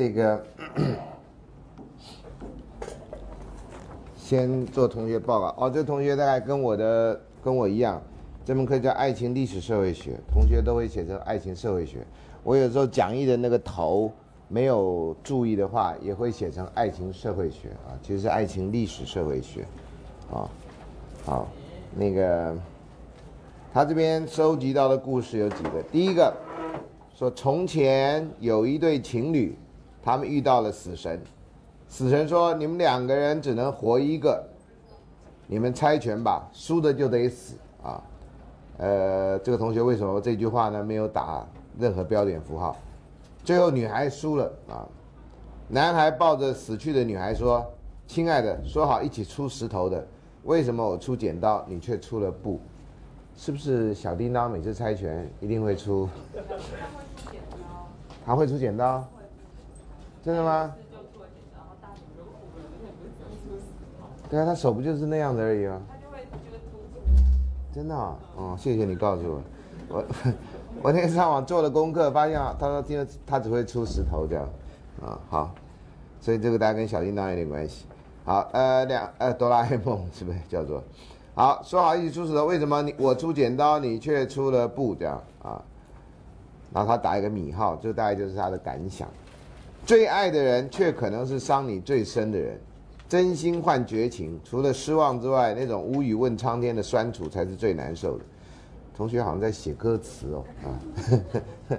这个先做同学报告哦。这同学大概跟我的跟我一样，这门课叫爱情历史社会学，同学都会写成爱情社会学。我有时候讲义的那个头没有注意的话，也会写成爱情社会学啊，其实是爱情历史社会学啊。好，那个他这边收集到的故事有几个？第一个说，从前有一对情侣，他们遇到了死神，死神说：“你们两个人只能活一个，你们猜拳吧，输的就得死啊。”呃，这个同学为什么这句话呢？没有打任何标点符号。最后女孩输了啊，男孩抱着死去的女孩说：“亲爱的，说好一起出石头的。”为什么我出剪刀，你却出了布？是不是小叮当每次猜拳一定会出？他会出剪刀。真的吗？对啊，他手不就是那样子而已吗？真的啊，哦，谢谢你告诉我。我 我那天上网做了功课，发现啊，他说今天他只会出石头这样，啊好，所以这个大家跟小叮当有点关系。好，呃，两，呃，哆啦 A 梦是不是叫做？好，说好一起出石头，为什么你我出剪刀，你却出了布这样啊？然后他打一个米号，这大概就是他的感想。最爱的人却可能是伤你最深的人，真心换绝情，除了失望之外，那种无语问苍天的酸楚才是最难受的。同学好像在写歌词哦，啊，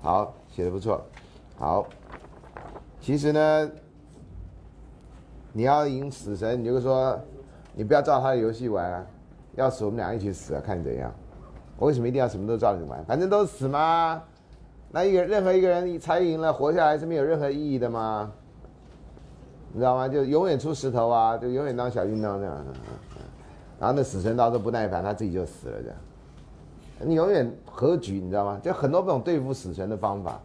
好，写的不错，好，其实呢。你要赢死神，你就说，你不要照他的游戏玩啊，要死我们俩一起死啊，看怎样？我为什么一定要什么都照你玩？反正都死嘛？那一个任何一个人猜赢了，活下来是没有任何意义的吗？你知道吗？就永远出石头啊，就永远当小叮当这样。然后那死神到时候不耐烦，他自己就死了这样。你永远和局，你知道吗？就很多种对付死神的方法，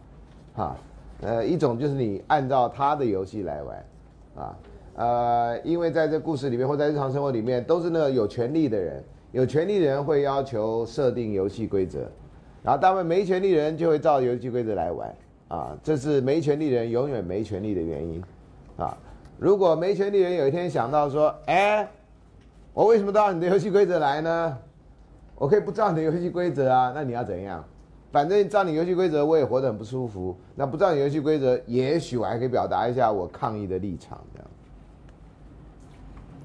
哈，呃，一种就是你按照他的游戏来玩，啊。呃，因为在这故事里面或在日常生活里面，都是那个有权利的人，有权利的人会要求设定游戏规则，然后当然没权利的人就会照游戏规则来玩，啊，这是没权利人永远没权利的原因，啊，如果没权利人有一天想到说，哎，我为什么都照你的游戏规则来呢？我可以不照你的游戏规则啊，那你要怎样？反正照你游戏规则我也活得很不舒服，那不照你游戏规则，也许我还可以表达一下我抗议的立场，这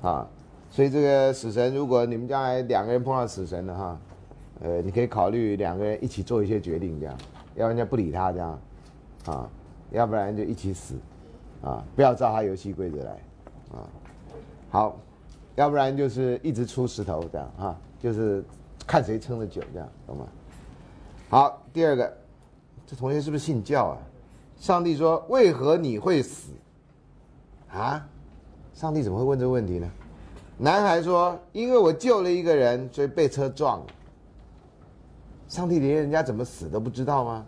样。啊，所以这个死神，如果你们将来两个人碰到死神了哈，呃，你可以考虑两个人一起做一些决定，这样，要不然就不理他这样，啊，要不然就一起死，啊，不要照他游戏规则来，啊，好，要不然就是一直出石头这样哈，就是看谁撑得久这样，懂吗？好，第二个，这同学是不是信教啊？上帝说，为何你会死？啊？上帝怎么会问这个问题呢？男孩说：“因为我救了一个人，所以被车撞了。”上帝连人家怎么死都不知道吗？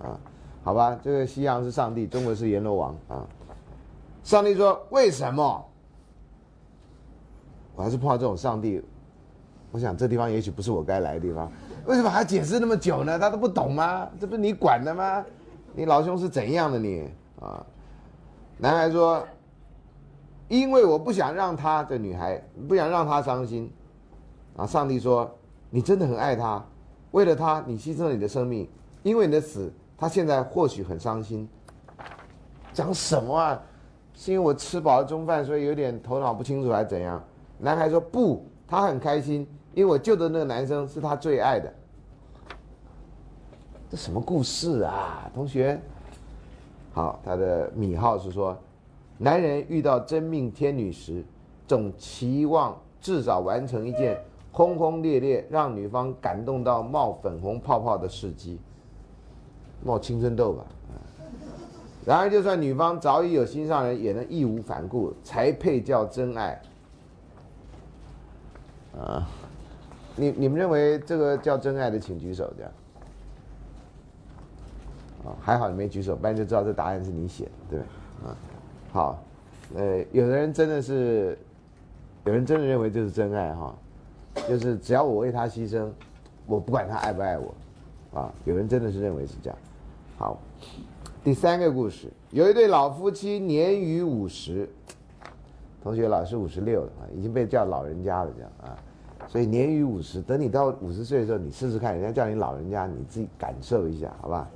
啊，好吧，这个西洋是上帝，中国是阎罗王啊。上帝说：“为什么？”我还是碰到这种上帝，我想这地方也许不是我该来的地方。为什么还解释那么久呢？他都不懂吗？这不是你管的吗？你老兄是怎样的你啊？男孩说。因为我不想让她的女孩不想让她伤心，啊！上帝说：“你真的很爱她，为了他，你牺牲了你的生命。因为你的死，他现在或许很伤心。”讲什么啊？是因为我吃饱了中饭，所以有点头脑不清楚，还是怎样？男孩说：“不，他很开心，因为我救的那个男生是他最爱的。”这什么故事啊，同学？好，他的米号是说。男人遇到真命天女时，总期望至少完成一件轰轰烈烈、让女方感动到冒粉红泡泡的事迹，冒青春痘吧。然而，就算女方早已有心上人，也能义无反顾，才配叫真爱。啊，你你们认为这个叫真爱的，请举手。这样，啊，还好你没举手，不然就知道这答案是你写的，对啊。好，呃，有的人真的是，有人真的认为这是真爱哈，就是只要我为他牺牲，我不管他爱不爱我，啊，有人真的是认为是这样。好，第三个故事，有一对老夫妻年逾五十，同学老是五十六了啊，已经被叫老人家了这样啊，所以年逾五十，等你到五十岁的时候，你试试看，人家叫你老人家，你自己感受一下，好吧？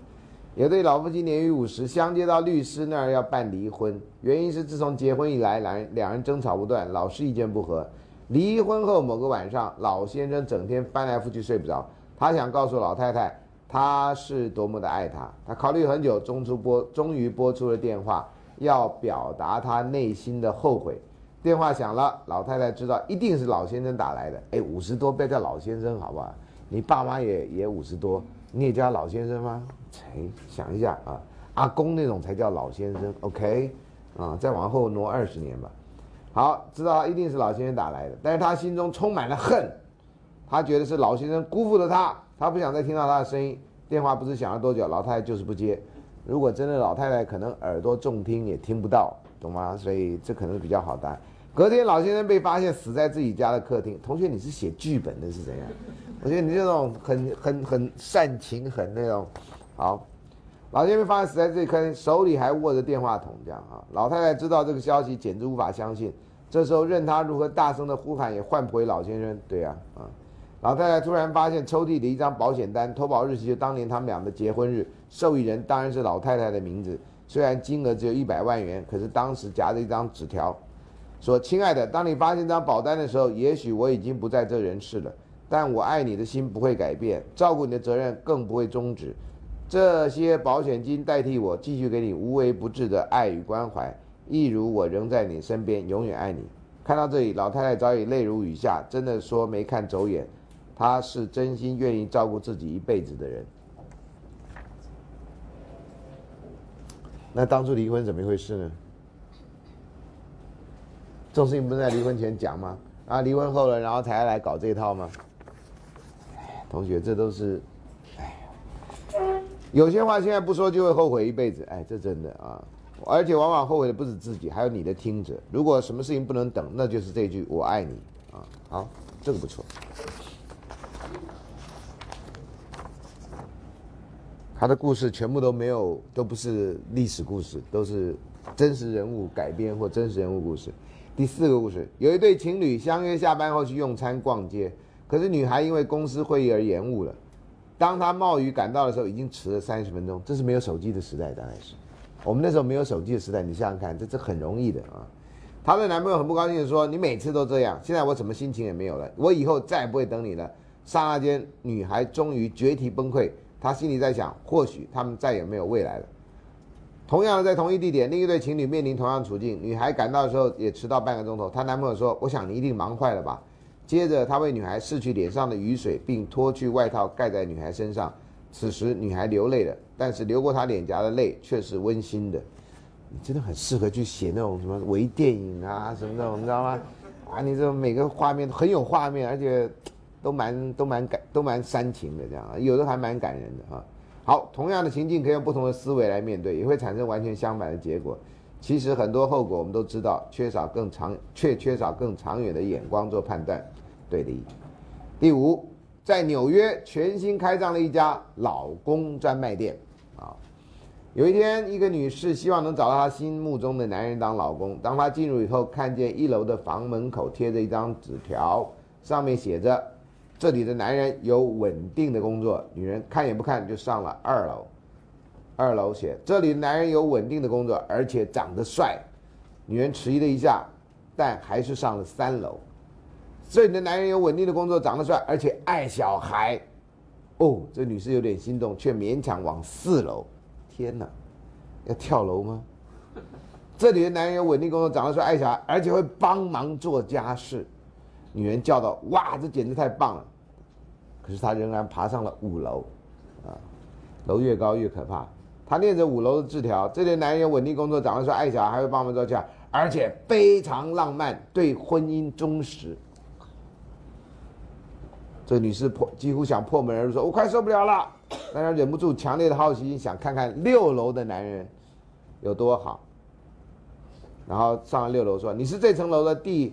有对老夫妻年逾五十，相接到律师那儿要办离婚，原因是自从结婚以来，两人两人争吵不断，老是意见不合。离婚后某个晚上，老先生整天翻来覆去睡不着，他想告诉老太太，他是多么的爱她。他考虑很久，终出拨，终于拨出了电话，要表达他内心的后悔。电话响了，老太太知道一定是老先生打来的。哎，五十多不要叫老先生好不好？你爸妈也也五十多，你也叫老先生吗？哎，想一下啊，阿公那种才叫老先生，OK，啊，再往后挪二十年吧。好，知道一定是老先生打来的，但是他心中充满了恨，他觉得是老先生辜负了他，他不想再听到他的声音。电话不知响了多久，老太太就是不接。如果真的老太太可能耳朵重听也听不到，懂吗？所以这可能比较好的。隔天老先生被发现死在自己家的客厅。同学，你是写剧本的是怎样？我觉得你这种很很很煽情，很那种。好，老先生发现死在这里，可能手里还握着电话筒，这样啊。老太太知道这个消息，简直无法相信。这时候任他如何大声的呼喊，也换不回老先生。对呀，啊，老太太突然发现抽屉里一张保险单，投保日期就当年他们俩的结婚日，受益人当然是老太太的名字。虽然金额只有一百万元，可是当时夹着一张纸条，说：“亲爱的，当你发现这张保单的时候，也许我已经不在这人世了，但我爱你的心不会改变，照顾你的责任更不会终止。”这些保险金代替我继续给你无微不至的爱与关怀，一如我仍在你身边，永远爱你。看到这里，老太太早已泪如雨下，真的说没看走眼，她是真心愿意照顾自己一辈子的人。那当初离婚怎么一回事呢？这种事情不是在离婚前讲吗？啊，离婚后了，然后才来搞这套吗？同学，这都是。有些话现在不说就会后悔一辈子，哎，这真的啊！而且往往后悔的不止自己，还有你的听者。如果什么事情不能等，那就是这句“我爱你”啊！好，这个不错。他的故事全部都没有，都不是历史故事，都是真实人物改编或真实人物故事。第四个故事，有一对情侣相约下班后去用餐逛街，可是女孩因为公司会议而延误了。当他冒雨赶到的时候，已经迟了三十分钟。这是没有手机的时代，当然是。我们那时候没有手机的时代，你想想看，这这很容易的啊。她的男朋友很不高兴的说：“你每次都这样，现在我什么心情也没有了，我以后再也不会等你了。”刹那间，女孩终于决堤崩溃。她心里在想：或许他们再也没有未来了。同样的，在同一地点，另一对情侣面临同样处境。女孩赶到的时候也迟到半个钟头。她男朋友说：“我想你一定忙坏了吧。”接着，他为女孩拭去脸上的雨水，并脱去外套盖在女孩身上。此时，女孩流泪了，但是流过她脸颊的泪却是温馨的。你真的很适合去写那种什么微电影啊，什么那种，你知道吗？啊，你这每个画面都很有画面，而且都蛮都蛮感都蛮煽情的，这样有的还蛮感人的啊。好，同样的情境可以用不同的思维来面对，也会产生完全相反的结果。其实很多后果我们都知道，缺少更长却缺少更长远的眼光做判断。对的。第五，在纽约全新开张了一家老公专卖店。啊，有一天，一个女士希望能找到她心目中的男人当老公。当她进入以后，看见一楼的房门口贴着一张纸条，上面写着：“这里的男人有稳定的工作。”女人看也不看就上了二楼。二楼写：“这里的男人有稳定的工作，而且长得帅。”女人迟疑了一下，但还是上了三楼。这里的男人有稳定的工作，长得帅，而且爱小孩。哦，这女士有点心动，却勉强往四楼。天哪，要跳楼吗？这里的男人有稳定工作，长得帅，爱小孩，而且会帮忙做家事。女人叫道：“哇，这简直太棒了！”可是她仍然爬上了五楼。啊，楼越高越可怕。她念着五楼的字条：“这里的男人有稳定工作，长得帅，爱小孩，还会帮忙做家，而且非常浪漫，对婚姻忠实。”这女士破几乎想破门而入，说：“我快受不了了。”但她忍不住强烈的好奇心，想看看六楼的男人有多好。然后上了六楼，说：“你是这层楼的第……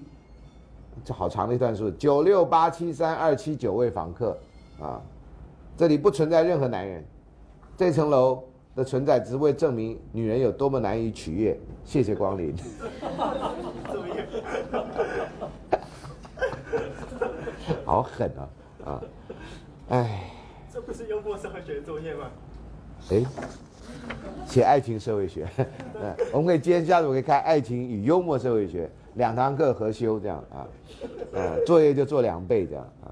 这好长的一段数，九六八七三二七九位访客啊，这里不存在任何男人。这层楼的存在，只为证明女人有多么难以取悦。谢谢光临。好狠啊！啊，哎。这不是幽默社会学作业吗？哎，写爱情社会学。嗯，我们可以今天下午可以开爱情与幽默社会学两堂课合修这样啊。呃，作业就做两倍这样啊。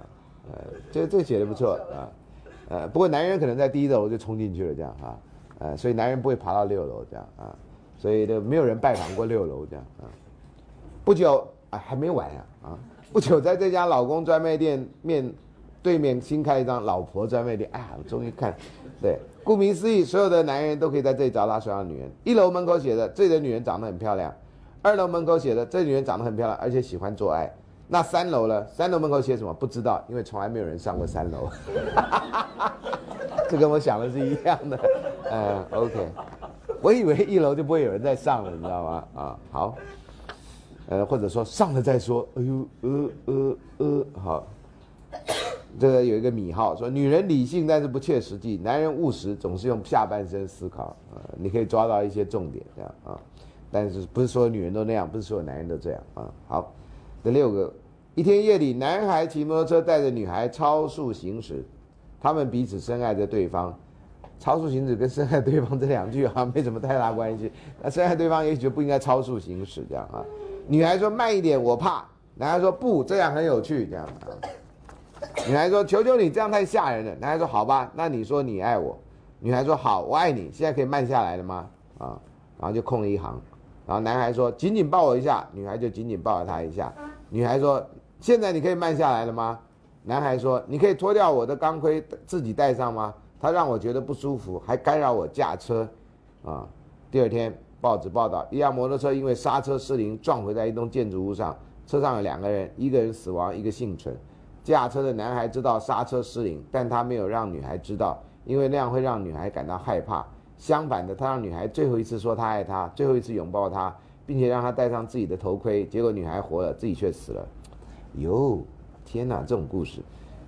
呃，这这写的不错啊。呃，不过男人可能在第一楼就冲进去了这样啊。呃，所以男人不会爬到六楼这样啊。所以就没有人拜访过六楼这样啊。不久啊，还没完呀啊！不久在这家老公专卖店面。对面新开一张老婆专卖店，哎呀，我终于看，对，顾名思义，所有的男人都可以在这里找他所要的女人。一楼门口写的，这里的女人长得很漂亮；二楼门口写的，这女人长得很漂亮，而且喜欢做爱。那三楼呢？三楼门口写什么？不知道，因为从来没有人上过三楼。这跟我想的是一样的。嗯，OK，我以为一楼就不会有人再上了，你知道吗？啊，好，呃，或者说上了再说。哎呦，呃呃呃，好。这个有一个米号说，女人理性但是不切实际，男人务实总是用下半身思考啊。你可以抓到一些重点这样啊，但是不是所有女人都那样，不是所有男人都这样啊。好，第六个，一天夜里，男孩骑摩托车带着女孩超速行驶，他们彼此深爱着对方。超速行驶跟深爱对方这两句好像 没什么太大关系。那深爱对方也许就不应该超速行驶这样啊。女孩说慢一点，我怕。男孩说不，这样很有趣这样啊。女孩说：“求求你，这样太吓人了。”男孩说：“好吧，那你说你爱我。”女孩说：“好，我爱你。现在可以慢下来了吗？”啊，然后就空了一行。然后男孩说：“紧紧抱我一下。”女孩就紧紧抱了他一下。女孩说：“现在你可以慢下来了吗？”男孩说：“你可以脱掉我的钢盔，自己戴上吗？他让我觉得不舒服，还干扰我驾车。”啊，第二天报纸报道，一辆摩托车因为刹车失灵撞毁在一栋建筑物上，车上有两个人，一个人死亡，一个幸存。驾车的男孩知道刹车失灵，但他没有让女孩知道，因为那样会让女孩感到害怕。相反的，他让女孩最后一次说他爱她，最后一次拥抱她，并且让她戴上自己的头盔。结果女孩活了，自己却死了。哟，天哪！这种故事，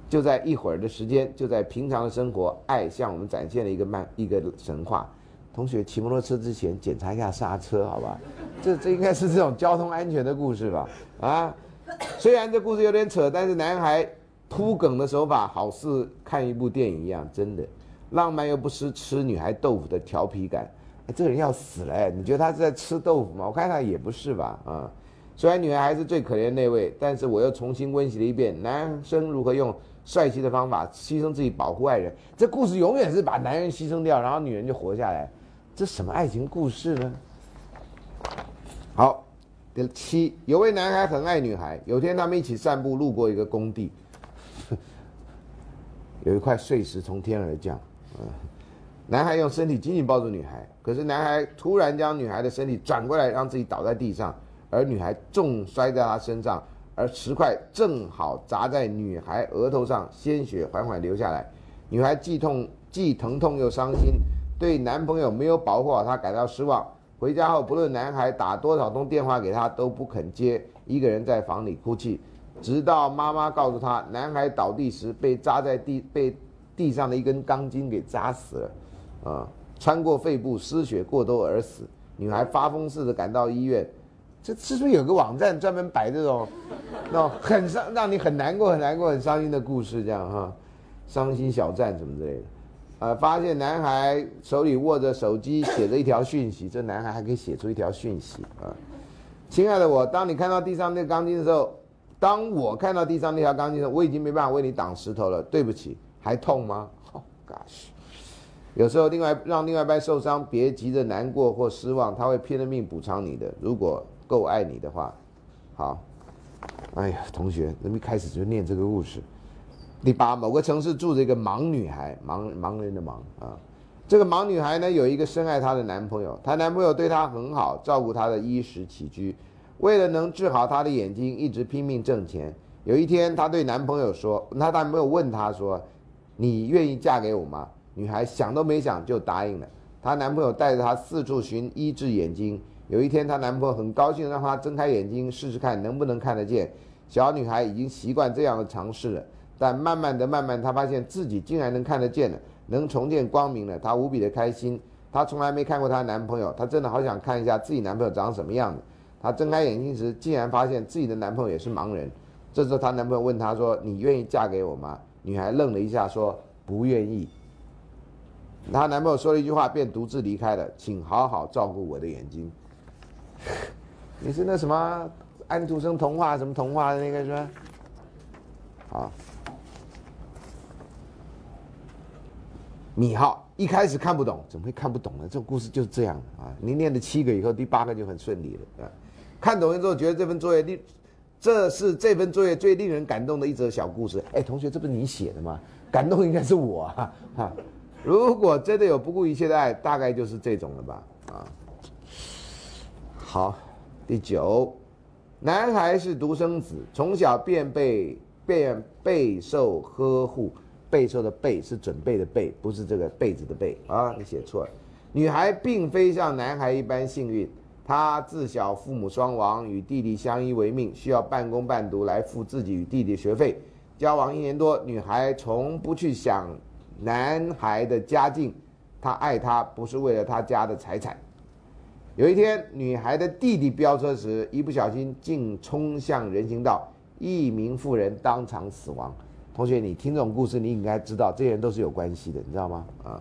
就在一会儿的时间，就在平常的生活，爱向我们展现了一个漫一个神话。同学骑摩托车之前检查一下刹车，好吧？这这应该是这种交通安全的故事吧？啊？虽然这故事有点扯，但是男孩铺梗的手法好似看一部电影一样，真的浪漫又不失吃女孩豆腐的调皮感。这个人要死了，你觉得他是在吃豆腐吗？我看他也不是吧，啊。虽然女孩还是最可怜那位，但是我又重新温习了一遍男生如何用帅气的方法牺牲自己保护爱人。这故事永远是把男人牺牲掉，然后女人就活下来。这什么爱情故事呢？好。七，有位男孩很爱女孩。有天他们一起散步，路过一个工地，有一块碎石从天而降。嗯，男孩用身体紧紧抱住女孩，可是男孩突然将女孩的身体转过来，让自己倒在地上，而女孩重摔在他身上，而石块正好砸在女孩额头上，鲜血缓缓流下来。女孩既痛既疼痛又伤心，对男朋友没有保护好她感到失望。回家后，不论男孩打多少通电话给她，都不肯接，一个人在房里哭泣，直到妈妈告诉她，男孩倒地时被扎在地被地上的一根钢筋给扎死了，啊，穿过肺部，失血过多而死。女孩发疯似的赶到医院，这是不是有个网站专门摆这种，那很伤，让你很难过、很难过、很伤心的故事，这样哈，伤心小站什么之类的。呃，发现男孩手里握着手机，写着一条讯息。这男孩还可以写出一条讯息啊！亲爱的我，当你看到地上那钢筋的时候，当我看到地上那条钢筋的时候，我已经没办法为你挡石头了。对不起，还痛吗？Oh gosh！有时候另外让另外一半受伤，别急着难过或失望，他会拼了命补偿你的。如果够爱你的话，好。哎呀，同学，那么一开始就念这个故事。第八，某个城市住着一个盲女孩，盲盲人的盲啊。这个盲女孩呢，有一个深爱她的男朋友，她男朋友对她很好，照顾她的衣食起居。为了能治好她的眼睛，一直拼命挣钱。有一天，她对男朋友说：“她男朋友问她说，你愿意嫁给我吗？”女孩想都没想就答应了。她男朋友带着她四处寻医治眼睛。有一天，她男朋友很高兴让她睁开眼睛试试看能不能看得见。小女孩已经习惯这样的尝试了。但慢慢的、慢慢，他发现自己竟然能看得见了，能重见光明了。他无比的开心。她从来没看过她男朋友，她真的好想看一下自己男朋友长什么样子。她睁开眼睛时，竟然发现自己的男朋友也是盲人。这时候，她男朋友问她说：“你愿意嫁给我吗？”女孩愣了一下，说：“不愿意。”她男朋友说了一句话，便独自离开了。请好好照顾我的眼睛。你是那什么安徒生童话什么童话的那个是吧？好。米浩一开始看不懂，怎么会看不懂呢？这种故事就是这样啊！你念了七个以后，第八个就很顺利了啊！看懂了之后，觉得这份作业令，这是这份作业最令人感动的一则小故事。哎，同学，这不是你写的吗？感动应该是我啊！哈，如果真的有不顾一切的爱，大概就是这种了吧？啊，好，第九，男孩是独生子，从小便被便备受呵护。备受的备是准备的备，不是这个被子的被啊！你写错了。女孩并非像男孩一般幸运，她自小父母双亡，与弟弟相依为命，需要半工半读来付自己与弟弟学费。交往一年多，女孩从不去想男孩的家境，她爱他不是为了他家的财产。有一天，女孩的弟弟飙车时，一不小心竟冲向人行道，一名妇人当场死亡。同学，你听这种故事，你应该知道这些人都是有关系的，你知道吗？啊，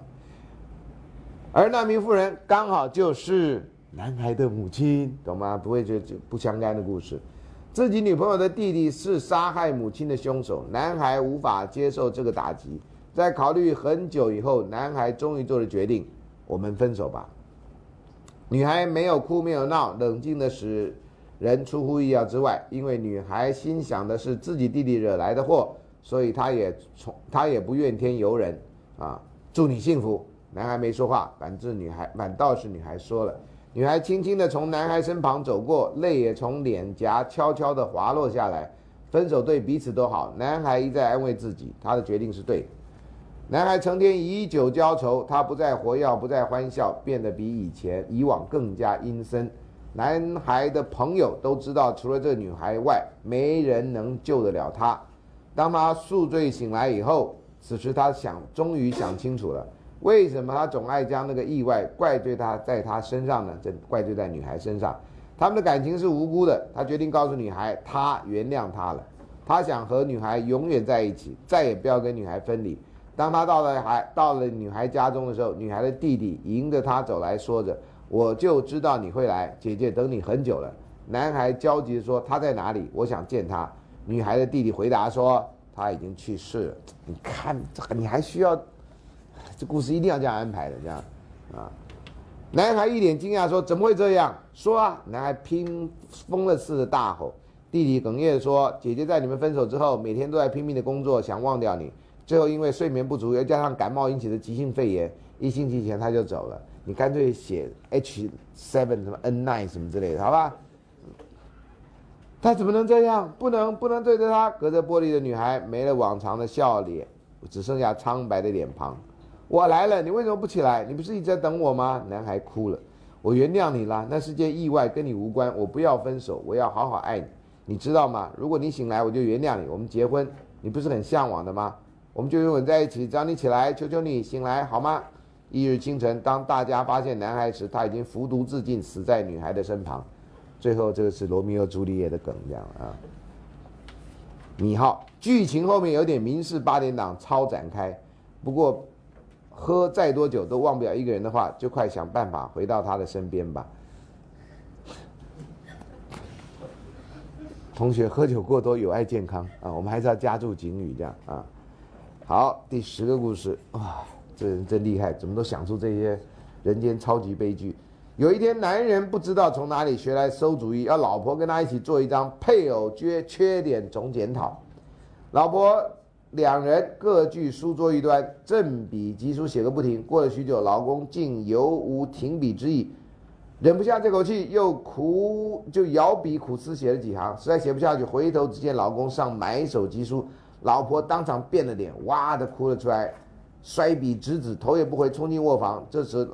而那名妇人刚好就是男孩的母亲，懂吗？不会就就不相干的故事。自己女朋友的弟弟是杀害母亲的凶手，男孩无法接受这个打击，在考虑很久以后，男孩终于做了决定：我们分手吧。女孩没有哭，没有闹，冷静的使人出乎意料之外，因为女孩心想的是自己弟弟惹来的祸。所以他也从他也不怨天尤人啊！祝你幸福。男孩没说话，反正女孩反倒是女孩说了。女孩轻轻地从男孩身旁走过，泪也从脸颊悄悄地滑落下来。分手对彼此都好。男孩一再安慰自己，他的决定是对的。男孩成天以酒浇愁，他不再活跃，不再欢笑，变得比以前以往更加阴森。男孩的朋友都知道，除了这女孩外，没人能救得了他。当他宿醉醒来以后，此时他想，终于想清楚了，为什么他总爱将那个意外怪罪他在他身上呢？这怪罪在女孩身上。他们的感情是无辜的。他决定告诉女孩，他原谅她了。他想和女孩永远在一起，再也不要跟女孩分离。当他到了孩到了女孩家中的时候，女孩的弟弟迎着他走来说着：“我就知道你会来，姐姐等你很久了。”男孩焦急地说：“他在哪里？我想见他。”女孩的弟弟回答说：“他已经去世了。你看，这你还需要？这故事一定要这样安排的，这样啊？”男孩一脸惊讶说：“怎么会这样？”说啊！男孩拼疯了似的大吼。弟弟哽咽说：“姐姐在你们分手之后，每天都在拼命的工作，想忘掉你。最后因为睡眠不足，又加上感冒引起的急性肺炎，一星期前他就走了。你干脆写 H seven 什么 N nine 什么之类的，好吧？”他怎么能这样？不能不能对着他。隔着玻璃的女孩没了往常的笑脸，只剩下苍白的脸庞。我来了，你为什么不起来？你不是一直在等我吗？男孩哭了。我原谅你了，那是件意外，跟你无关。我不要分手，我要好好爱你，你知道吗？如果你醒来，我就原谅你，我们结婚。你不是很向往的吗？我们就永远在一起。只要你起来，求求你醒来好吗？一日清晨，当大家发现男孩时，他已经服毒自尽，死在女孩的身旁。最后，这个是罗密欧朱丽叶的梗，这样啊。米号剧情后面有点明示八点档超展开，不过喝再多酒都忘不了一个人的话，就快想办法回到他的身边吧。同学，喝酒过多有害健康啊，我们还是要加注警语，这样啊。好，第十个故事啊，这人真厉害，怎么都想出这些人间超级悲剧。有一天，男人不知道从哪里学来馊主意，要老婆跟他一起做一张配偶缺缺点总检讨。老婆两人各据书桌一端，正笔疾书写个不停。过了许久，老公竟犹无停笔之意，忍不下这口气，又苦就摇笔苦思写了几行，实在写不下去，回头只见老公上买手疾书，老婆当场变了脸，哇的哭了出来，摔笔直指，头也不回冲进卧房。这时。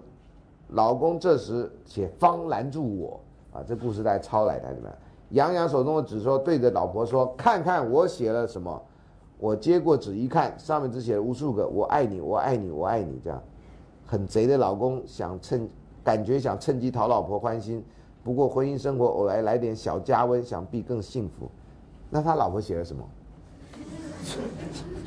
老公这时且方拦住我啊！这故事在抄来的怎么样？杨洋手中的纸说，对着老婆说：“看看我写了什么。”我接过纸一看，上面只写了无数个“我爱你，我爱你，我爱你”这样，很贼的老公想趁感觉想趁机讨老婆欢心，不过婚姻生活偶来来点小加温，想必更幸福。那他老婆写了什么？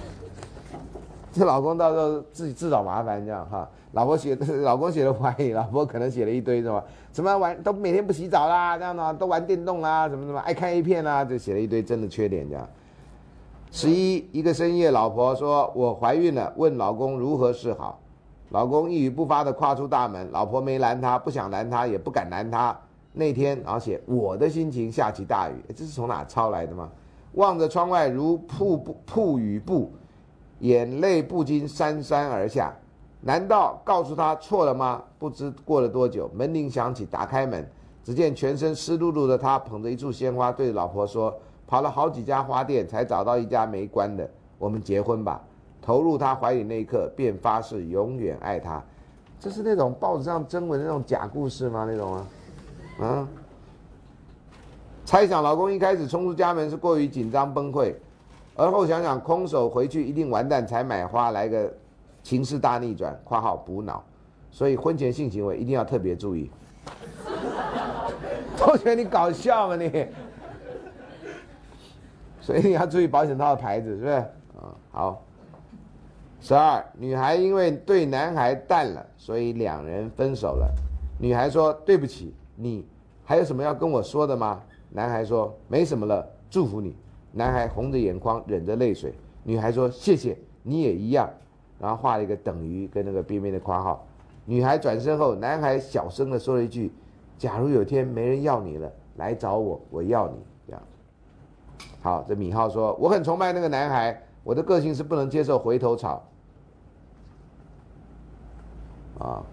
这老公到时候自己自找麻烦，这样哈。老婆写，老公写的怀疑，老婆可能写了一堆什么什么玩，都每天不洗澡啦，这样的都玩电动啦，什么什么爱看 A 片啦，就写了一堆真的缺点这样。十一一个深夜，老婆说我怀孕了，问老公如何是好，老公一语不发的跨出大门，老婆没拦他，不想拦他，也不敢拦他。那天，而且我的心情下起大雨，这是从哪抄来的吗？望着窗外如瀑布瀑雨布。眼泪不禁潸潸而下，难道告诉他错了吗？不知过了多久，门铃响起，打开门，只见全身湿漉漉的他捧着一束鲜花，对老婆说：“跑了好几家花店，才找到一家没关的，我们结婚吧。”投入他怀里那一刻，便发誓永远爱他。这是那种报纸上征文的那种假故事吗？那种啊，啊？猜想老公一开始冲出家门是过于紧张崩溃。而后想想，空手回去一定完蛋，才买花来个情势大逆转（括号补脑），所以婚前性行为一定要特别注意。同学，你搞笑吗你？所以你要注意保险套的牌子，是不是？啊，好。十二，女孩因为对男孩淡了，所以两人分手了。女孩说：“对不起，你还有什么要跟我说的吗？”男孩说：“没什么了，祝福你。”男孩红着眼眶，忍着泪水。女孩说：“谢谢，你也一样。”然后画了一个等于跟那个边边的括号。女孩转身后，男孩小声的说了一句：“假如有天没人要你了，来找我，我要你。”这样。好，这米浩说：“我很崇拜那个男孩，我的个性是不能接受回头草。”啊，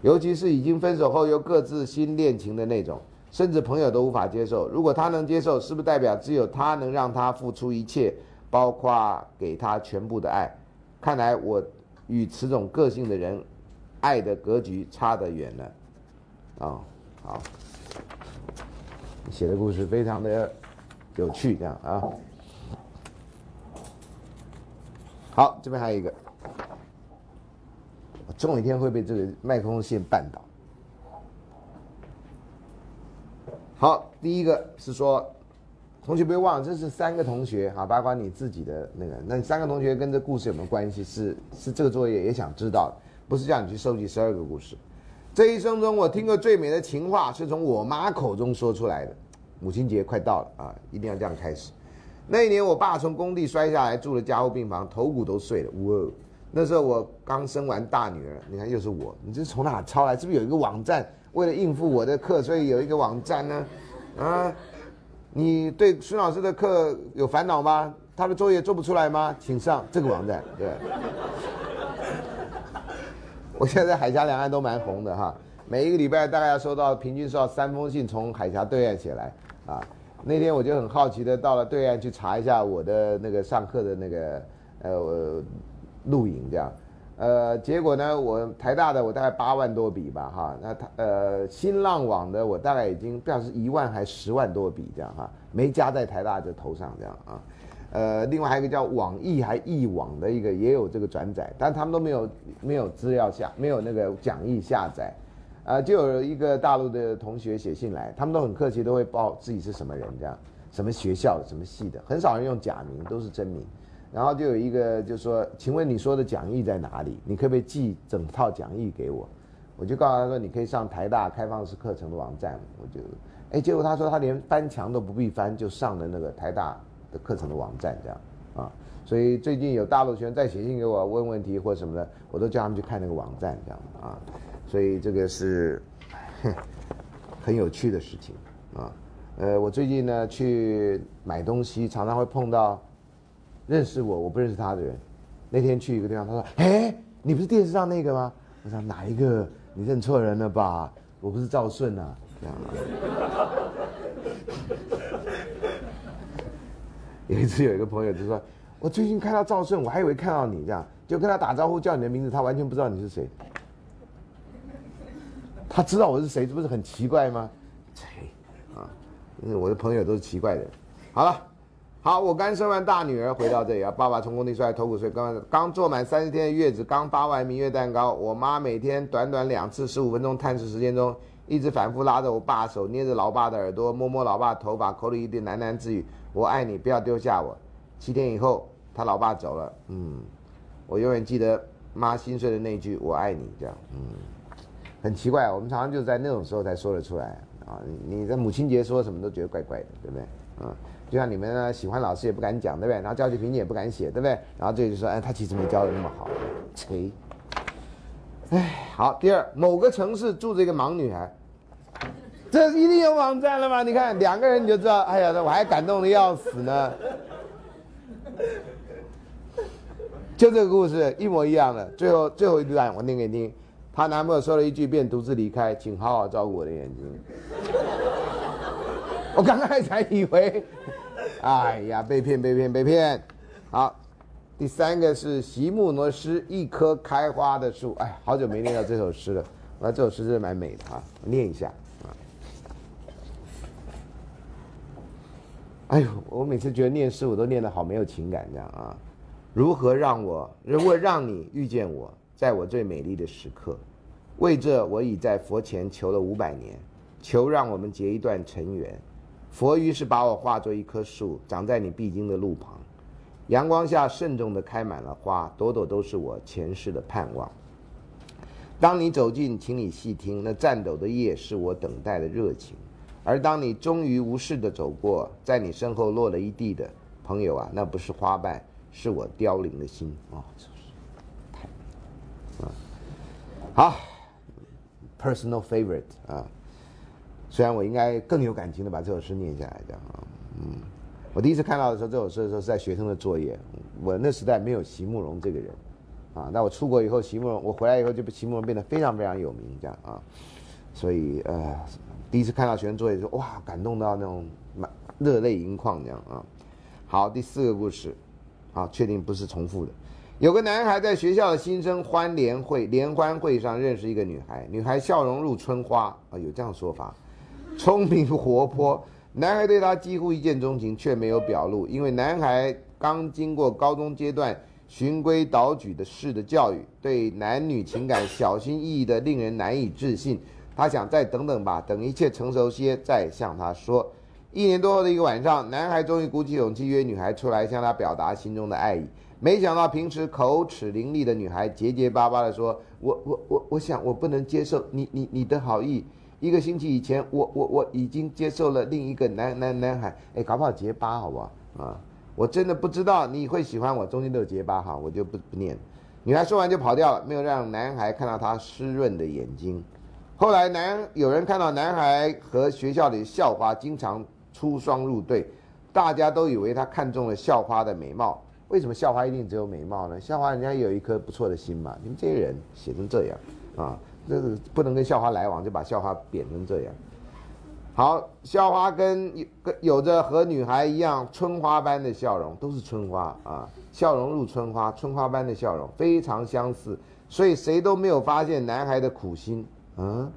尤其是已经分手后又各自新恋情的那种。甚至朋友都无法接受。如果他能接受，是不是代表只有他能让他付出一切，包括给他全部的爱？看来我与此种个性的人，爱的格局差得远了。啊，好，写的故事非常的有趣，这样啊。好，这边还有一个，我总有一天会被这个麦克风线绊倒。好，第一个是说，同学别忘了，这是三个同学啊，包括你自己的那个，那三个同学跟这故事有没有关系？是是这个作业也想知道，不是叫你去收集十二个故事。这一生中我听过最美的情话是从我妈口中说出来的。母亲节快到了啊，一定要这样开始。那一年我爸从工地摔下来，住了加护病房，头骨都碎了。哇，那时候我刚生完大女儿，你看又是我，你这是从哪抄来？是不是有一个网站？为了应付我的课，所以有一个网站呢，啊，你对孙老师的课有烦恼吗？他的作业做不出来吗？请上这个网站。对，我现在在海峡两岸都蛮红的哈，每一个礼拜大概要收到平均收到三封信从海峡对岸写来啊。那天我就很好奇的到了对岸去查一下我的那个上课的那个呃录影这样。呃，结果呢，我台大的我大概八万多笔吧，哈，那他呃新浪网的我大概已经不知道是一万还是十万多笔这样哈，没加在台大的头上这样啊，呃，另外还有一个叫网易还易网的一个也有这个转载，但他们都没有没有资料下，没有那个讲义下载，啊，就有一个大陆的同学写信来，他们都很客气，都会报自己是什么人这样，什么学校什么系的，很少人用假名，都是真名。然后就有一个就说，请问你说的讲义在哪里？你可不可以寄整套讲义给我？我就告诉他说，你可以上台大开放式课程的网站。我就，哎，结果他说他连翻墙都不必翻，就上了那个台大的课程的网站，这样啊。所以最近有大陆学生再写信给我问问题或什么的，我都叫他们去看那个网站，这样啊。所以这个是 很有趣的事情啊。呃，我最近呢去买东西，常常会碰到。认识我，我不认识他的人。那天去一个地方，他说：“哎，你不是电视上那个吗？”我说：“哪一个？你认错人了吧？我不是赵顺啊。”这样。有一次有一个朋友就说：“我最近看到赵顺，我还以为看到你这样，就跟他打招呼叫你的名字，他完全不知道你是谁。他知道我是谁，这不是很奇怪吗？切，啊，我的朋友都是奇怪的。好了。”好，我刚生完大女儿回到这里啊，爸爸从工地出来头骨碎，刚刚做满三十天的月子，刚发完明月蛋糕。我妈每天短短两次十五分钟探视时间中，一直反复拉着我爸手，捏着老爸的耳朵，摸摸老爸头发，口里一点喃喃自语：“我爱你，不要丢下我。”七天以后，他老爸走了。嗯，我永远记得妈心碎的那句“我爱你”，这样。嗯，很奇怪，我们常常就在那种时候才说得出来啊。你在母亲节说什么都觉得怪怪的，对不对？嗯。就像你们呢，喜欢老师也不敢讲，对不对？然后教学评也不敢写，对不对？然后这就说，哎，他其实没教的那么好，吹。哎，好，第二，某个城市住着一个盲女孩，这一定有网站了吗？你看两个人你就知道，哎呀，我还感动的要死呢。就这个故事一模一样的，最后最后一段我念给你听。她男朋友说了一句，便独自离开，请好好照顾我的眼睛。我刚才才以为，哎呀，被骗被骗被骗。好，第三个是席木挪诗，一棵开花的树。哎，好久没念到这首诗了。那这首诗真的蛮美的啊，念一下啊。哎呦，我每次觉得念诗我都念得好没有情感这样啊。如何让我，如果让你遇见我，在我最美丽的时刻，为这我已在佛前求了五百年，求让我们结一段尘缘。佛于是把我化作一棵树，长在你必经的路旁，阳光下慎重地开满了花，朵朵都是我前世的盼望。当你走近，请你细听，那颤抖的叶是我等待的热情。而当你终于无视地走过，在你身后落了一地的朋友啊，那不是花瓣，是我凋零的心啊！太啊，好，personal favorite 啊。虽然我应该更有感情的把这首诗念下来，这样啊，嗯，我第一次看到的时候，这首诗的时候是在学生的作业。我那时代没有席慕容这个人，啊，那我出国以后，席慕容，我回来以后就被席慕容变得非常非常有名，这样啊，所以呃，第一次看到学生作业就哇，感动到那种满热泪盈眶这样啊。好，第四个故事，好，确定不是重复的。有个男孩在学校的新生欢联会联欢会上认识一个女孩，女孩笑容如春花啊，有这样说法。聪明活泼，男孩对她几乎一见钟情，却没有表露，因为男孩刚经过高中阶段循规蹈矩的式的教育，对男女情感小心翼翼的，令人难以置信。他想再等等吧，等一切成熟些再向她说。一年多后的一个晚上，男孩终于鼓起勇气约女孩出来，向她表达心中的爱意。没想到平时口齿伶俐的女孩结结巴巴地说：“我我我我想我不能接受你你你的好意。”一个星期以前，我我我已经接受了另一个男男男孩，哎，搞不好结巴，好不好啊？我真的不知道你会喜欢我，中间都有结巴哈，我就不不念。女孩说完就跑掉了，没有让男孩看到她湿润的眼睛。后来男有人看到男孩和学校里校花经常出双入对，大家都以为他看中了校花的美貌。为什么校花一定只有美貌呢？校花人家有一颗不错的心嘛。你们这些人写成这样啊？这个不能跟校花来往，就把校花贬成这样。好，校花跟跟有着和女孩一样春花般的笑容，都是春花啊，笑容如春花，春花般的笑容非常相似，所以谁都没有发现男孩的苦心。嗯，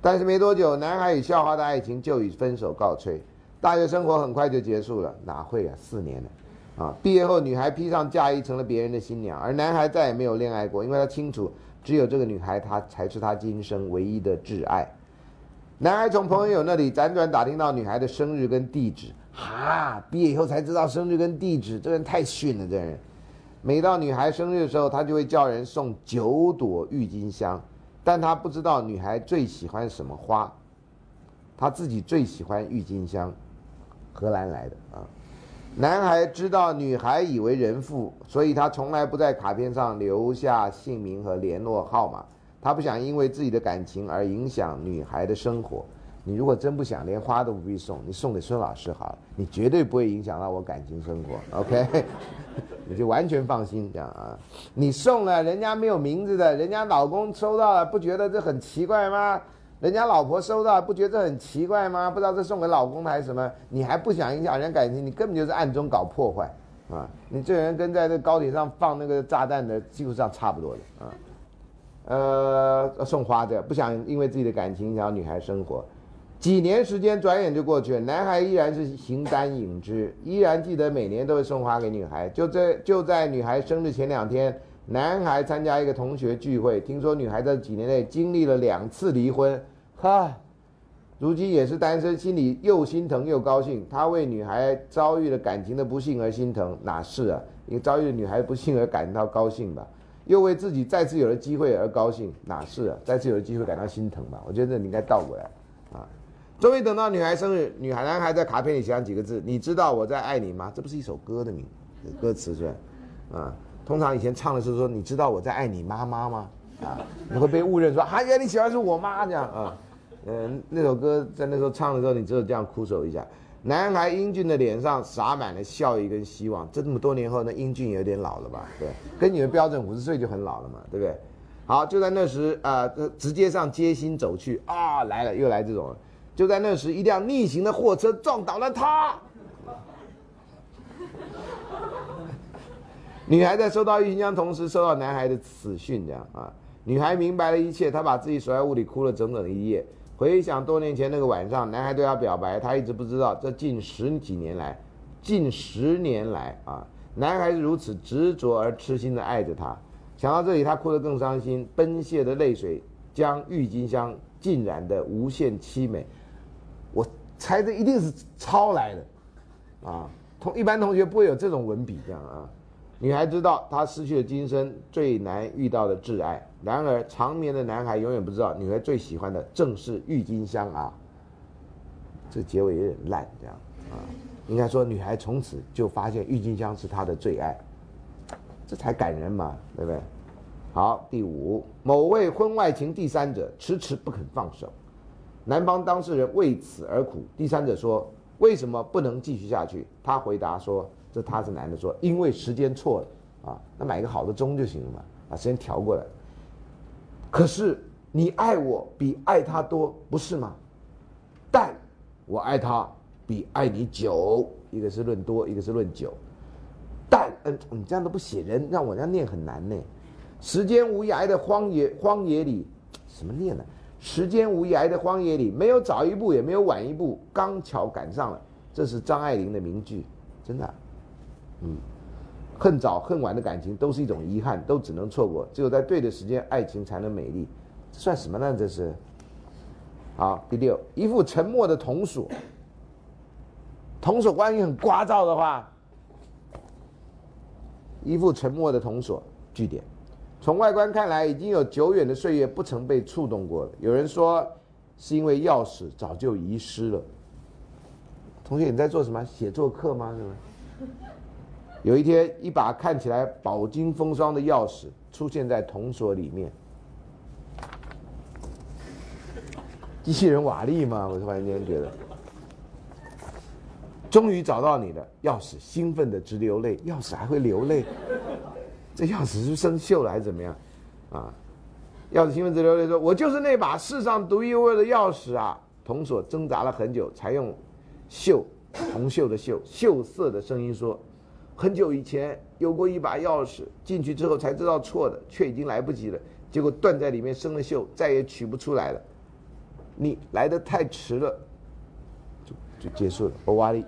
但是没多久，男孩与校花的爱情就以分手告吹，大学生活很快就结束了。哪会啊，四年了，啊，毕业后女孩披上嫁衣成了别人的新娘，而男孩再也没有恋爱过，因为他清楚。只有这个女孩，她才是他今生唯一的挚爱。男孩从朋友那里辗转打听到女孩的生日跟地址，哈，毕业以后才知道生日跟地址，这人太逊了。这人，每到女孩生日的时候，他就会叫人送九朵郁金香，但他不知道女孩最喜欢什么花，他自己最喜欢郁金香，荷兰来的啊。男孩知道女孩已为人妇，所以他从来不在卡片上留下姓名和联络号码。他不想因为自己的感情而影响女孩的生活。你如果真不想，连花都不必送，你送给孙老师好了，你绝对不会影响到我感情生活。OK，你就完全放心这样啊。你送了人家没有名字的，人家老公收到了，不觉得这很奇怪吗？人家老婆收到，不觉得很奇怪吗？不知道这送给老公的还是什么？你还不想影响人家感情？你根本就是暗中搞破坏，啊！你这人跟在这高铁上放那个炸弹的，基本上差不多的啊。呃，送花的不想因为自己的感情影响女孩生活，几年时间转眼就过去了，男孩依然是形单影只，依然记得每年都会送花给女孩。就在就在女孩生日前两天，男孩参加一个同学聚会，听说女孩在几年内经历了两次离婚，哈，如今也是单身，心里又心疼又高兴。他为女孩遭遇了感情的不幸而心疼，哪是啊？因为遭遇了女孩不幸而感到高兴吧？又为自己再次有了机会而高兴，哪是啊？再次有了机会感到心疼吧？我觉得你应该倒过来，啊。终于等到女孩生日，女孩男孩在卡片里写上几个字：“你知道我在爱你吗？”这不是一首歌的名，歌词是吧？啊，通常以前唱的是说：“你知道我在爱你妈妈吗？”啊，你会被误认说：“啊，原来你喜欢是我妈这样啊。”嗯，那首歌在那时候唱的时候，你只有这样哭手一下。男孩英俊的脸上洒满了笑意跟希望。这么多年后，那英俊有点老了吧？对，跟你的标准五十岁就很老了嘛，对不对？好，就在那时啊，直接上街心走去啊，来了，又来这种。就在那时，一辆逆行的货车撞倒了他。女孩在收到郁金香同时，收到男孩的死讯，这样啊。女孩明白了一切，她把自己锁在屋里哭了整整一夜。回想多年前那个晚上，男孩对她表白，她一直不知道，这近十几年来，近十年来啊，男孩如此执着而痴心的爱着她。想到这里，她哭得更伤心，奔泻的泪水将郁金香浸染得无限凄美。我猜这一定是抄来的，啊，同一般同学不会有这种文笔这样啊。女孩知道她失去了今生最难遇到的挚爱，然而长眠的男孩永远不知道，女孩最喜欢的正是郁金香啊。这结尾有点烂这样啊，应该说女孩从此就发现郁金香是她的最爱，这才感人嘛，对不对？好，第五，某位婚外情第三者迟迟不肯放手。男方当事人为此而苦，第三者说：“为什么不能继续下去？”他回答说：“这他是男的说，因为时间错了啊，那买个好的钟就行了嘛，把时间调过来。可是你爱我比爱他多，不是吗？但我爱他比爱你久，一个是论多，一个是论久。但嗯，你这样都不写人，让我这样念很难呢。时间无涯的荒野，荒野里什么念呢？”时间无涯的荒野里，没有早一步，也没有晚一步，刚巧赶上了。这是张爱玲的名句，真的。嗯，恨早恨晚的感情都是一种遗憾，都只能错过。只有在对的时间，爱情才能美丽。这算什么呢？这是。好，第六，一副沉默的铜锁。铜锁万一很聒噪的话，一副沉默的铜锁。句点。从外观看来，已经有久远的岁月不曾被触动过了。有人说，是因为钥匙早就遗失了。同学，你在做什么？写作课吗？是吗？有一天，一把看起来饱经风霜的钥匙出现在铜锁里面。机器人瓦力吗？我突然间觉得，终于找到你的钥匙，兴奋的直流泪。钥匙还会流泪？这钥匙是生锈了还是怎么样？啊！钥匙兴奋直流泪说：“我就是那把世上独一无二的钥匙啊！”铜锁挣扎了很久，才用锈铜锈的锈锈色的声音说：“很久以前有过一把钥匙，进去之后才知道错的，却已经来不及了。结果断在里面生了锈，再也取不出来了。你来的太迟了，就就结束了。”欧瓦利。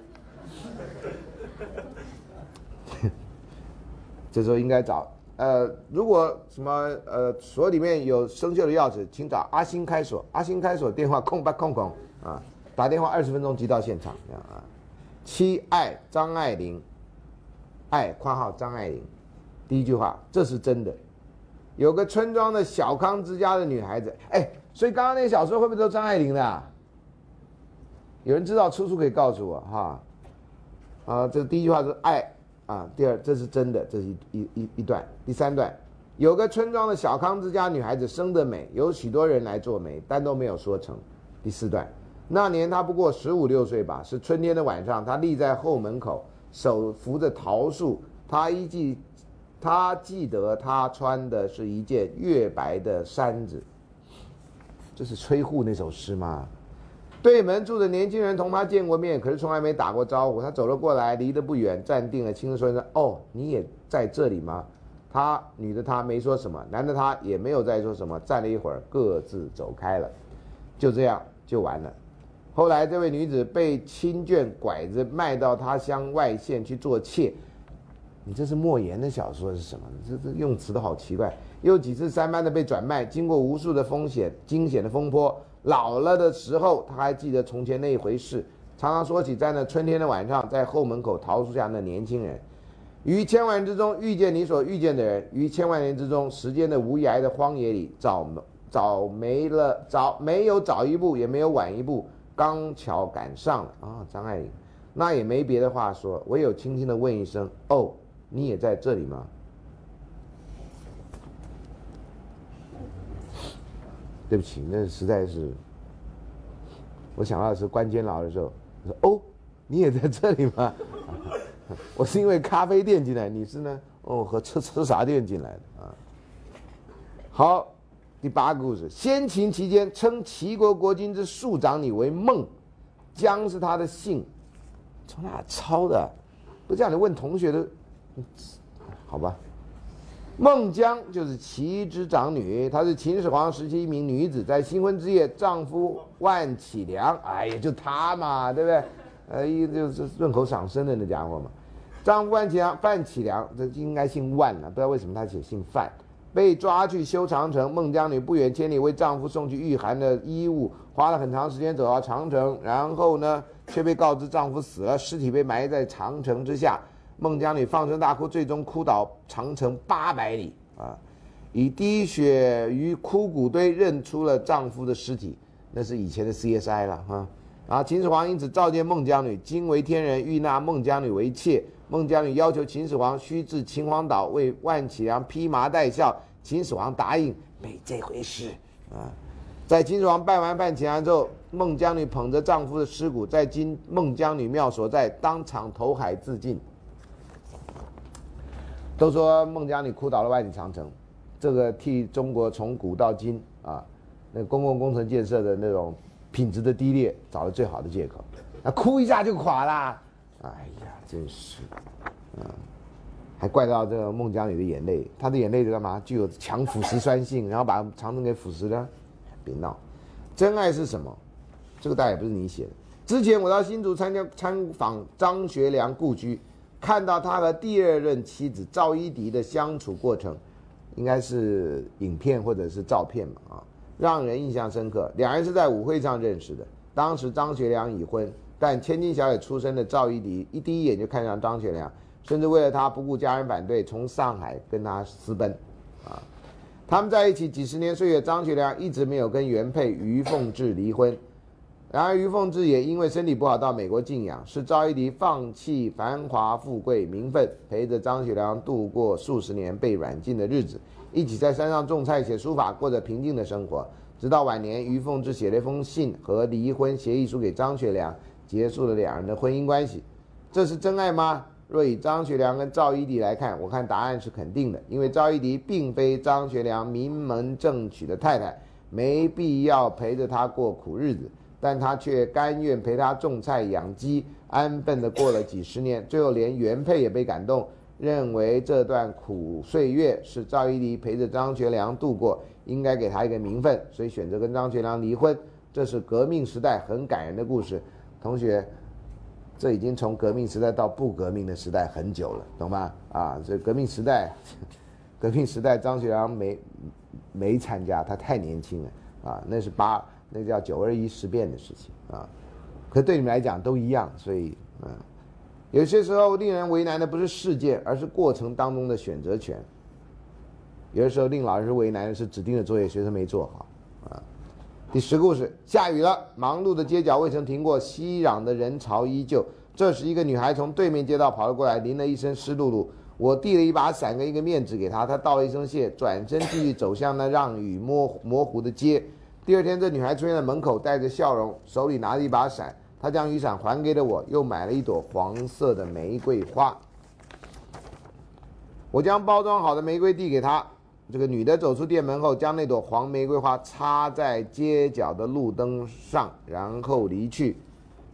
这时候应该找，呃，如果什么呃锁里面有生锈的钥匙，请找阿星开锁。阿星开锁电话空吧空空啊，打电话二十分钟即到现场啊。七爱张爱玲，爱括号张爱玲，第一句话这是真的。有个村庄的小康之家的女孩子，哎，所以刚刚那个小说会不会都张爱玲的？啊有人知道出处可以告诉我哈。啊，这第一句话是爱。啊，第二，这是真的，这是一一一一段。第三段，有个村庄的小康之家女孩子生得美，有许多人来做媒，但都没有说成。第四段，那年她不过十五六岁吧，是春天的晚上，她立在后门口，手扶着桃树，他一记，他记得他穿的是一件月白的衫子。这是崔护那首诗吗？对门住的年轻人同他见过面，可是从来没打过招呼。他走了过来，离得不远，站定了，轻声说一声：“哦，你也在这里吗？”他女的他没说什么，男的他也没有再说什么。站了一会儿，各自走开了。就这样就完了。后来这位女子被亲眷拐子卖到他乡外县去做妾。你这是莫言的小说是什么？这这用词都好奇怪。又几次三番的被转卖，经过无数的风险、惊险的风波。老了的时候，他还记得从前那一回事，常常说起在那春天的晚上，在后门口桃树下那年轻人。于千万人之中遇见你所遇见的人，于千万年之中，时间的无涯的荒野里，早早没了，早没有早一步，也没有晚一步，刚巧赶上了啊！张爱玲，那也没别的话说，唯有轻轻的问一声：“哦，你也在这里吗？”对不起，那实在是，我想到的是关监牢的时候，说：“哦，你也在这里吗？” 我是因为咖啡店进来，你是呢？哦，和吃吃啥店进来的啊？好，第八个故事：先秦期间，称齐国国君之庶长女为孟姜，是他的姓。从哪抄的？不这样，你问同学的，好吧？孟姜就是齐之长女，她是秦始皇时期一名女子，在新婚之夜，丈夫万启良，哎呀，就她嘛，对不对？呃，一就是润口赏身的那家伙嘛。丈夫万启良，范启良，这应该姓万啊，不知道为什么他写姓范。被抓去修长城，孟姜女不远千里为丈夫送去御寒的衣物，花了很长时间走到长城，然后呢，却被告知丈夫死了，尸体被埋在长城之下。孟姜女放声大哭，最终哭倒长城八百里啊！以滴血于枯骨堆认出了丈夫的尸体，那是以前的 CSI 了哈。然后秦始皇因此召见孟姜女，惊为天人，欲纳孟姜女为妾。孟姜女要求秦始皇须至秦皇岛为万启良披麻戴孝，秦始皇答应，没这回事啊！在秦始皇拜完范启良之后，孟姜女捧着丈夫的尸骨，在今孟姜女庙所在，当场投海自尽。都说孟姜女哭倒了万里长城，这个替中国从古到今啊，那公共工程建设的那种品质的低劣找了最好的借口，那，哭一下就垮了。真是，嗯，还怪到这个孟姜女的眼泪，她的眼泪是干嘛？具有强腐蚀酸性，然后把长城给腐蚀了。别闹，真爱是什么？这个大概也不是你写的。之前我到新竹参加参访张学良故居，看到他和第二任妻子赵一迪的相处过程，应该是影片或者是照片嘛啊，让人印象深刻。两人是在舞会上认识的，当时张学良已婚。但千金小姐出身的赵一迪一第一眼就看上张学良，甚至为了他不顾家人反对，从上海跟他私奔，啊，他们在一起几十年岁月，张学良一直没有跟原配于凤至离婚。然而于凤至也因为身体不好到美国静养，是赵一迪放弃繁华富贵名分，陪着张学良度过数十年被软禁的日子，一起在山上种菜写书法，过着平静的生活。直到晚年，于凤至写了一封信和离婚协议书给张学良。结束了两人的婚姻关系，这是真爱吗？若以张学良跟赵一迪来看，我看答案是肯定的，因为赵一迪并非张学良名门正娶的太太，没必要陪着他过苦日子，但他却甘愿陪他种菜养鸡，安分的过了几十年，最后连原配也被感动，认为这段苦岁月是赵一迪陪着张学良度过，应该给他一个名分，所以选择跟张学良离婚。这是革命时代很感人的故事。同学，这已经从革命时代到不革命的时代很久了，懂吗？啊，这革命时代，革命时代张学良没没参加，他太年轻了啊，那是八，那叫九二一事变的事情啊。可对你们来讲都一样，所以嗯，有些时候令人为难的不是事件，而是过程当中的选择权。有的时候令老师为难的是指定的作业学生没做好。第十故事，下雨了，忙碌的街角未曾停过，熙攘的人潮依旧。这时，一个女孩从对面街道跑了过来，淋了一身湿漉漉。我递了一把伞跟一个面纸给她，她道了一声谢，转身继续走向那让雨模模糊的街。第二天，这女孩出现在门口，带着笑容，手里拿着一把伞。她将雨伞还给了我，又买了一朵黄色的玫瑰花。我将包装好的玫瑰递给她。这个女的走出店门后，将那朵黄玫瑰花插在街角的路灯上，然后离去。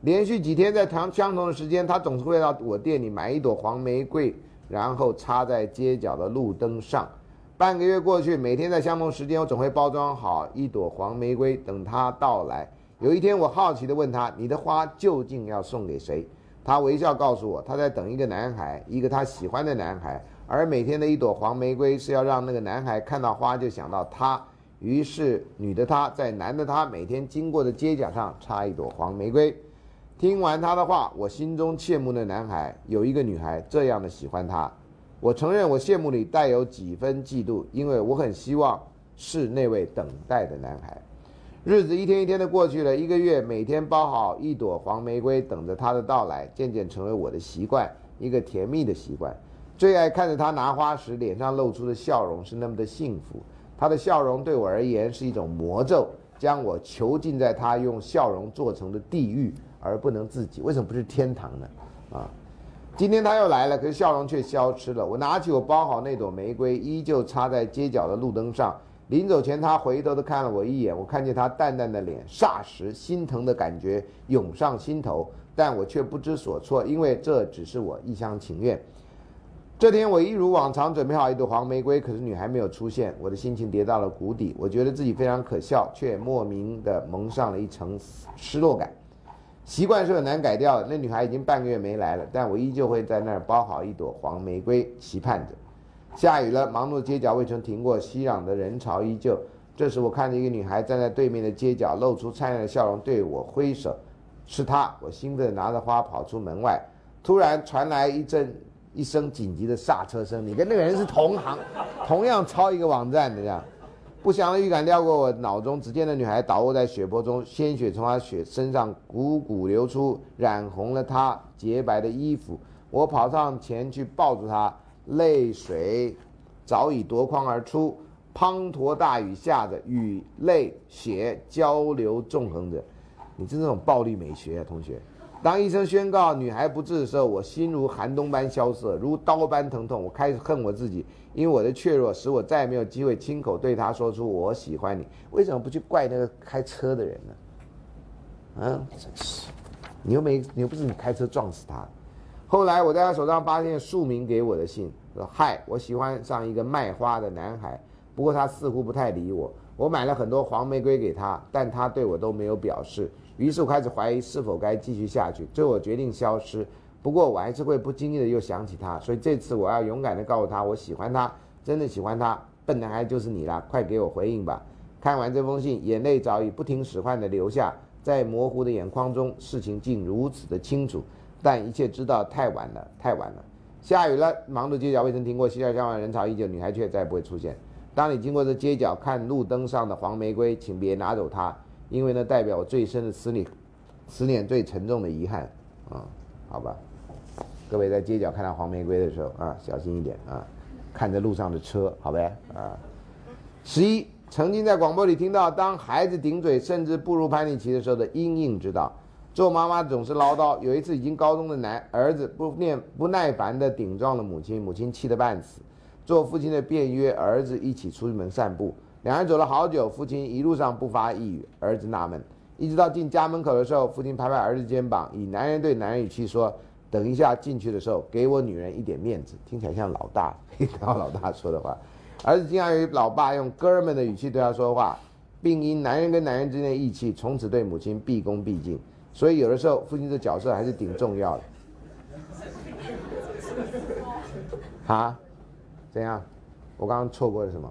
连续几天，在同相同的时间，她总是会到我店里买一朵黄玫瑰，然后插在街角的路灯上。半个月过去，每天在相同时间，我总会包装好一朵黄玫瑰，等她到来。有一天，我好奇地问他：“你的花究竟要送给谁？”他微笑告诉我：“他在等一个男孩，一个他喜欢的男孩。而每天的一朵黄玫瑰是要让那个男孩看到花就想到她。于是，女的她在男的他每天经过的街角上插一朵黄玫瑰。听完他的话，我心中羡慕的男孩有一个女孩这样的喜欢他。我承认，我羡慕里带有几分嫉妒，因为我很希望是那位等待的男孩。”日子一天一天的过去了，一个月，每天包好一朵黄玫瑰，等着他的到来，渐渐成为我的习惯，一个甜蜜的习惯。最爱看着他拿花时脸上露出的笑容是那么的幸福，他的笑容对我而言是一种魔咒，将我囚禁在他用笑容做成的地狱，而不能自己。为什么不是天堂呢？啊，今天他又来了，可是笑容却消失了。我拿起我包好那朵玫瑰，依旧插在街角的路灯上。临走前，他回头的看了我一眼，我看见他淡淡的脸，霎时心疼的感觉涌上心头，但我却不知所措，因为这只是我一厢情愿。这天，我一如往常准备好一朵黄玫瑰，可是女孩没有出现，我的心情跌到了谷底，我觉得自己非常可笑，却莫名的蒙上了一层失落感。习惯是很难改掉的，那女孩已经半个月没来了，但我依旧会在那儿包好一朵黄玫瑰，期盼着。下雨了，忙碌的街角未曾停过，熙攘的人潮依旧。这时，我看见一个女孩站在对面的街角，露出灿烂的笑容，对我挥手。是她，我兴奋地拿着花跑出门外。突然传来一阵一声紧急的刹车声。你跟那个人是同行，同样抄一个网站的这样。不祥的预感撩过我脑中，只见那女孩倒卧在血泊中，鲜血从她血身上汩汩流出，染红了她洁白的衣服。我跑上前去抱住她。泪水早已夺眶而出，滂沱大雨下着，雨泪血交流纵横着。你是那种暴力美学啊，同学。当医生宣告女孩不治的时候，我心如寒冬般萧瑟，如刀般疼痛。我开始恨我自己，因为我的怯弱使我再也没有机会亲口对她说出我喜欢你。为什么不去怪那个开车的人呢？嗯，真是，你又没，你又不是你开车撞死他。后来我在他手上发现署名给我的信，说：“嗨，我喜欢上一个卖花的男孩，不过他似乎不太理我。我买了很多黄玫瑰给他，但他对我都没有表示。于是我开始怀疑是否该继续下去。最后我决定消失。不过我还是会不经意的又想起他，所以这次我要勇敢的告诉他我喜欢他，真的喜欢他。笨男孩就是你了，快给我回应吧！”看完这封信，眼泪早已不听使唤的流下，在模糊的眼眶中，事情竟如此的清楚。但一切知道太晚了，太晚了。下雨了，忙碌街角未曾停过，熙来攘往人潮依旧，女孩却再也不会出现。当你经过这街角，看路灯上的黄玫瑰，请别拿走它，因为呢代表我最深的思念，思念最沉重的遗憾。啊，好吧。各位在街角看到黄玫瑰的时候啊，小心一点啊，看着路上的车，好呗啊。十一，曾经在广播里听到，当孩子顶嘴甚至步入叛逆期的时候的阴影之道。做妈妈总是唠叨。有一次，已经高中的男儿子不念不耐烦地顶撞了母亲，母亲气得半死。做父亲的便约儿子一起出门散步。两人走了好久，父亲一路上不发一语。儿子纳闷，一直到进家门口的时候，父亲拍拍儿子肩膀，以男人对男人语气说：“等一下进去的时候，给我女人一点面子。”听起来像老大，听到老大说的话。儿子惊讶于老爸用哥们的语气对他说话，并因男人跟男人之间的义气，从此对母亲毕恭毕敬。所以有的时候，父亲这角色还是挺重要的。啊？怎样？我刚刚错过了什么？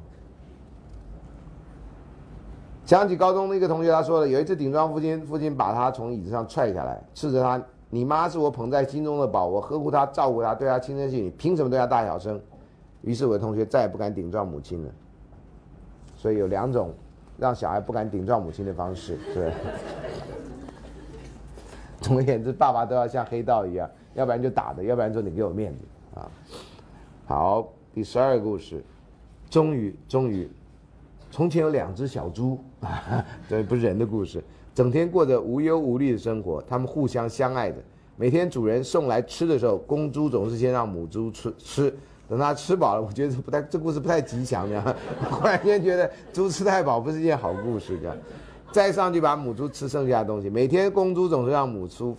想起高中的一个同学，他说了，有一次顶撞父亲，父亲把他从椅子上踹下来，斥责他：“你妈是我捧在心中的宝，我呵护她、照顾她，对她轻声细语，凭什么对她大小声？”于是我的同学再也不敢顶撞母亲了。所以有两种让小孩不敢顶撞母亲的方式，对。总而言之，爸爸都要像黑道一样，要不然就打的，要不然就你给我面子啊。好，第十二个故事，终于，终于，从前有两只小猪，这不是人的故事，整天过着无忧无虑的生活，他们互相相爱着。每天主人送来吃的时候，公猪总是先让母猪吃吃，等它吃饱了，我觉得不太，这故事不太吉祥的。忽然间觉得猪吃太饱不是一件好故事，这样。再上去把母猪吃剩下的东西。每天公猪总是让母猪，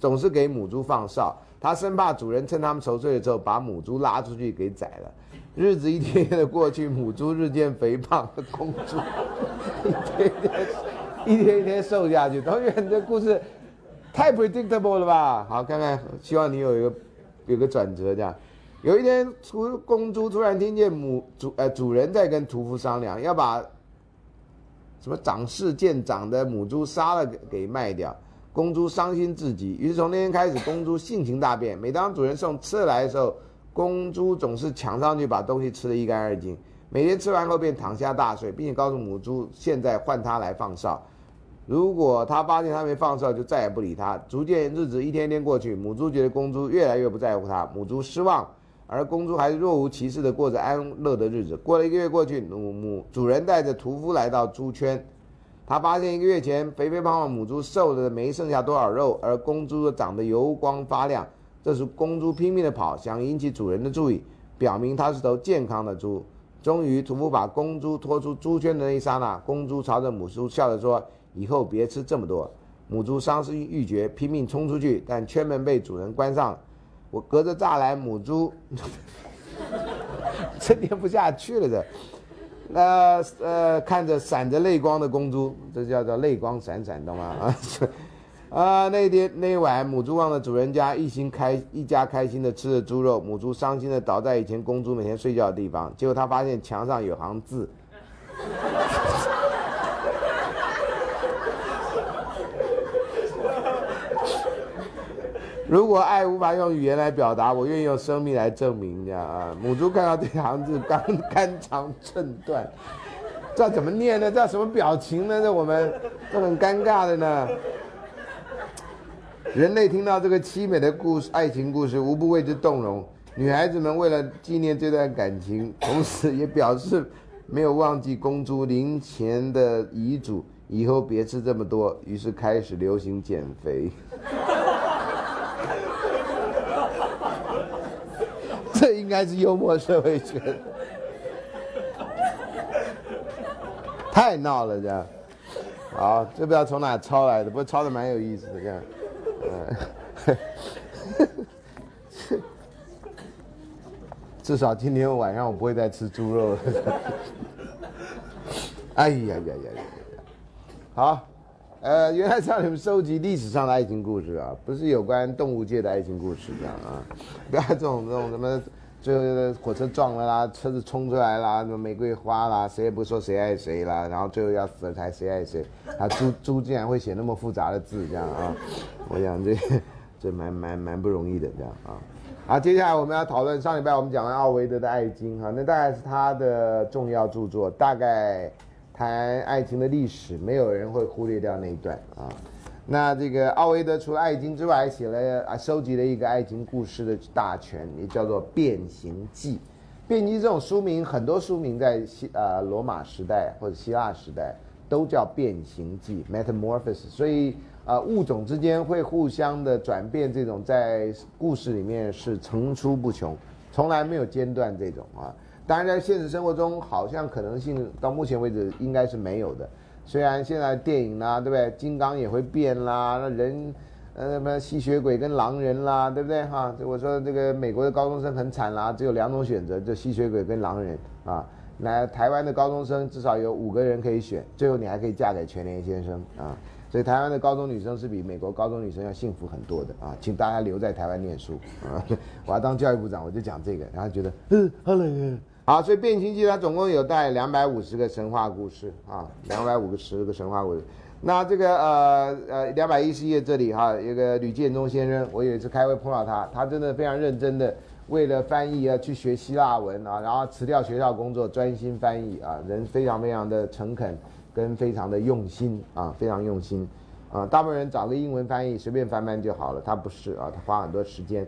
总是给母猪放哨，他生怕主人趁他们熟睡的时候把母猪拉出去给宰了。日子一天天的过去，母猪日渐肥胖，公猪一天 一天一天一天瘦下去。导演，你这故事太 predictable 了吧？好，看看，希望你有一个有个转折这样。有一天，出公猪突然听见母主呃主人在跟屠夫商量，要把什么长势渐长的母猪杀了给给卖掉。公猪伤心至极，于是从那天开始，公猪性情大变。每当主人送吃的来的时候，公猪总是抢上去把东西吃得一干二净。每天吃完后便躺下大睡，并且告诉母猪，现在换它来放哨。如果它发现它没放哨，就再也不理它。逐渐日子一天天过去，母猪觉得公猪越来越不在乎它，母猪失望，而公猪还是若无其事地过着安乐的日子。过了一个月过去，母母主人带着屠夫来到猪圈，他发现一个月前肥肥胖胖母猪瘦的没剩下多少肉，而公猪长得油光发亮。这时公猪拼命地跑，想引起主人的注意，表明它是头健康的猪。终于，屠夫把公猪拖出猪圈的那一刹那，公猪朝着母猪笑着说：“以后别吃这么多。”母猪伤心欲绝，拼命冲出去，但圈门被主人关上。我隔着栅栏，母猪撑不下去了这。呃呃，看着闪着泪光的公猪，这叫做泪光闪闪，懂吗？啊。啊，那天那一晚，母猪忘了主人家，一心开一家开心的吃着猪肉。母猪伤心的倒在以前公猪每天睡觉的地方，结果他发现墙上有行字：如果爱无法用语言来表达，我愿意用生命来证明。这样啊，母猪看到这行字，肝肝肠寸断。这怎么念呢？这什么表情呢？这我们这很尴尬的呢。人类听到这个凄美的故事，爱情故事，无不为之动容。女孩子们为了纪念这段感情，同时也表示没有忘记公主临前的遗嘱，以后别吃这么多。于是开始流行减肥。这应该是幽默社会学，太闹了这样。好，这不知道从哪抄来的，不过抄的蛮有意思的这样。至少今天晚上我不会再吃猪肉了。哎呀呀呀呀呀！好，呃，原来是让你们收集历史上的爱情故事啊，不是有关动物界的爱情故事这样啊，不要这种这种什么。最后火车撞了啦，车子冲出来啦，什么玫瑰花啦，谁也不说谁爱谁啦，然后最后要死了才谁爱谁，啊猪猪竟然会写那么复杂的字这样啊，我想这 这蛮蛮蛮不容易的这样啊，好，接下来我们要讨论上礼拜我们讲了奥维德的《爱经》哈，那大概是他的重要著作，大概谈爱情的历史，没有人会忽略掉那一段啊。那这个奥维德除了《爱经》之外，还写了啊，收集了一个爱情故事的大全，也叫做《变形记》。《变形记》这种书名，很多书名在希呃罗马时代或者希腊时代都叫《变形记》（Metamorphosis）。所以啊，物种之间会互相的转变，这种在故事里面是层出不穷，从来没有间断这种啊。当然，在现实生活中，好像可能性到目前为止应该是没有的。虽然现在电影啦，对不对？金刚也会变啦，那人，呃，什么吸血鬼跟狼人啦，对不对？哈，我说这个美国的高中生很惨啦，只有两种选择，就吸血鬼跟狼人啊。那台湾的高中生至少有五个人可以选，最后你还可以嫁给全联先生啊。所以台湾的高中女生是比美国高中女生要幸福很多的啊，请大家留在台湾念书啊。我要当教育部长，我就讲这个，然后觉得，嗯，好冷啊。好，所以《变形记》它总共有带两百五十个神话故事啊，两百五十个神话故事。那这个呃呃两百一十页这里哈，一个吕建中先生，我有一次开会碰到他，他真的非常认真的为了翻译啊去学希腊文啊，然后辞掉学校工作专心翻译啊，人非常非常的诚恳跟非常的用心啊，非常用心啊。大部分人找个英文翻译随便翻翻就好了，他不是啊，他花很多时间。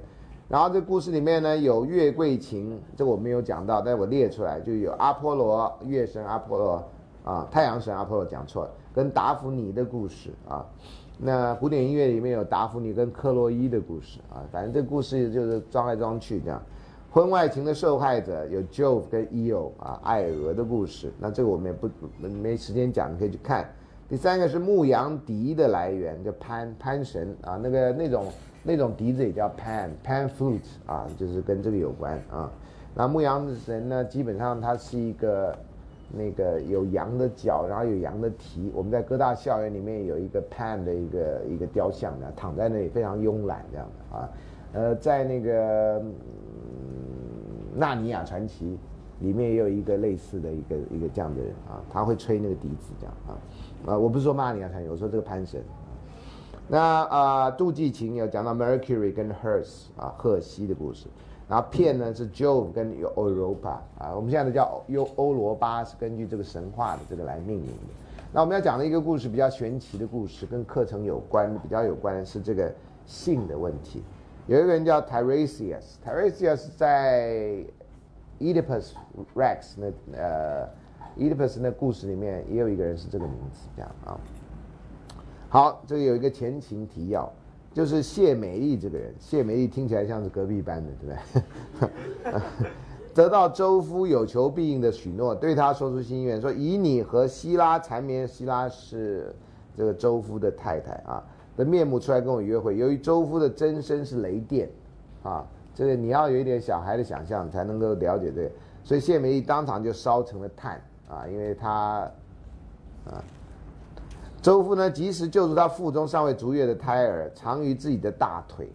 然后这故事里面呢有月桂情，这我没有讲到，但我列出来就有阿波罗月神阿波罗啊，太阳神阿波罗讲错了，跟达芙妮的故事啊，那古典音乐里面有达芙妮跟克洛伊的故事啊，反正这故事就是装来装去这样。婚外情的受害者有 Jove 跟 Eo 啊，爱俄的故事，那这个我们也不没时间讲，你可以去看。第三个是牧羊笛的来源，叫潘潘神啊，那个那种。那种笛子也叫 pan pan flute 啊，就是跟这个有关啊。那牧羊神呢，基本上他是一个那个有羊的脚，然后有羊的蹄。我们在哥大校园里面有一个 Pan 的一个一个雕像的，躺在那里非常慵懒这样的啊。呃，在那个《纳尼亚传奇》里面也有一个类似的一个一个这样的人啊，他会吹那个笛子这样啊。啊，我不是说纳尼亚传奇，我说这个潘神。那啊，杜季琴有讲到 Mercury 跟 Herse 啊，赫西的故事。然后片呢是 Jove 跟 Europa 啊，我们现在叫欧欧罗巴，是根据这个神话的这个来命名的。那我们要讲的一个故事比较玄奇的故事，跟课程有关，比较有关的是这个性的问题。有一个人叫 Tiresias，Tiresias 在 Oedipus Rex 那呃 Oedipus 那故事里面也有一个人是这个名字，这样啊。好，这里有一个前情提要。就是谢美丽这个人，谢美丽听起来像是隔壁班的，对不对？得到周夫有求必应的许诺，对他说出心愿，说以你和希拉缠绵，希拉是这个周夫的太太啊的面目出来跟我约会。由于周夫的真身是雷电，啊，这个你要有一点小孩的想象才能够了解这个，所以谢美丽当场就烧成了炭啊，因为他啊。周父呢，及时救助他腹中尚未足月的胎儿，藏于自己的大腿。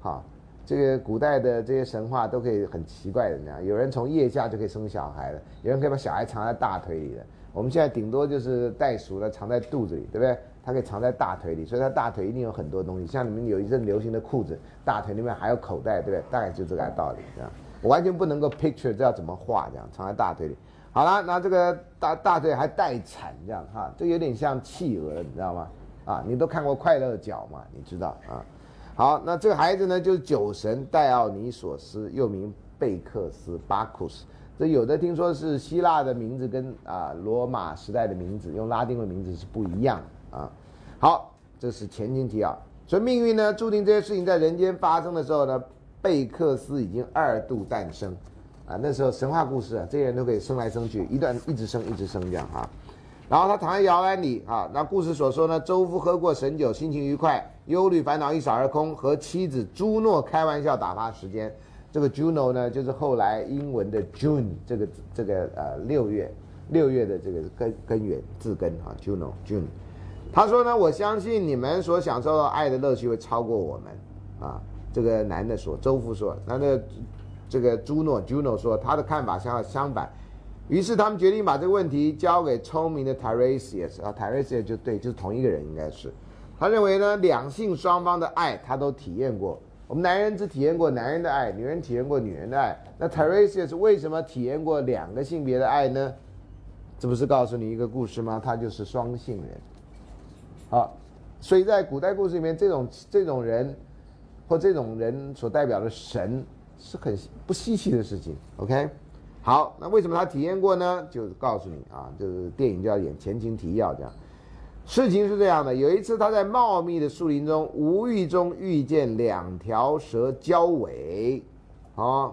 哈，这个古代的这些神话都可以很奇怪的那样，有人从腋下就可以生小孩了，有人可以把小孩藏在大腿里的。我们现在顶多就是袋鼠了，藏在肚子里，对不对？它可以藏在大腿里，所以它大腿一定有很多东西。像你们有一阵流行的裤子，大腿里面还有口袋，对不对？大概就这个道理，这样。我完全不能够 picture 这要怎么画，这样藏在大腿里。好了，那这个大大腿还带产，这样哈，这有点像企鹅，你知道吗？啊，你都看过《快乐角》嘛？你知道啊？好，那这个孩子呢，就是酒神戴奥尼索斯，又名贝克斯巴库斯。这有的听说是希腊的名字，跟啊罗马时代的名字用拉丁的名字是不一样啊。好，这是前情提要。所以命运呢，注定这些事情在人间发生的时候呢，贝克斯已经二度诞生。啊，那时候神话故事啊，这些人都可以生来生去，一段一直生一直生这样哈。然后他躺在摇篮里啊，那故事所说呢，周夫喝过神酒，心情愉快，忧虑烦恼一扫而空，和妻子朱诺开玩笑打发时间。这个 Juno 呢，就是后来英文的 June，这个这个呃六月六月的这个根根源字根哈，Juno June。他说呢，我相信你们所享受到爱的乐趣会超过我们啊。这个男的说，周夫说，那那。这个朱诺 Juno 说他的看法相相反，于是他们决定把这个问题交给聪明的 Tiresias 啊，Tiresias 就对，就是同一个人应该是。他认为呢，两性双方的爱他都体验过。我们男人只体验过男人的爱，女人体验过女人的爱。那 Tiresias 为什么体验过两个性别的爱呢？这不是告诉你一个故事吗？他就是双性人。好，所以在古代故事里面，这种这种人或这种人所代表的神。是很不稀奇的事情，OK，好，那为什么他体验过呢？就是告诉你啊，就是电影就要演前情提要这样。事情是这样的，有一次他在茂密的树林中，无意中遇见两条蛇交尾，哦，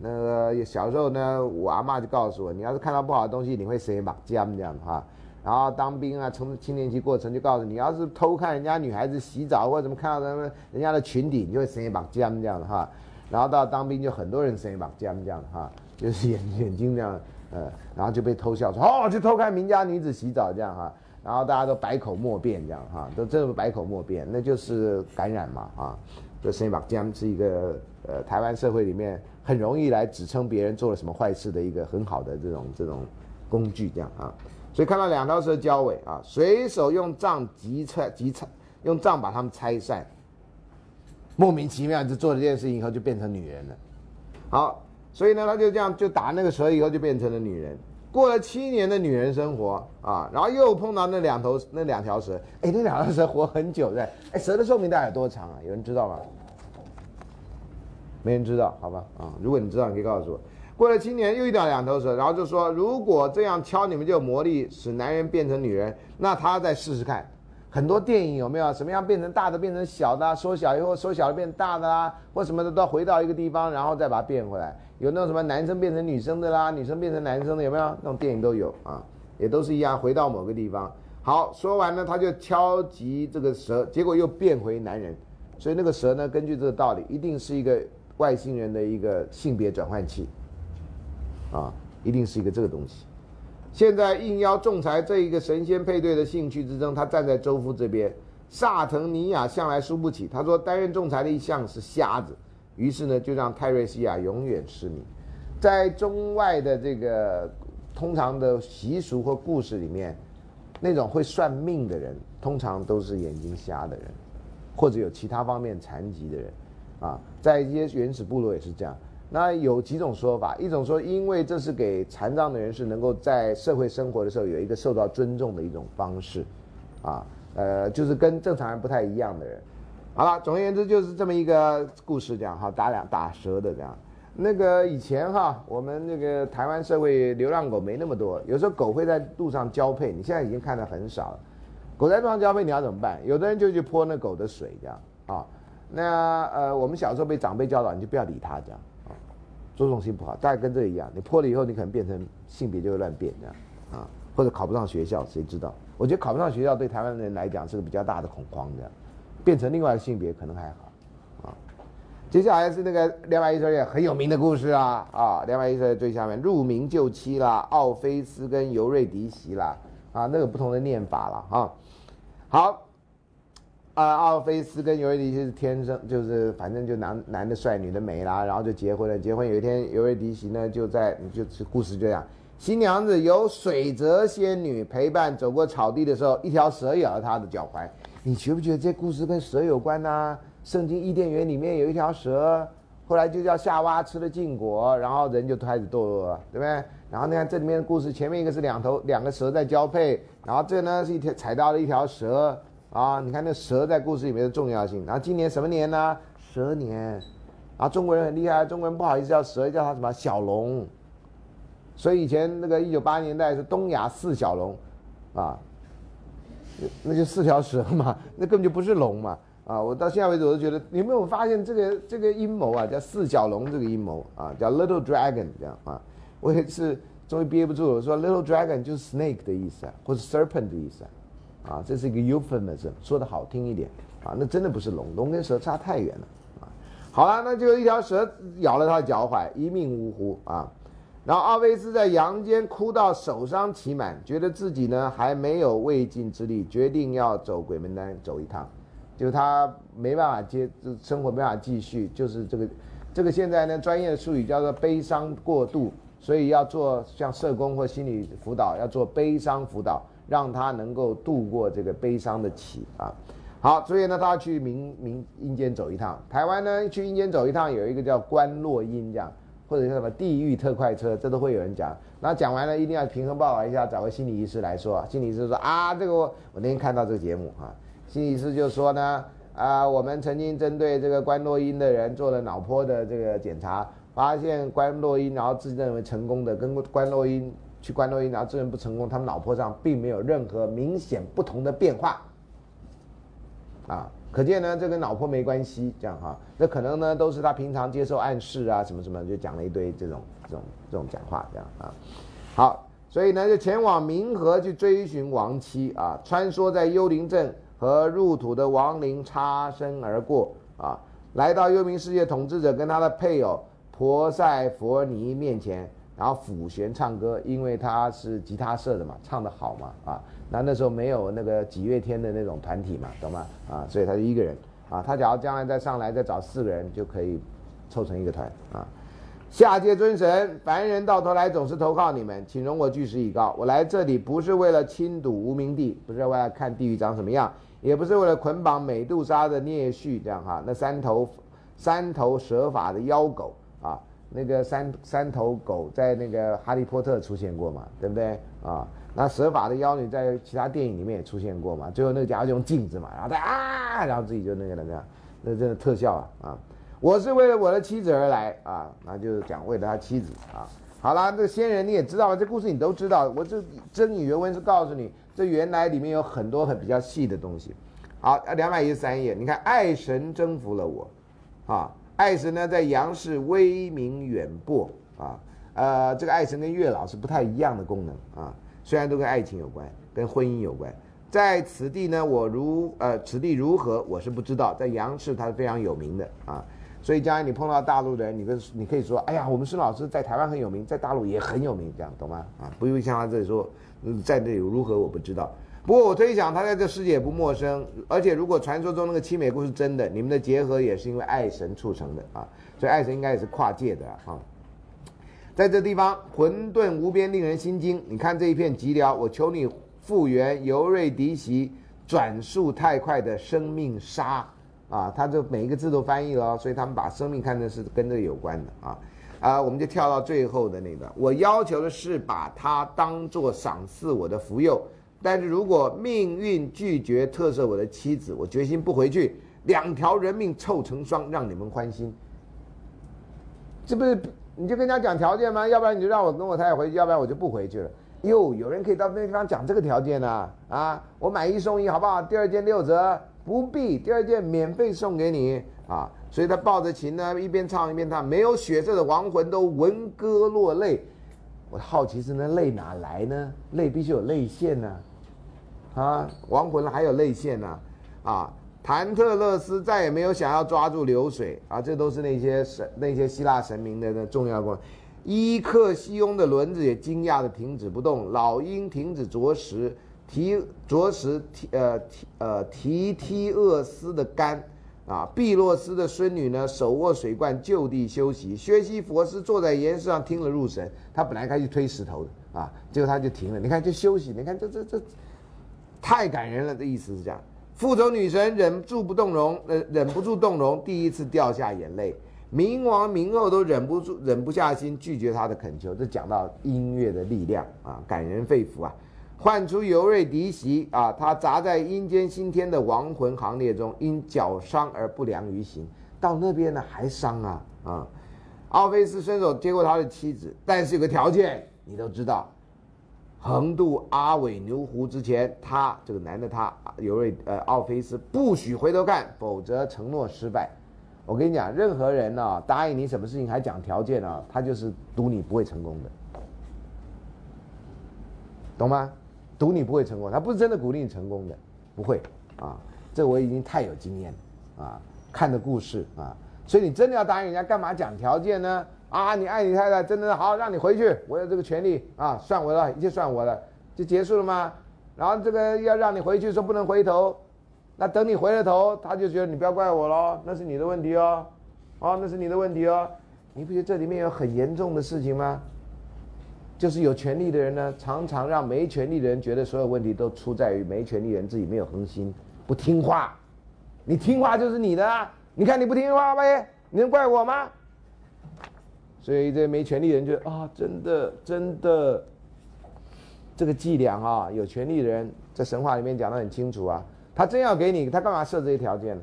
那个小时候呢，我阿妈就告诉我，你要是看到不好的东西，你会生一把姜这样的哈。然后当兵啊，从青年期过程就告诉你，要是偷看人家女孩子洗澡或者怎么看到他们人家的裙底，你就会生一把姜这样的哈。然后到当兵就很多人生一把这样这样哈，就是眼眼睛这样，呃，然后就被偷笑说哦，去偷看民家女子洗澡这样哈，然后大家都百口莫辩这样哈，都真的百口莫辩，那就是感染嘛啊，就生一把姜是一个呃台湾社会里面很容易来指称别人做了什么坏事的一个很好的这种这种工具这样啊，所以看到两条蛇交尾啊，随手用杖击拆击拆，用杖把它们拆散。莫名其妙就做了这件事情以后就变成女人了，好，所以呢他就这样就打那个蛇以后就变成了女人，过了七年的女人生活啊，然后又碰到那两头那两条蛇，哎，那两条蛇活很久的，哎，蛇的寿命大概有多长啊？有人知道吗？没人知道，好吧，啊，如果你知道，你可以告诉我。过了七年又遇到两头蛇，然后就说如果这样敲你们就有魔力使男人变成女人，那他再试试看。很多电影有没有什么样变成大的变成小的，缩小以后缩小变大的啦，或什么的都回到一个地方，然后再把它变回来。有那种什么男生变成女生的啦，女生变成男生的有没有？那种电影都有啊，也都是一样，回到某个地方。好，说完了他就敲击这个蛇，结果又变回男人。所以那个蛇呢，根据这个道理，一定是一个外星人的一个性别转换器，啊，一定是一个这个东西。现在应邀仲裁这一个神仙配对的兴趣之争，他站在周夫这边。萨腾尼亚向来输不起，他说担任仲裁的一项是瞎子，于是呢就让泰瑞西亚永远失明。在中外的这个通常的习俗或故事里面，那种会算命的人，通常都是眼睛瞎的人，或者有其他方面残疾的人，啊，在一些原始部落也是这样。那有几种说法，一种说因为这是给残障的人士能够在社会生活的时候有一个受到尊重的一种方式，啊。呃，就是跟正常人不太一样的人，好了，总而言之就是这么一个故事，讲哈，打两打蛇的这样。那个以前哈，我们那个台湾社会流浪狗没那么多，有时候狗会在路上交配，你现在已经看的很少了。狗在路上交配你要怎么办？有的人就去泼那狗的水这样啊。那呃，我们小时候被长辈教导，你就不要理它这样啊，尊重心不好，大概跟这一样，你破了以后，你可能变成性别就会乱变这样啊，或者考不上学校，谁知道？我觉得考不上学校对台湾人来讲是个比较大的恐慌，这样变成另外性别可能还好，啊，接下来是那个两百一十二页很有名的故事啊啊，两百一十页最下面入名就妻啦，奥菲斯跟尤瑞迪西啦，啊，那个不同的念法了啊，好，啊，奥菲斯跟尤瑞迪西是天生就是反正就男男的帅女的美啦，然后就结婚了，结婚有一天尤瑞迪西呢就在就是故事就这样。新娘子由水泽仙女陪伴走过草地的时候，一条蛇咬了她的脚踝。你觉不觉得这故事跟蛇有关呢？圣经伊甸园里面有一条蛇，后来就叫夏娃吃了禁果，然后人就开始堕落了，对不对？然后你看这里面的故事，前面一个是两头两个蛇在交配，然后这呢是一条踩到了一条蛇啊。你看那蛇在故事里面的重要性。然后今年什么年呢？蛇年。啊，中国人很厉害，中国人不好意思叫蛇，叫它什么小龙。所以以前那个一九八零年代是东亚四小龙，啊，那就四条蛇嘛，那根本就不是龙嘛，啊，我到现在为止我都觉得，你有没有发现这个这个阴谋啊，叫四小龙这个阴谋啊，叫 Little Dragon 这样啊，我也是终于憋不住了，说 Little Dragon 就是 snake 的意思啊，或者 serpent 的意思啊，啊，这是一个 euphemism，说的好听一点啊，那真的不是龙，龙跟蛇差太远了啊，好了，那就一条蛇咬了他的脚踝，一命呜呼啊。然后阿维斯在阳间哭到手伤期满，觉得自己呢还没有未尽之力，决定要走鬼门关走一趟，就他没办法接，生活没法继续，就是这个，这个现在呢专业的术语叫做悲伤过度，所以要做像社工或心理辅导，要做悲伤辅导，让他能够度过这个悲伤的期啊。好，所以呢他要去民民阴间走一趟，台湾呢去阴间走一趟有一个叫观落阴这样。或者叫什么地狱特快车，这都会有人讲。那讲完了，一定要平衡报道一下，找个心理医师来说。心理医师说啊，这个我我那天看到这个节目啊，心理医师就说呢，啊，我们曾经针对这个关洛音的人做了脑波的这个检查，发现关洛音然后自认为成功的，跟关洛音去关洛音然后自认不成功，他们脑波上并没有任何明显不同的变化，啊。可见呢，这跟脑波没关系，这样哈，那可能呢都是他平常接受暗示啊，什么什么，就讲了一堆这种这种这种讲话，这样啊。好，所以呢就前往冥河去追寻亡妻啊，穿梭在幽灵镇和入土的亡灵擦身而过啊，来到幽冥世界统治者跟他的配偶婆塞佛尼面前，然后抚弦唱歌，因为他是吉他社的嘛，唱得好嘛啊。那那时候没有那个几月天的那种团体嘛，懂吗？啊，所以他就一个人啊。他假如将来再上来再找四个人，就可以凑成一个团啊。下界尊神，凡人到头来总是投靠你们，请容我据实以告。我来这里不是为了亲睹无名地，不是为了看地狱长什么样，也不是为了捆绑美杜莎的孽婿这样哈。那三头三头蛇法的妖狗，那个三三头狗在那个哈利波特出现过嘛，对不对啊？那蛇法的妖女在其他电影里面也出现过嘛？最后那个家伙用镜子嘛，然后他啊，然后自己就那个了，这样，那真的特效啊啊！我是为了我的妻子而来啊，那就是讲为了他妻子啊。好了，这仙人你也知道了，这故事你都知道。我这真语原文是告诉你，这原来里面有很多很比较细的东西。好，两百一十三页，你看爱神征服了我，啊，爱神呢在杨氏威名远播啊，呃，这个爱神跟月老是不太一样的功能啊。虽然都跟爱情有关，跟婚姻有关，在此地呢，我如呃，此地如何，我是不知道。在杨氏，他是非常有名的啊。所以将来你碰到大陆人，你跟你可以说，哎呀，我们孙老师在台湾很有名，在大陆也很有名，这样懂吗？啊，不用像他这里说，在这里如何我不知道。不过我推想他在这世界也不陌生，而且如果传说中那个七美姑是真的，你们的结合也是因为爱神促成的啊，所以爱神应该也是跨界的啊。在这地方混沌无边，令人心惊。你看这一片寂寥，我求你复原尤瑞迪席转速太快的生命沙啊！他这每一个字都翻译了，所以他们把生命看成是跟这个有关的啊啊！我们就跳到最后的那个，我要求的是把它当做赏赐我的福佑。但是如果命运拒绝特赦我的妻子，我决心不回去，两条人命凑成双，让你们欢心。这不是你就跟人家讲条件吗？要不然你就让我跟我太太回去，要不然我就不回去了。哟，有人可以到那个地方讲这个条件呢？啊，我买一送一，好不好？第二件六折，不必，第二件免费送给你啊。所以他抱着琴呢，一边唱一边唱，没有血色的亡魂都闻歌落泪。我好奇是那泪哪来呢？泪必须有泪腺呢。啊亡魂还有泪腺呢，啊，谭特勒斯再也没有想要抓住流水啊，这都是那些神、那些希腊神明的那重要过伊克西翁的轮子也惊讶的停止不动，老鹰停止啄食，提啄食提呃提呃提提厄斯的肝，啊，毕洛斯的孙女呢手握水罐就地休息，薛西佛斯坐在岩石上听了入神，他本来该去推石头的啊，结果他就停了，你看就休息，你看这这这。太感人了的意思是这样，复仇女神忍住不动容，呃，忍不住动容，第一次掉下眼泪。冥王冥后都忍不住忍不下心拒绝他的恳求。这讲到音乐的力量啊，感人肺腑啊。唤出尤瑞迪席啊，他砸在阴间新天的亡魂行列中，因脚伤而不良于行。到那边呢还伤啊啊！奥菲斯伸手接过他的妻子，但是有个条件，你都知道。横渡阿韦牛湖之前，他这个男的他尤瑞呃奥菲斯不许回头看，否则承诺失败。我跟你讲，任何人呢答应你什么事情还讲条件呢，他就是赌你不会成功的，懂吗？赌你不会成功，他不是真的鼓励你成功的，不会啊。这我已经太有经验了啊，看的故事啊，所以你真的要答应人家，干嘛讲条件呢？啊，你爱你太太，真的好，让你回去，我有这个权利啊，算我的，一切算我的，就结束了吗？然后这个要让你回去，说不能回头，那等你回了头，他就觉得你不要怪我喽，那是你的问题哦，哦，那是你的问题哦，你不觉得这里面有很严重的事情吗？就是有权利的人呢，常常让没权利的人觉得所有问题都出在于没权利人自己没有恒心，不听话，你听话就是你的啊，你看你不听话呗，你能怪我吗？所以这没权利的人就啊，真的真的，这个伎俩啊，有权利人在神话里面讲的很清楚啊。他真要给你，他干嘛设这些条件呢？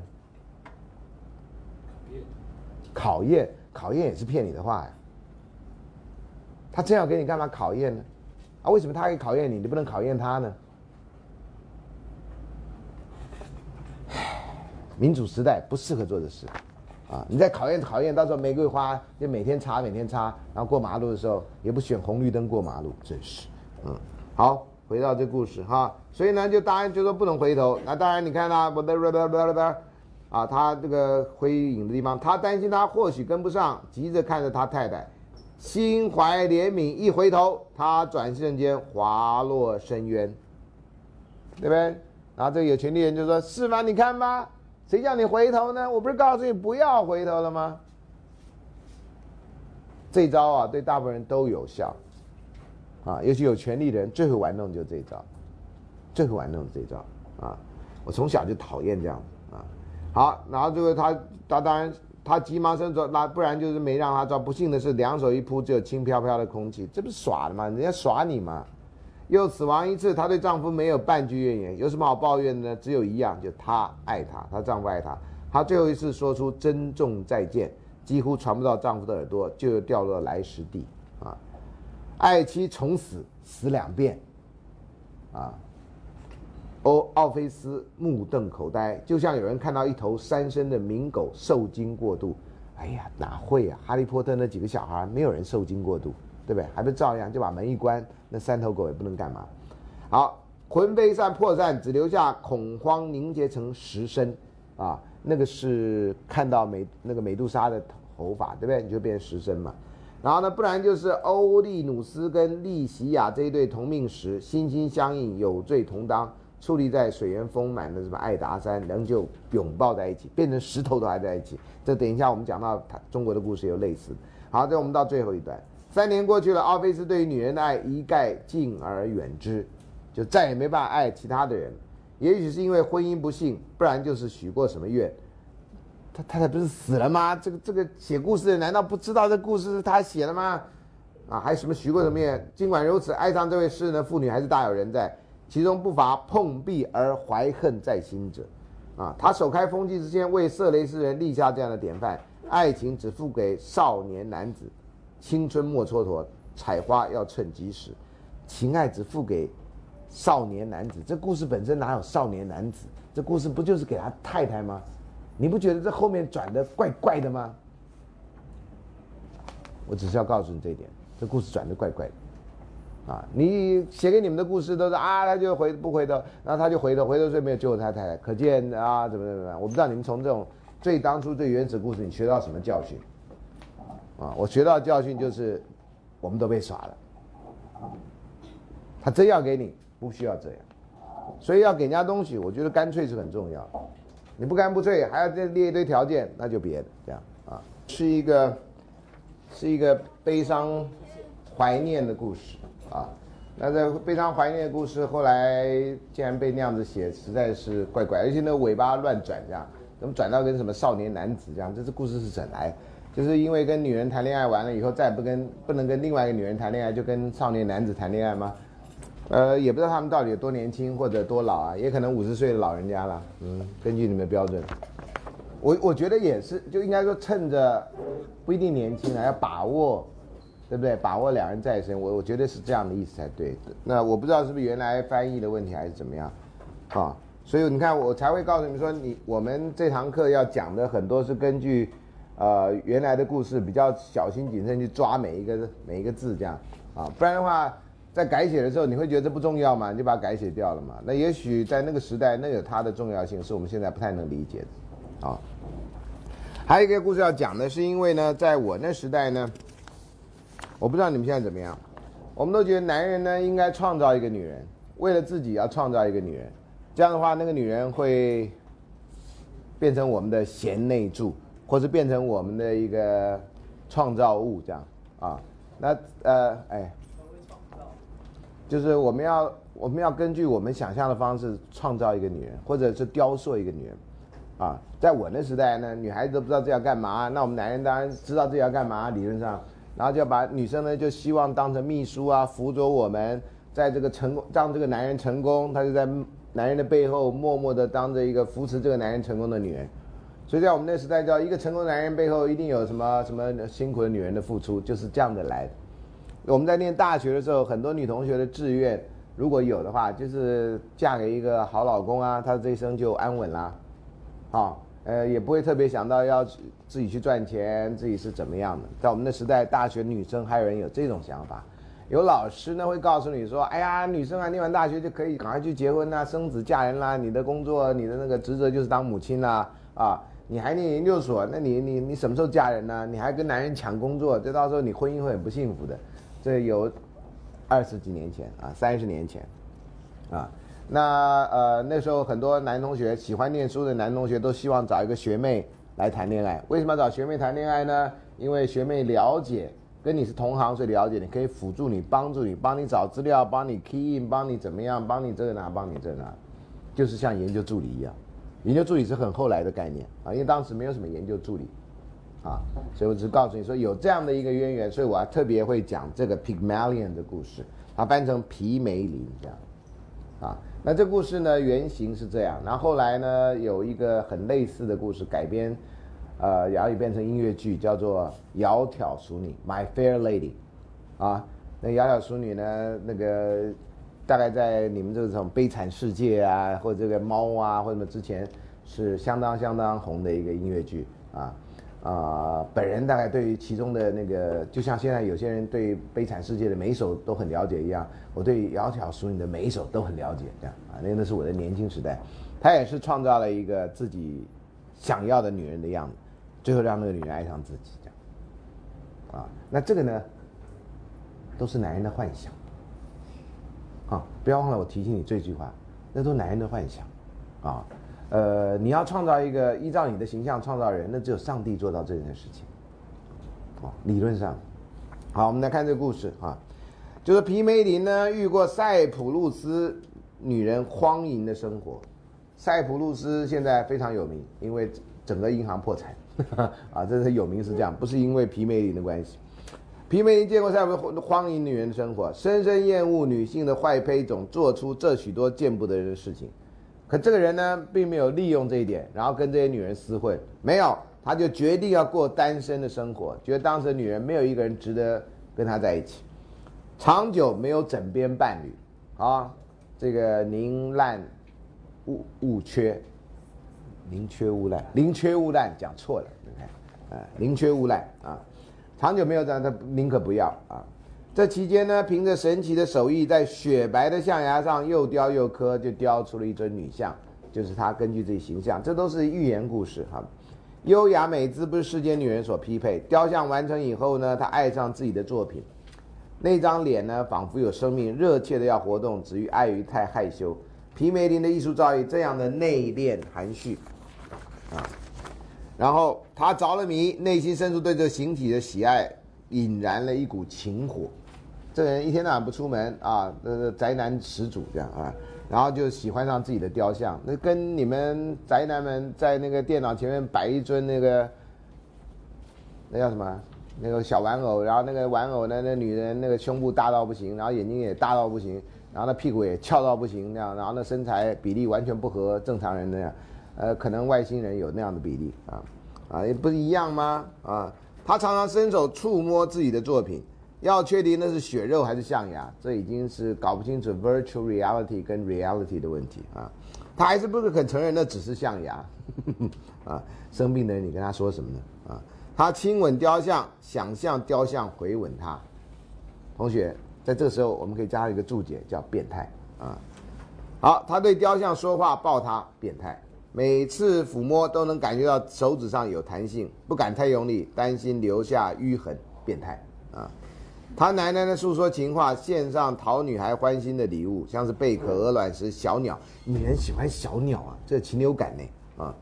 考验，考验也是骗你的话呀。他真要给你干嘛考验呢？啊，为什么他可以考验你，你不能考验他呢？民主时代不适合做这事。啊！你再考验考验，到时候玫瑰花就每天擦每天擦，然后过马路的时候也不选红绿灯过马路，真是，嗯，好，回到这故事哈，所以呢就答应就说不能回头。那当然你看他，啊，他这个回影的地方，他担心他或许跟不上，急着看着他太太，心怀怜悯，一回头，他转瞬间滑落深渊，对不对？然后这个有权利人就说：是吗？你看吧。谁叫你回头呢？我不是告诉你不要回头了吗？这招啊，对大部分人都有效，啊，尤其有权力的人最会玩弄就这招，最会玩弄这招啊！我从小就讨厌这样子啊。好，然后这个他他当然他急忙伸手那不然就是没让他抓。不幸的是，两手一扑，只有轻飘飘的空气，这不是耍的吗？人家耍你吗？又死亡一次，她对丈夫没有半句怨言，有什么好抱怨的呢？只有一样，就她爱他，她丈夫爱她。她最后一次说出珍重再见，几乎传不到丈夫的耳朵，就又掉落来时地。啊，爱妻从死，死两遍。啊，欧奥菲斯目瞪口呆，就像有人看到一头三生的名狗受惊过度。哎呀，哪会啊？哈利波特那几个小孩，没有人受惊过度。对不对？还不照样就把门一关，那三头狗也不能干嘛。好，魂飞散破散，只留下恐慌凝结成石身，啊，那个是看到美那个美杜莎的头发，对不对？你就变石身嘛。然后呢，不然就是欧利努斯跟利西亚这一对同命石，心心相印，有罪同当，矗立在水源丰满的什么爱达山，仍旧拥抱在一起，变成石头都还在一起。这等一下我们讲到他中国的故事有类似。好，这我们到最后一段。三年过去了，奥菲斯对于女人的爱一概敬而远之，就再也没办法爱其他的人。也许是因为婚姻不幸，不然就是许过什么愿。他太太不是死了吗？这个这个写故事的难道不知道这故事是他写的吗？啊，还什么许过什么愿？尽管如此，爱上这位诗人的妇女还是大有人在，其中不乏碰壁而怀恨在心者。啊，他首开风气之前，为色雷斯人立下这样的典范：爱情只付给少年男子，青春莫蹉跎，采花要趁及时，情爱只付给。少年男子，这故事本身哪有少年男子？这故事不就是给他太太吗？你不觉得这后面转的怪怪的吗？我只是要告诉你这一点，这故事转的怪怪的，啊，你写给你们的故事都是啊，他就回不回头，然后他就回头，回头所以没有救他太太，可见啊，怎么怎么样？我不知道你们从这种最当初最原始故事，你学到什么教训？啊，我学到教训就是，我们都被耍了，他真要给你。不需要这样，所以要给人家东西，我觉得干脆是很重要。你不干不脆，还要再列一堆条件，那就别这样啊。是一个，是一个悲伤怀念的故事啊。那这悲伤怀念的故事后来竟然被那样子写，实在是怪怪。而且那尾巴乱转这样，怎么转到跟什么少年男子这样？这是故事是怎来？就是因为跟女人谈恋爱完了以后，再也不跟不能跟另外一个女人谈恋爱，就跟少年男子谈恋爱吗？呃，也不知道他们到底有多年轻或者多老啊，也可能五十岁的老人家了。嗯，根据你们的标准，我我觉得也是，就应该说趁着不一定年轻啊，要把握，对不对？把握两人在身，我我觉得是这样的意思才对。那我不知道是不是原来翻译的问题还是怎么样，啊，所以你看我才会告诉你们说，你我们这堂课要讲的很多是根据呃原来的故事，比较小心谨慎去抓每一个每一个字这样啊，不然的话。在改写的时候，你会觉得这不重要吗？你就把它改写掉了嘛？那也许在那个时代，那有它的重要性，是我们现在不太能理解的。啊，还有一个故事要讲的是，因为呢，在我那时代呢，我不知道你们现在怎么样，我们都觉得男人呢应该创造一个女人，为了自己要创造一个女人，这样的话，那个女人会变成我们的贤内助，或是变成我们的一个创造物，这样啊？那呃，哎。就是我们要我们要根据我们想象的方式创造一个女人，或者是雕塑一个女人，啊，在我那时代呢，女孩子都不知道自己要干嘛，那我们男人当然知道自己要干嘛，理论上，然后就把女生呢就希望当成秘书啊，辅佐我们，在这个成功让这个男人成功，她就在男人的背后默默的当着一个扶持这个男人成功的女人，所以在我们那时代叫一个成功男人背后一定有什么什么辛苦的女人的付出，就是这样的来。我们在念大学的时候，很多女同学的志愿，如果有的话，就是嫁给一个好老公啊，她这一生就安稳啦，好，呃，也不会特别想到要自己去赚钱，自己是怎么样的。在我们的时代，大学女生还有人有这种想法，有老师呢会告诉你说，哎呀，女生啊，念完大学就可以赶快去结婚啦、生子嫁人啦，你的工作、你的那个职责就是当母亲啦，啊，你还念研究所，那你你你什么时候嫁人呢？你还跟男人抢工作，这到时候你婚姻会很不幸福的。这有二十几年前啊，三十年前，啊，那呃那时候很多男同学喜欢念书的男同学都希望找一个学妹来谈恋爱。为什么找学妹谈恋爱呢？因为学妹了解，跟你是同行，所以了解你，可以辅助你，帮助你，帮你找资料，帮你 key in，帮你怎么样，帮你这个哪，帮你这个哪，就是像研究助理一样。研究助理是很后来的概念啊，因为当时没有什么研究助理。啊，所以我只告诉你说有这样的一个渊源，所以我还特别会讲这个 Pygmalion 的故事，它翻成皮梅林这样，啊，那这故事呢原型是这样，然后后来呢有一个很类似的故事改编，呃，然后也变成音乐剧，叫做《窈窕淑女》My Fair Lady，啊，那窈窕淑女呢那个大概在你们这种悲惨世界啊，或者这个猫啊或者什么之前是相当相当红的一个音乐剧啊。啊，本人大概对于其中的那个，就像现在有些人对《悲惨世界》的每一首都很了解一样，我对《窈窕淑女》的每一首都很了解，这样啊，那那是我的年轻时代。他也是创造了一个自己想要的女人的样子，最后让那个女人爱上自己，这样。啊，那这个呢，都是男人的幻想。啊，不要忘了我提醒你这句话，那都是男人的幻想。啊，呃，你要创造一个依照你的形象创造人，那只有上帝做到这件事情。啊，理论上。好，我们来看这个故事啊，就是皮梅林呢遇过塞浦路斯女人荒淫的生活。塞浦路斯现在非常有名，因为整个银行破产，啊，这是有名是这样，不是因为皮梅林的关系。皮梅林见过塞浦荒淫女人的生活，深深厌恶女性的坏胚种，做出这许多见不得人的事情。可这个人呢，并没有利用这一点，然后跟这些女人厮混，没有。他就决定要过单身的生活，觉得当时的女人没有一个人值得跟他在一起，长久没有枕边伴侣，啊，这个宁滥勿勿缺，宁缺毋滥，宁缺毋滥讲错了，你看，啊，宁缺毋滥啊，长久没有这样，他宁可不要啊。这期间呢，凭着神奇的手艺，在雪白的象牙上又雕又刻，就雕出了一尊女像，就是他根据自己形象，这都是寓言故事哈。优雅美姿不是世间女人所匹配。雕像完成以后呢，她爱上自己的作品，那张脸呢，仿佛有生命，热切的要活动，只于碍于太害羞。皮梅林的艺术造诣这样的内敛含蓄，啊，然后他着了迷，内心深处对这形体的喜爱引燃了一股情火。这人一天到晚不出门啊，呃，宅男始祖这样啊。然后就喜欢上自己的雕像，那跟你们宅男们在那个电脑前面摆一尊那个，那叫什么？那个小玩偶，然后那个玩偶呢，那女人那个胸部大到不行，然后眼睛也大到不行，然后那屁股也翘到不行那样，然后那身材比例完全不合正常人那样，呃，可能外星人有那样的比例啊，啊，也不是一样吗？啊，他常常伸手触摸自己的作品。要确定那是血肉还是象牙，这已经是搞不清楚 virtual reality 跟 reality 的问题啊！他还是不是肯承认那只是象牙 啊？生病的人，你跟他说什么呢？啊！他亲吻雕像，想象雕像回吻他。同学，在这个时候，我们可以加一个注解，叫变态啊！好，他对雕像说话，抱他，变态。每次抚摸都能感觉到手指上有弹性，不敢太用力，担心留下淤痕，变态啊！他奶奶的诉说情话，献上讨女孩欢心的礼物，像是贝壳、鹅卵石、小鸟。女人喜欢小鸟啊，这禽流感呢啊！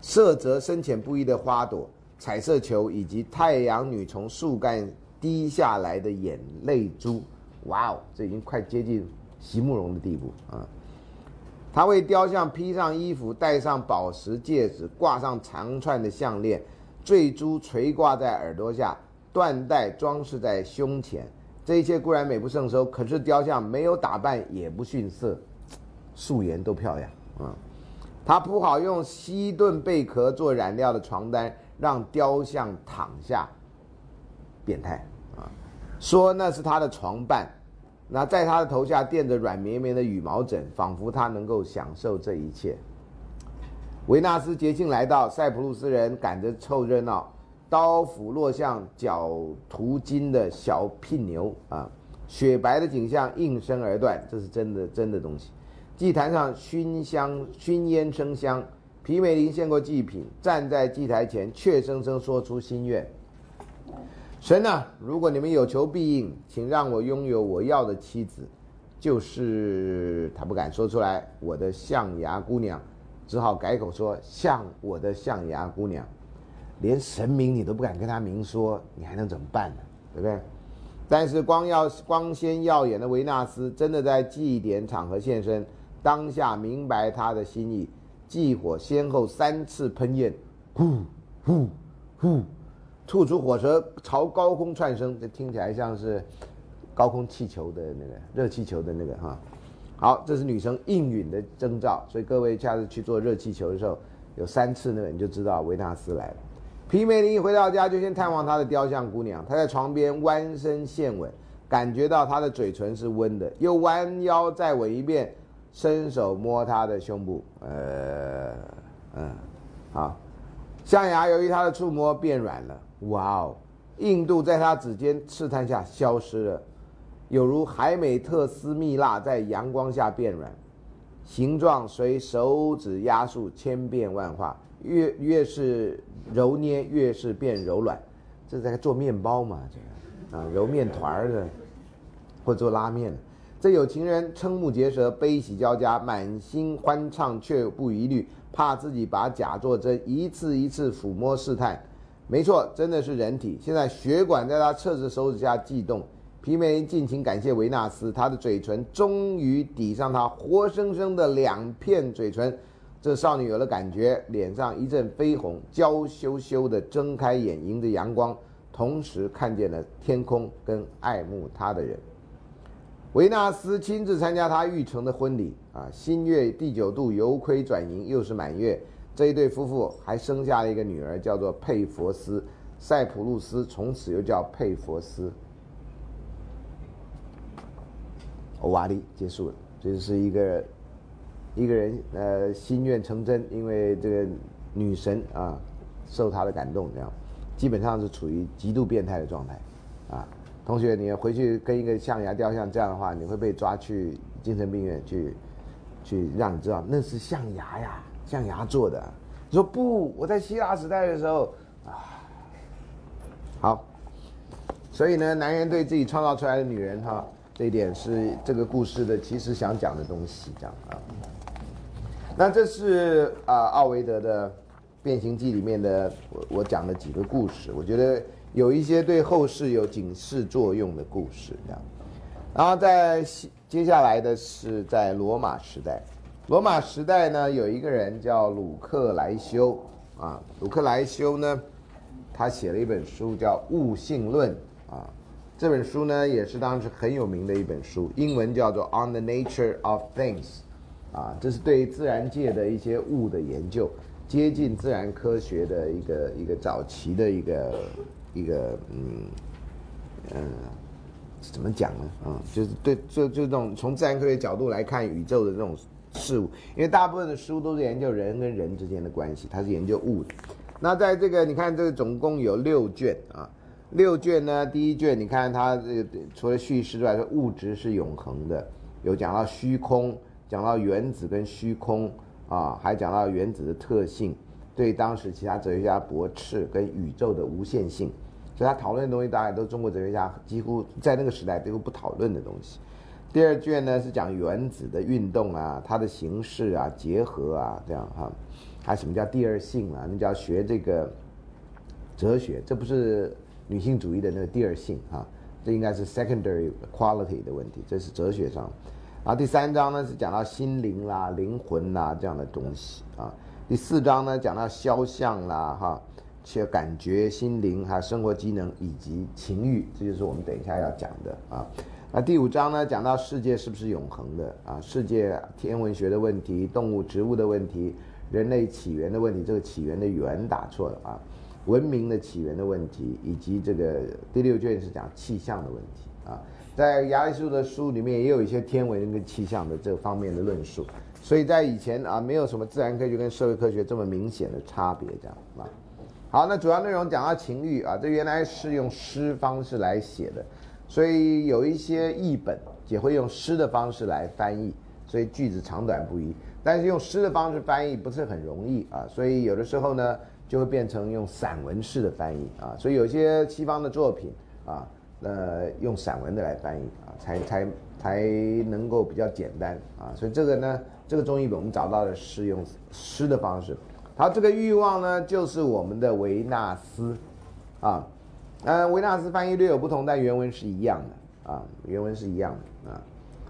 色泽深浅不一的花朵、彩色球，以及太阳女从树干滴下来的眼泪珠。哇哦，这已经快接近席慕容的地步啊！他为雕像披上衣服，戴上宝石戒指，挂上长串的项链，坠珠垂挂在耳朵下。缎带装饰在胸前，这一切固然美不胜收，可是雕像没有打扮也不逊色，素颜都漂亮啊！他铺好用西顿贝壳做染料的床单，让雕像躺下，变态啊！说那是他的床伴，那在他的头下垫着软绵绵的羽毛枕，仿佛他能够享受这一切。维纳斯节庆来到，塞浦路斯人赶着凑热闹。刀斧落向脚途经的小聘牛啊，雪白的景象应声而断，这是真的真的东西。祭坛上熏香熏烟生香，皮美林献过祭品，站在祭台前，怯生生说出心愿：神啊，如果你们有求必应，请让我拥有我要的妻子，就是他不敢说出来，我的象牙姑娘，只好改口说像我的象牙姑娘。连神明你都不敢跟他明说，你还能怎么办呢？对不对？但是光耀光鲜耀眼的维纳斯真的在祭典场合现身，当下明白他的心意，祭火先后三次喷焰，呼呼呼，吐出火舌朝高空窜升，这听起来像是高空气球的那个热气球的那个哈。好，这是女生应允的征兆，所以各位下次去做热气球的时候，有三次那个你就知道维纳斯来了。皮梅林一回到家，就先探望他的雕像姑娘。他在床边弯身献吻，感觉到她的嘴唇是温的，又弯腰再吻一遍，伸手摸她的胸部。呃，嗯，好，象牙由于他的触摸变软了。哇哦，印度在他指尖试探下消失了，有如海美特斯蜜蜡在阳光下变软，形状随手指压塑千变万化。越越是揉捏，越是变柔软。这是在做面包嘛？这个啊，揉面团儿的，或做拉面的。这有情人瞠目结舌，悲喜交加，满心欢畅却不疑虑，怕自己把假作真，一次一次抚摸试探。没错，真的是人体。现在血管在他侧着手指下悸动。皮梅尽情感谢维纳斯，他的嘴唇终于抵上他活生生的两片嘴唇。这少女有了感觉，脸上一阵绯红，娇羞羞的睁开眼，迎着阳光，同时看见了天空跟爱慕她的人。维纳斯亲自参加她玉成的婚礼啊，新月第九度由亏转盈，又是满月。这一对夫妇还生下了一个女儿，叫做佩佛斯。塞浦路斯从此又叫佩佛斯。欧瓦利结束了，这是一个一个人呃心愿成真，因为这个女神啊受他的感动，这样基本上是处于极度变态的状态啊。同学，你回去跟一个象牙雕像这样的话，你会被抓去精神病院去，去让你知道那是象牙呀，象牙做的。你说不，我在希腊时代的时候啊，好，所以呢，男人对自己创造出来的女人哈，这一点是这个故事的其实想讲的东西，这样啊。那这是啊奥维德的《变形记》里面的我我讲的几个故事，我觉得。有一些对后世有警示作用的故事，这样。然后在接下来的是在罗马时代，罗马时代呢有一个人叫鲁克莱修啊，鲁克莱修呢，他写了一本书叫《物性论》啊，这本书呢也是当时很有名的一本书，英文叫做《On the Nature of Things》，啊，这是对自然界的一些物的研究，接近自然科学的一个一个早期的一个。一个嗯嗯，怎么讲呢？啊，就是对，就就这种从自然科学角度来看宇宙的这种事物，因为大部分的书都是研究人跟人之间的关系，它是研究物的。那在这个你看，这个总共有六卷啊，六卷呢，第一卷你看它这个除了叙事之外，说物质是永恒的，有讲到虚空，讲到原子跟虚空啊，还讲到原子的特性。对当时其他哲学家驳斥跟宇宙的无限性，所以他讨论的东西，大概都是中国哲学家几乎在那个时代几乎不讨论的东西。第二卷呢是讲原子的运动啊，它的形式啊，结合啊，这样哈。还什么叫第二性啊？你就要学这个哲学，这不是女性主义的那个第二性啊，这应该是 secondary quality 的问题，这是哲学上。然后第三章呢是讲到心灵啦、灵魂啦这样的东西啊。第四章呢，讲到肖像啦，哈，且感觉、心灵、还有生活机能以及情欲，这就是我们等一下要讲的啊。那第五章呢，讲到世界是不是永恒的啊？世界天文学的问题、动物、植物的问题、人类起源的问题，这个起源的源打错了啊。文明的起源的问题，以及这个第六卷是讲气象的问题啊。在亚里士多德书里面也有一些天文跟气象的这方面的论述。所以在以前啊，没有什么自然科学跟社会科学这么明显的差别，这样啊。好，那主要内容讲到情欲啊，这原来是用诗方式来写的，所以有一些译本也会用诗的方式来翻译，所以句子长短不一。但是用诗的方式翻译不是很容易啊，所以有的时候呢就会变成用散文式的翻译啊。所以有些西方的作品啊，呃，用散文的来翻译啊，才才才能够比较简单啊。所以这个呢。这个中译本我们找到的是用诗的方式，他，这个欲望呢就是我们的维纳斯，啊，嗯，维纳斯翻译略有不同，但原文是一样的。啊，原文是一样的。啊，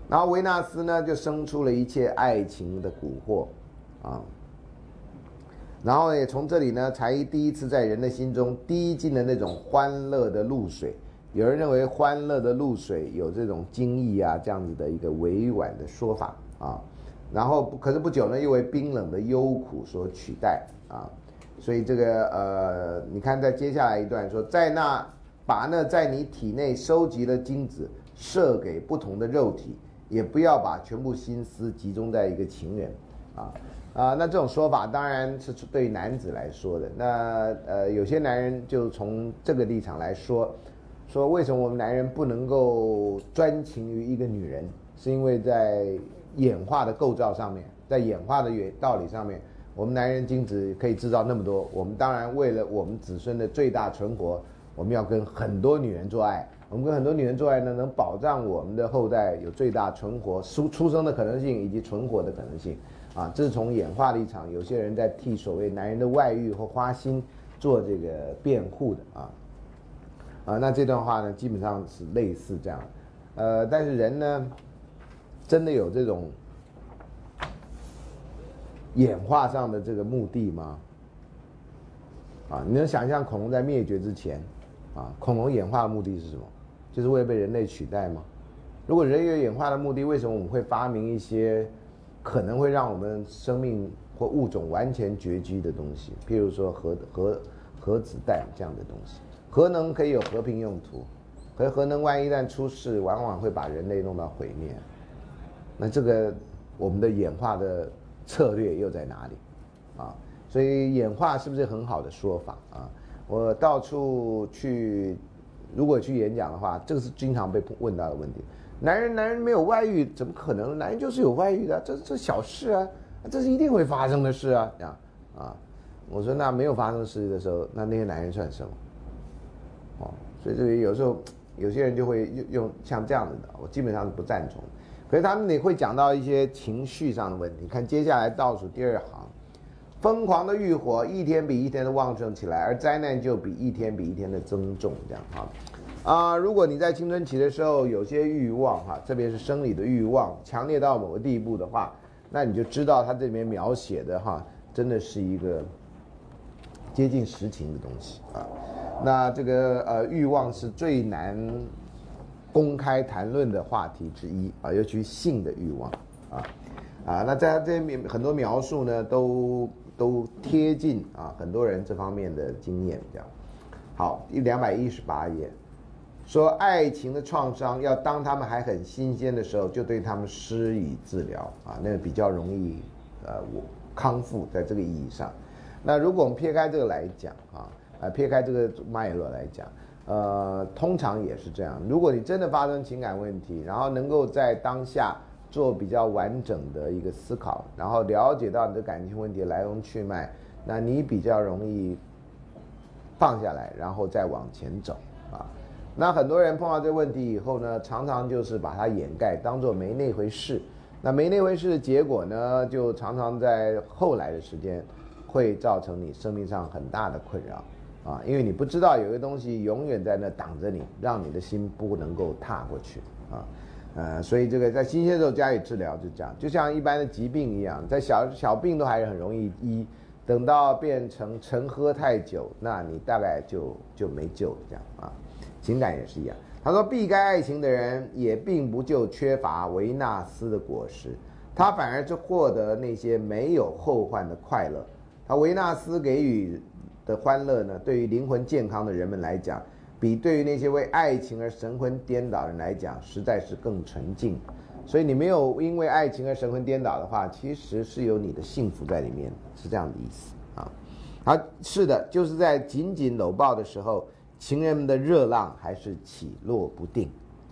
然后维纳斯呢就生出了一切爱情的蛊惑，啊，然后也从这里呢才第一次在人的心中滴进了那种欢乐的露水，有人认为欢乐的露水有这种精义啊这样子的一个委婉的说法。啊。然后，可是不久呢，又为冰冷的忧苦所取代啊，所以这个呃，你看在接下来一段说，在那把那在你体内收集的精子射给不同的肉体，也不要把全部心思集中在一个情人，啊啊，那这种说法当然是对男子来说的。那呃，有些男人就从这个立场来说，说为什么我们男人不能够专情于一个女人，是因为在。演化的构造上面，在演化的原道理上面，我们男人精子可以制造那么多，我们当然为了我们子孙的最大存活，我们要跟很多女人做爱。我们跟很多女人做爱呢，能保障我们的后代有最大存活、出出生的可能性以及存活的可能性。啊，这是从演化立场，有些人在替所谓男人的外遇和花心做这个辩护的啊。啊，那这段话呢，基本上是类似这样。呃，但是人呢，真的有这种演化上的这个目的吗？啊，你能想象恐龙在灭绝之前，啊，恐龙演化的目的是什么？就是为被人类取代吗？如果人有演化的目的，为什么我们会发明一些可能会让我们生命或物种完全绝迹的东西？譬如说核核核子弹这样的东西，核能可以有和平用途，可核能万一旦出事，往往会把人类弄到毁灭。那这个我们的演化的策略又在哪里？啊，所以演化是不是很好的说法啊？我到处去。如果去演讲的话，这个是经常被问到的问题。男人男人没有外遇，怎么可能？男人就是有外遇的，这这小事啊，这是一定会发生的事啊，这样啊。我说那没有发生事的时候，那那些男人算什么？哦，所以这里有时候有些人就会用用像这样子的，我基本上是不赞同。可是他们也会讲到一些情绪上的问题。看接下来倒数第二行，疯狂的欲火一天比一天的旺盛起来，而灾难就比一天比一天的增重，这样哈。啊，如果你在青春期的时候有些欲望哈，特别是生理的欲望强烈到某个地步的话，那你就知道他这里面描写的哈，真的是一个接近实情的东西啊。那这个呃欲望是最难公开谈论的话题之一啊，尤其性的欲望啊啊。那在这面很多描述呢，都都贴近啊很多人这方面的经验这样。好，一两百一十八页。说爱情的创伤要当他们还很新鲜的时候就对他们施以治疗啊，那个比较容易呃康复，在这个意义上。那如果我们撇开这个来讲啊，呃撇开这个脉络来讲，呃，通常也是这样。如果你真的发生情感问题，然后能够在当下做比较完整的一个思考，然后了解到你的感情问题来龙去脉，那你比较容易放下来，然后再往前走啊。那很多人碰到这个问题以后呢，常常就是把它掩盖，当做没那回事。那没那回事的结果呢，就常常在后来的时间，会造成你生命上很大的困扰啊，因为你不知道有个东西永远在那挡着你，让你的心不能够踏过去啊。呃，所以这个在新鲜时候加以治疗，就这样，就像一般的疾病一样，在小小病都还是很容易医，等到变成沉喝太久，那你大概就就没救了这样啊。情感也是一样。他说，避开爱情的人也并不就缺乏维纳斯的果实，他反而就获得那些没有后患的快乐。他维纳斯给予的欢乐呢，对于灵魂健康的人们来讲，比对于那些为爱情而神魂颠倒的人来讲，实在是更纯净。所以你没有因为爱情而神魂颠倒的话，其实是有你的幸福在里面，是这样的意思啊。好，是的，就是在紧紧搂抱的时候。情人们的热浪还是起落不定，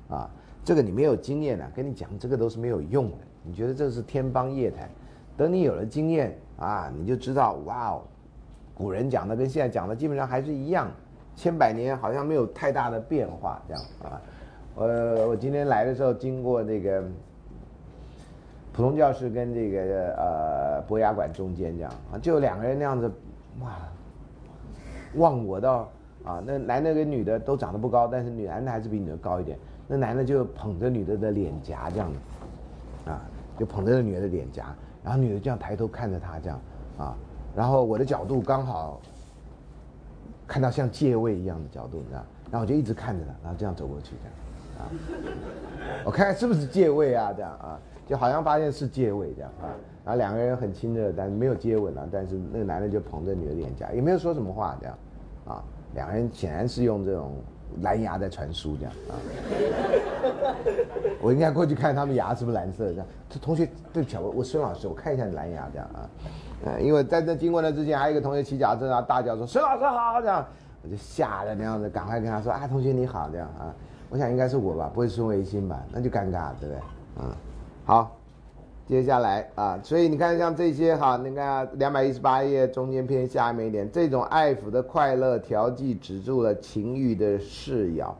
啊，这个你没有经验啊，跟你讲这个都是没有用的。你觉得这是天方夜谭，等你有了经验啊，你就知道哇哦，古人讲的跟现在讲的基本上还是一样，千百年好像没有太大的变化这样啊。呃，我今天来的时候经过那个普通教室跟这个呃博雅馆中间这样啊，就两个人那样子，哇，望我到。啊，那男的跟女的都长得不高，但是女男的还是比女的高一点。那男的就捧着女的的脸颊这样子，啊，就捧着女的脸颊，然后女的这样抬头看着他这样，啊，然后我的角度刚好看到像借位一样的角度，你知道，然后我就一直看着他，然后这样走过去这样，啊，我看看是不是借位啊，这样啊，就好像发现是借位这样啊，然后两个人很亲热，但是没有接吻啊，但是那个男的就捧着女的脸颊，也没有说什么话这样，啊。两个人显然是用这种蓝牙在传输，这样啊。我应该过去看他们牙是不是蓝色，这样。这同学，对不起，我我孙老师，我看一下你蓝牙，这样啊。呃，因为在这经过那之前，还有一个同学骑脚车，然后大叫说：“孙老师好！”这样，我就吓得那样子，赶快跟他说：“啊，同学你好！”这样啊。我想应该是我吧，不会孙维新吧？那就尴尬，对不对？嗯，好。接下来啊，所以你看像这些哈，你看两百一十八页中间偏下面一点，这种爱抚的快乐调剂止住了情欲的噬咬，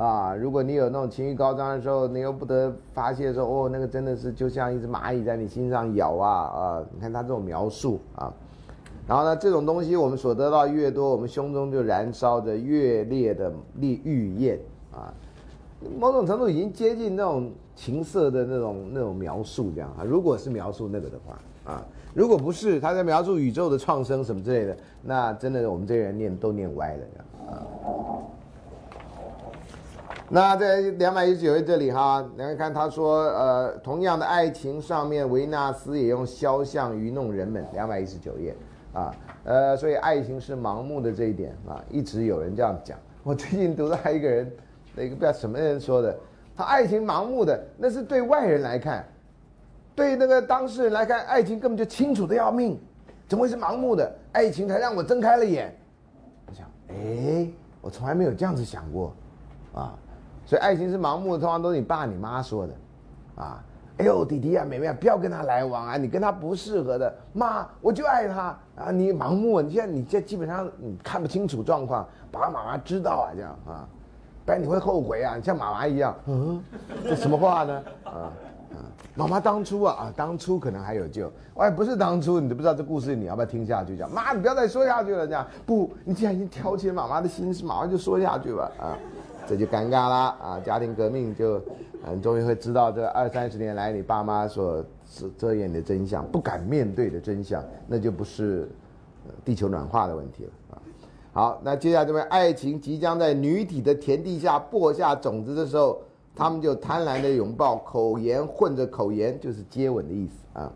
啊，如果你有那种情绪高涨的时候，你又不得发泄的时候，哦，那个真的是就像一只蚂蚁在你心上咬啊啊！你看他这种描述啊，然后呢，这种东西我们所得到越多，我们胸中就燃烧着越烈的烈欲焰啊，某种程度已经接近那种。情色的那种那种描述，这样啊，如果是描述那个的话啊，如果不是他在描述宇宙的创生什么之类的，那真的我们这些人念都念歪了这样啊。那在两百一十九页这里哈，你看看他说，呃，同样的爱情上面，维纳斯也用肖像愚弄人们。两百一十九页啊，呃，所以爱情是盲目的这一点啊，一直有人这样讲。我最近读到一个人，那个不知道什么人说的。他爱情盲目的，那是对外人来看，对那个当事人来看，爱情根本就清楚的要命，怎么会是盲目的？爱情才让我睁开了眼。我想，哎，我从来没有这样子想过，啊，所以爱情是盲目的，通常都是你爸你妈说的，啊，哎呦，弟弟啊，妹妹啊，不要跟他来往啊，你跟他不适合的。妈，我就爱他啊，你盲目，你现在你这基本上你看不清楚状况，爸爸妈妈知道啊，这样啊。不然你会后悔啊！你像妈妈一样，嗯，这什么话呢？啊啊！妈妈当初啊啊，当初可能还有救。哎，不是当初，你都不知道这故事你要不要听下去？讲妈，你不要再说下去了。这样不，你既然已经挑起妈妈的心思，马上就说下去吧。啊，这就尴尬啦啊！家庭革命就，嗯，终于会知道这二三十年来你爸妈所遮遮掩的真相，不敢面对的真相，那就不是地球暖化的问题了啊。好，那接下来这位爱情即将在女体的田地下播下种子的时候，他们就贪婪的拥抱，口言混着口言，就是接吻的意思啊。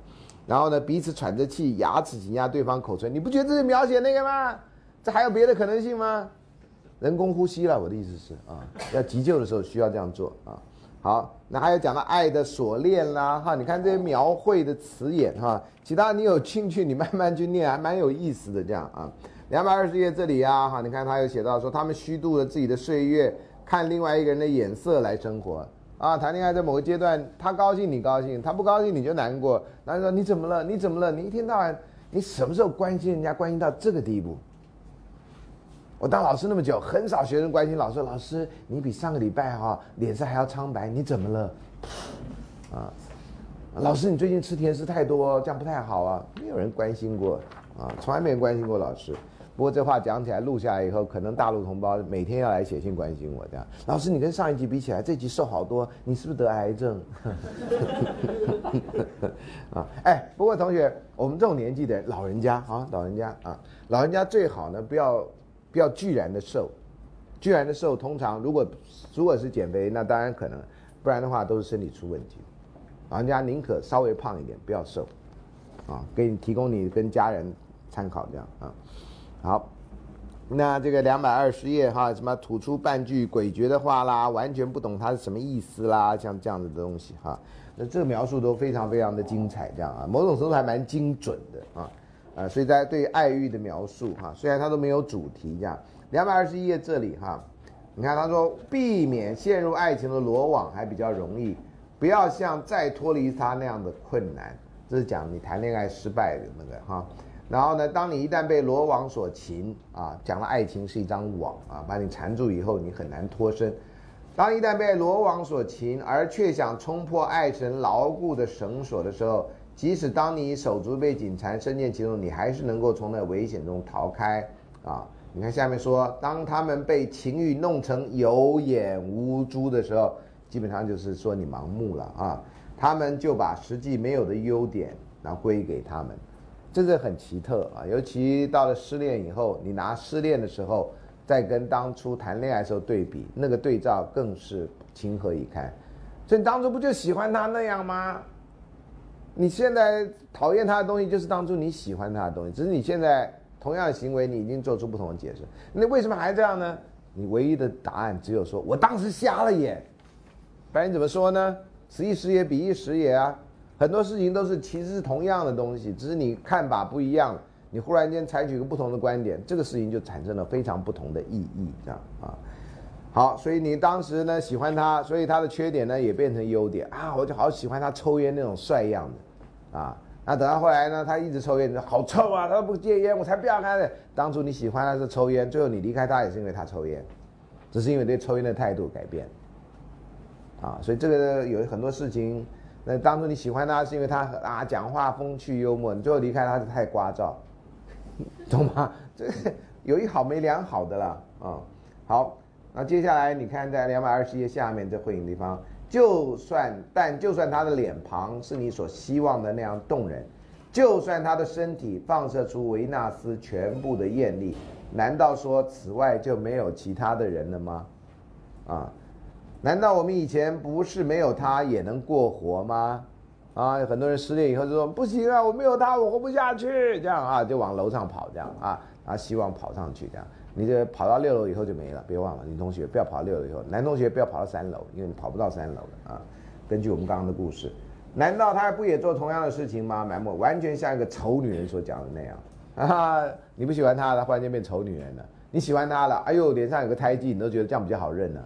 然后呢，彼此喘着气，牙齿紧压对方口唇。你不觉得这是描写那个吗？这还有别的可能性吗？人工呼吸了，我的意思是啊，要急救的时候需要这样做啊。好，那还有讲到爱的锁链啦，哈，你看这些描绘的词眼哈，其他你有兴趣你慢慢去念，还蛮有意思的这样啊。两百二十页这里啊，哈，你看他有写到说，他们虚度了自己的岁月，看另外一个人的眼色来生活啊。谈恋爱在某个阶段，他高兴你高兴，他不高兴你就难过。男人说你怎么了？你怎么了？你一天到晚，你什么时候关心人家关心到这个地步？我当老师那么久，很少学生关心老师。老师，你比上个礼拜哈脸色还要苍白，你怎么了？啊，老师，你最近吃甜食太多，这样不太好啊。没有人关心过啊，从来没人关心过老师。不过这话讲起来，录下来以后，可能大陆同胞每天要来写信关心我这样。老师，你跟上一集比起来，这集瘦好多，你是不是得癌症？啊，哎，不过同学，我们这种年纪的老人家啊，老人家啊，老人家最好呢，不要不要居然的瘦，居然的瘦，通常如果如果是减肥，那当然可能，不然的话都是身体出问题。老人家宁可稍微胖一点，不要瘦，啊，给你提供你跟家人参考这样啊。好，那这个两百二十页哈，什么吐出半句诡谲的话啦，完全不懂它是什么意思啦，像这样子的东西哈，那这个描述都非常非常的精彩，这样啊，某种程度还蛮精准的啊，啊，所以在对爱欲的描述哈，虽然它都没有主题这样，两百二十一页这里哈，你看他说避免陷入爱情的罗网还比较容易，不要像再脱离他那样的困难，这是讲你谈恋爱失败的那个哈。然后呢，当你一旦被罗网所擒啊，讲了爱情是一张网啊，把你缠住以后，你很难脱身。当一旦被罗网所擒，而却想冲破爱神牢固的绳索的时候，即使当你手足被紧缠，身陷其中，你还是能够从那危险中逃开啊。你看下面说，当他们被情欲弄成有眼无珠的时候，基本上就是说你盲目了啊。他们就把实际没有的优点，然后归给他们。这是很奇特啊，尤其到了失恋以后，你拿失恋的时候再跟当初谈恋爱时候对比，那个对照更是情何以堪。所以你当初不就喜欢他那样吗？你现在讨厌他的东西，就是当初你喜欢他的东西，只是你现在同样的行为，你已经做出不同的解释。那为什么还这样呢？你唯一的答案只有说，我当时瞎了眼。不然怎么说呢？此一时也，彼一时也啊。很多事情都是其实是同样的东西，只是你看法不一样，你忽然间采取一个不同的观点，这个事情就产生了非常不同的意义，这样啊。好，所以你当时呢喜欢他，所以他的缺点呢也变成优点啊，我就好喜欢他抽烟那种帅样的，啊，那等到后来呢，他一直抽烟，好臭啊，他不戒烟，我才不要他的。当初你喜欢他是抽烟，最后你离开他也是因为他抽烟，只是因为对抽烟的态度改变，啊，所以这个有很多事情，那当初你喜欢他是因为他啊讲话风趣幽默，你最后离开他是太聒噪，懂吗？这有一好没两好的啦，啊，好。那接下来你看，在两百二十页下面这会影地方，就算但就算他的脸庞是你所希望的那样动人，就算他的身体放射出维纳斯全部的艳丽，难道说此外就没有其他的人了吗？啊，难道我们以前不是没有他也能过活吗？啊，很多人失恋以后就说不行啊，我没有他我活不下去，这样啊就往楼上跑，这样啊啊希望跑上去这样。你这跑到六楼以后就没了，别忘了，女同学不要跑六楼以后，男同学不要跑到三楼，因为你跑不到三楼的啊。根据我们刚刚的故事，难道他不也做同样的事情吗？埋没完全像一个丑女人所讲的那样啊！你不喜欢他，他忽然间变丑女人了；你喜欢他了，哎呦，脸上有个胎记，你都觉得这样比较好认呢。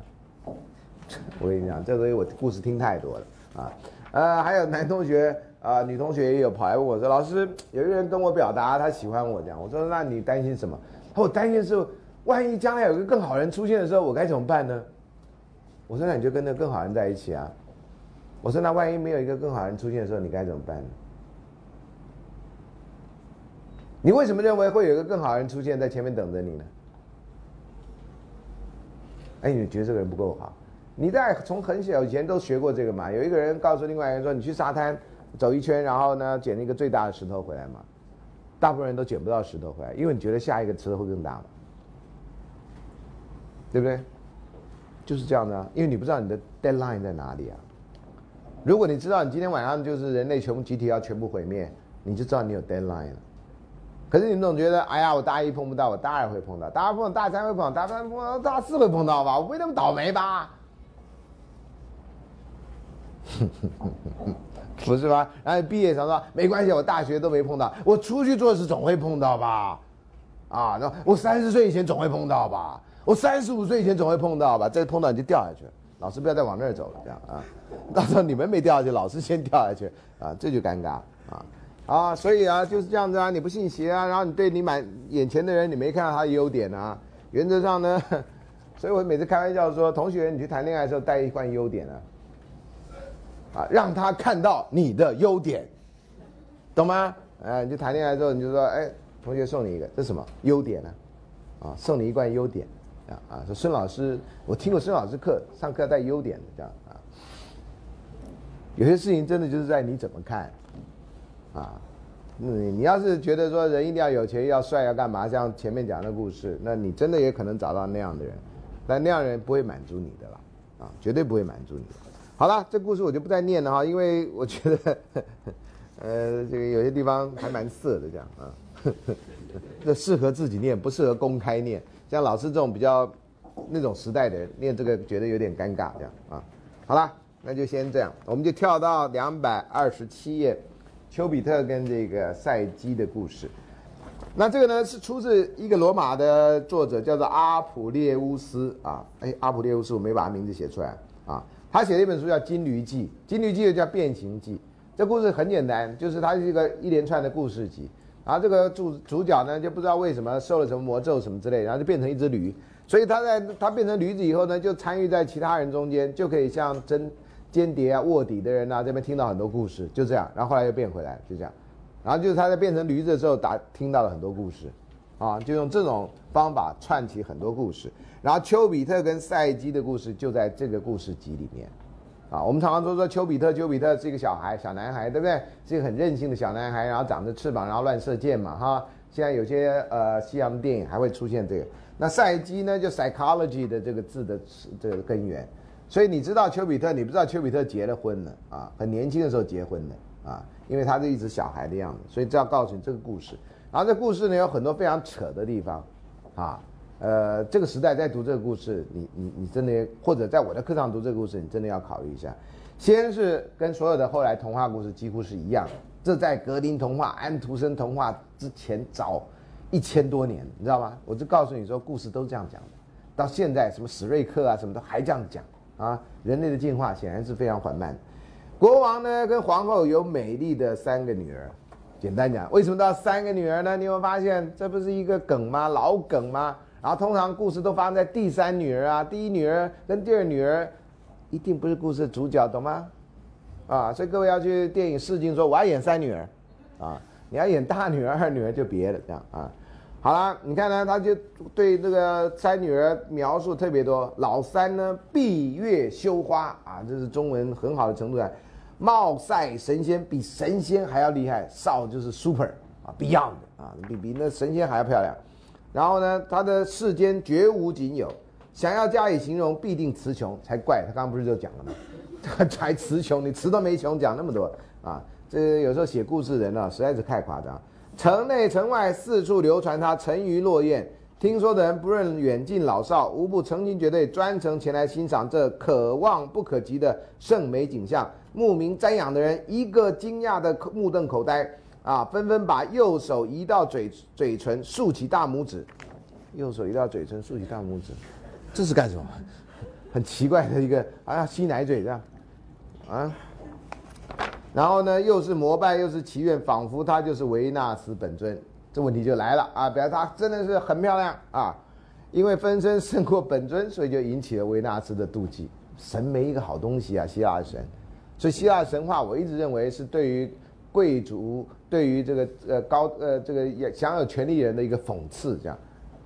我跟你讲，这东西我故事听太多了啊。呃，还有男同学啊，女同学也有跑来问我说：“老师，有一个人跟我表达他喜欢我，这样。”我说：“那你担心什么？”我担心是。万一将来有个更好人出现的时候，我该怎么办呢？我说那你就跟那更好人在一起啊。我说那万一没有一个更好人出现的时候，你该怎么办？你为什么认为会有一个更好人出现在前面等着你呢？哎，你觉得这个人不够好？你在从很小以前都学过这个嘛？有一个人告诉另外一个人说：“你去沙滩走一圈，然后呢捡一个最大的石头回来嘛。”大部分人都捡不到石头回来，因为你觉得下一个石头会更大嘛。对不对？就是这样的啊，因为你不知道你的 deadline 在哪里啊。如果你知道你今天晚上就是人类全部集体要全部毁灭，你就知道你有 deadline 了。可是你总觉得，哎呀，我大一碰不到，我大二会碰到，大二碰到，大三会碰到，大三碰到，大四会碰到吧？我不会那么倒霉吧？不是吧？然后毕业想说没关系，我大学都没碰到，我出去做事总会碰到吧？啊，那我三十岁以前总会碰到吧？我三十五岁以前总会碰到吧，再碰到你就掉下去。老师不要再往那儿走了，这样啊。到时候你们没掉下去，老师先掉下去啊，这就尴尬啊啊！所以啊，就是这样子啊，你不信邪啊，然后你对你满眼前的人，你没看到他的优点啊。原则上呢，所以我每次开玩笑说，同学你去谈恋爱的时候带一罐优点啊，啊，让他看到你的优点，懂吗？哎，你就谈恋爱之后你就说，哎，同学送你一个，这什么优点呢？啊，送你一罐优点。啊啊！说孙老师，我听过孙老师课，上课带优点的这样啊。有些事情真的就是在你怎么看，啊，你你要是觉得说人一定要有钱、要帅、要干嘛，像前面讲的故事，那你真的也可能找到那样的人，但那样人不会满足你的啦，啊，绝对不会满足你。好了，这故事我就不再念了哈，因为我觉得，呃，这个有些地方还蛮色的这样啊，这适合自己念，不适合公开念。像老师这种比较那种时代的人念这个，觉得有点尴尬，这样啊。好了，那就先这样，我们就跳到两百二十七页，丘比特跟这个赛基的故事。那这个呢是出自一个罗马的作者，叫做阿普列乌斯啊。哎，阿普列乌斯，我没把他名字写出来啊。他写了一本书叫《金驴记》，《金驴记》又叫《变形记》。这故事很简单，就是它是一个一连串的故事集。然后这个主主角呢，就不知道为什么受了什么魔咒什么之类，然后就变成一只驴。所以他在他变成驴子以后呢，就参与在其他人中间，就可以像真间谍啊、卧底的人啊这边听到很多故事，就这样。然后后来又变回来，就这样。然后就是他在变成驴子的时候打听到了很多故事，啊，就用这种方法串起很多故事。然后丘比特跟赛姬的故事就在这个故事集里面。啊，我们常常都说丘比特，丘比特是一个小孩，小男孩，对不对？是一个很任性的小男孩，然后长着翅膀，然后乱射箭嘛，哈。现在有些呃西洋电影还会出现这个。那赛基呢，就 psychology 的这个字的这个根源。所以你知道丘比特，你不知道丘比特结了婚了啊，很年轻的时候结婚的啊，因为他是一直小孩的样子，所以这要告诉你这个故事。然后这故事呢有很多非常扯的地方，啊。呃，这个时代在读这个故事，你你你真的，或者在我的课上读这个故事，你真的要考虑一下。先是跟所有的后来童话故事几乎是一样，这在格林童话、安徒生童话之前早一千多年，你知道吗？我就告诉你说，故事都这样讲的，到现在什么史瑞克啊，什么都还这样讲啊。人类的进化显然是非常缓慢。国王呢跟皇后有美丽的三个女儿。简单讲，为什么都要三个女儿呢？你有没有发现这不是一个梗吗？老梗吗？然后通常故事都发生在第三女儿啊，第一女儿跟第二女儿一定不是故事的主角，懂吗？啊，所以各位要去电影试镜说我要演三女儿，啊，你要演大女儿、二女儿就别了，这样啊。好了，你看呢，他就对这个三女儿描述特别多。老三呢，闭月羞花啊，这是中文很好的程度啊。貌赛神仙，比神仙还要厉害。少就是 super 啊，beyond 啊，比比那神仙还要漂亮。然后呢，他的世间绝无仅有，想要加以形容，必定词穷才怪。他刚刚不是就讲了吗？才词穷，你词都没穷，讲那么多啊？这有时候写故事人啊，实在是太夸张。城内城外四处流传他沉鱼落雁，听说的人不论远近老少，无不成群结队专程前来欣赏这可望不可及的圣美景象。慕名瞻仰的人一个惊讶的目瞪口呆，啊，纷纷把右手移到嘴嘴唇，竖起大拇指。右手移到嘴唇，竖起大拇指，这是干什么？很奇怪的一个，啊吸奶嘴这样，啊。然后呢，又是膜拜，又是祈愿，仿佛他就是维纳斯本尊。这问题就来了啊！表示他真的是很漂亮啊，因为分身胜过本尊，所以就引起了维纳斯的妒忌。神没一个好东西啊，希腊神。所以希腊神话，我一直认为是对于贵族、对于这个呃高呃这个享有权利人的一个讽刺，这样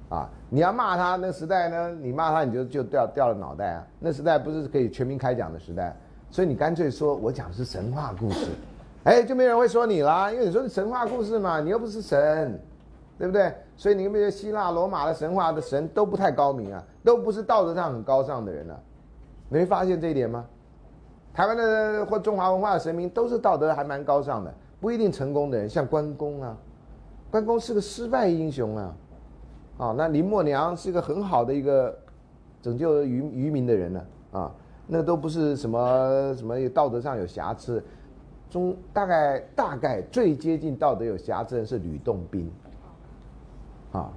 啊。你要骂他，那时代呢，你骂他你就就掉掉了脑袋啊。那时代不是可以全民开讲的时代。所以你干脆说，我讲的是神话故事，哎，就没人会说你啦，因为你说是神话故事嘛，你又不是神，对不对？所以你们这些希腊罗马的神话的神都不太高明啊，都不是道德上很高尚的人啊，你会发现这一点吗？台湾的或中华文化的神明都是道德还蛮高尚的，不一定成功的人，像关公啊，关公是个失败英雄啊，啊，那林默娘是一个很好的一个拯救渔渔民的人呢，啊。那都不是什么什么有道德上有瑕疵，中大概大概最接近道德有瑕疵的是吕洞宾，啊，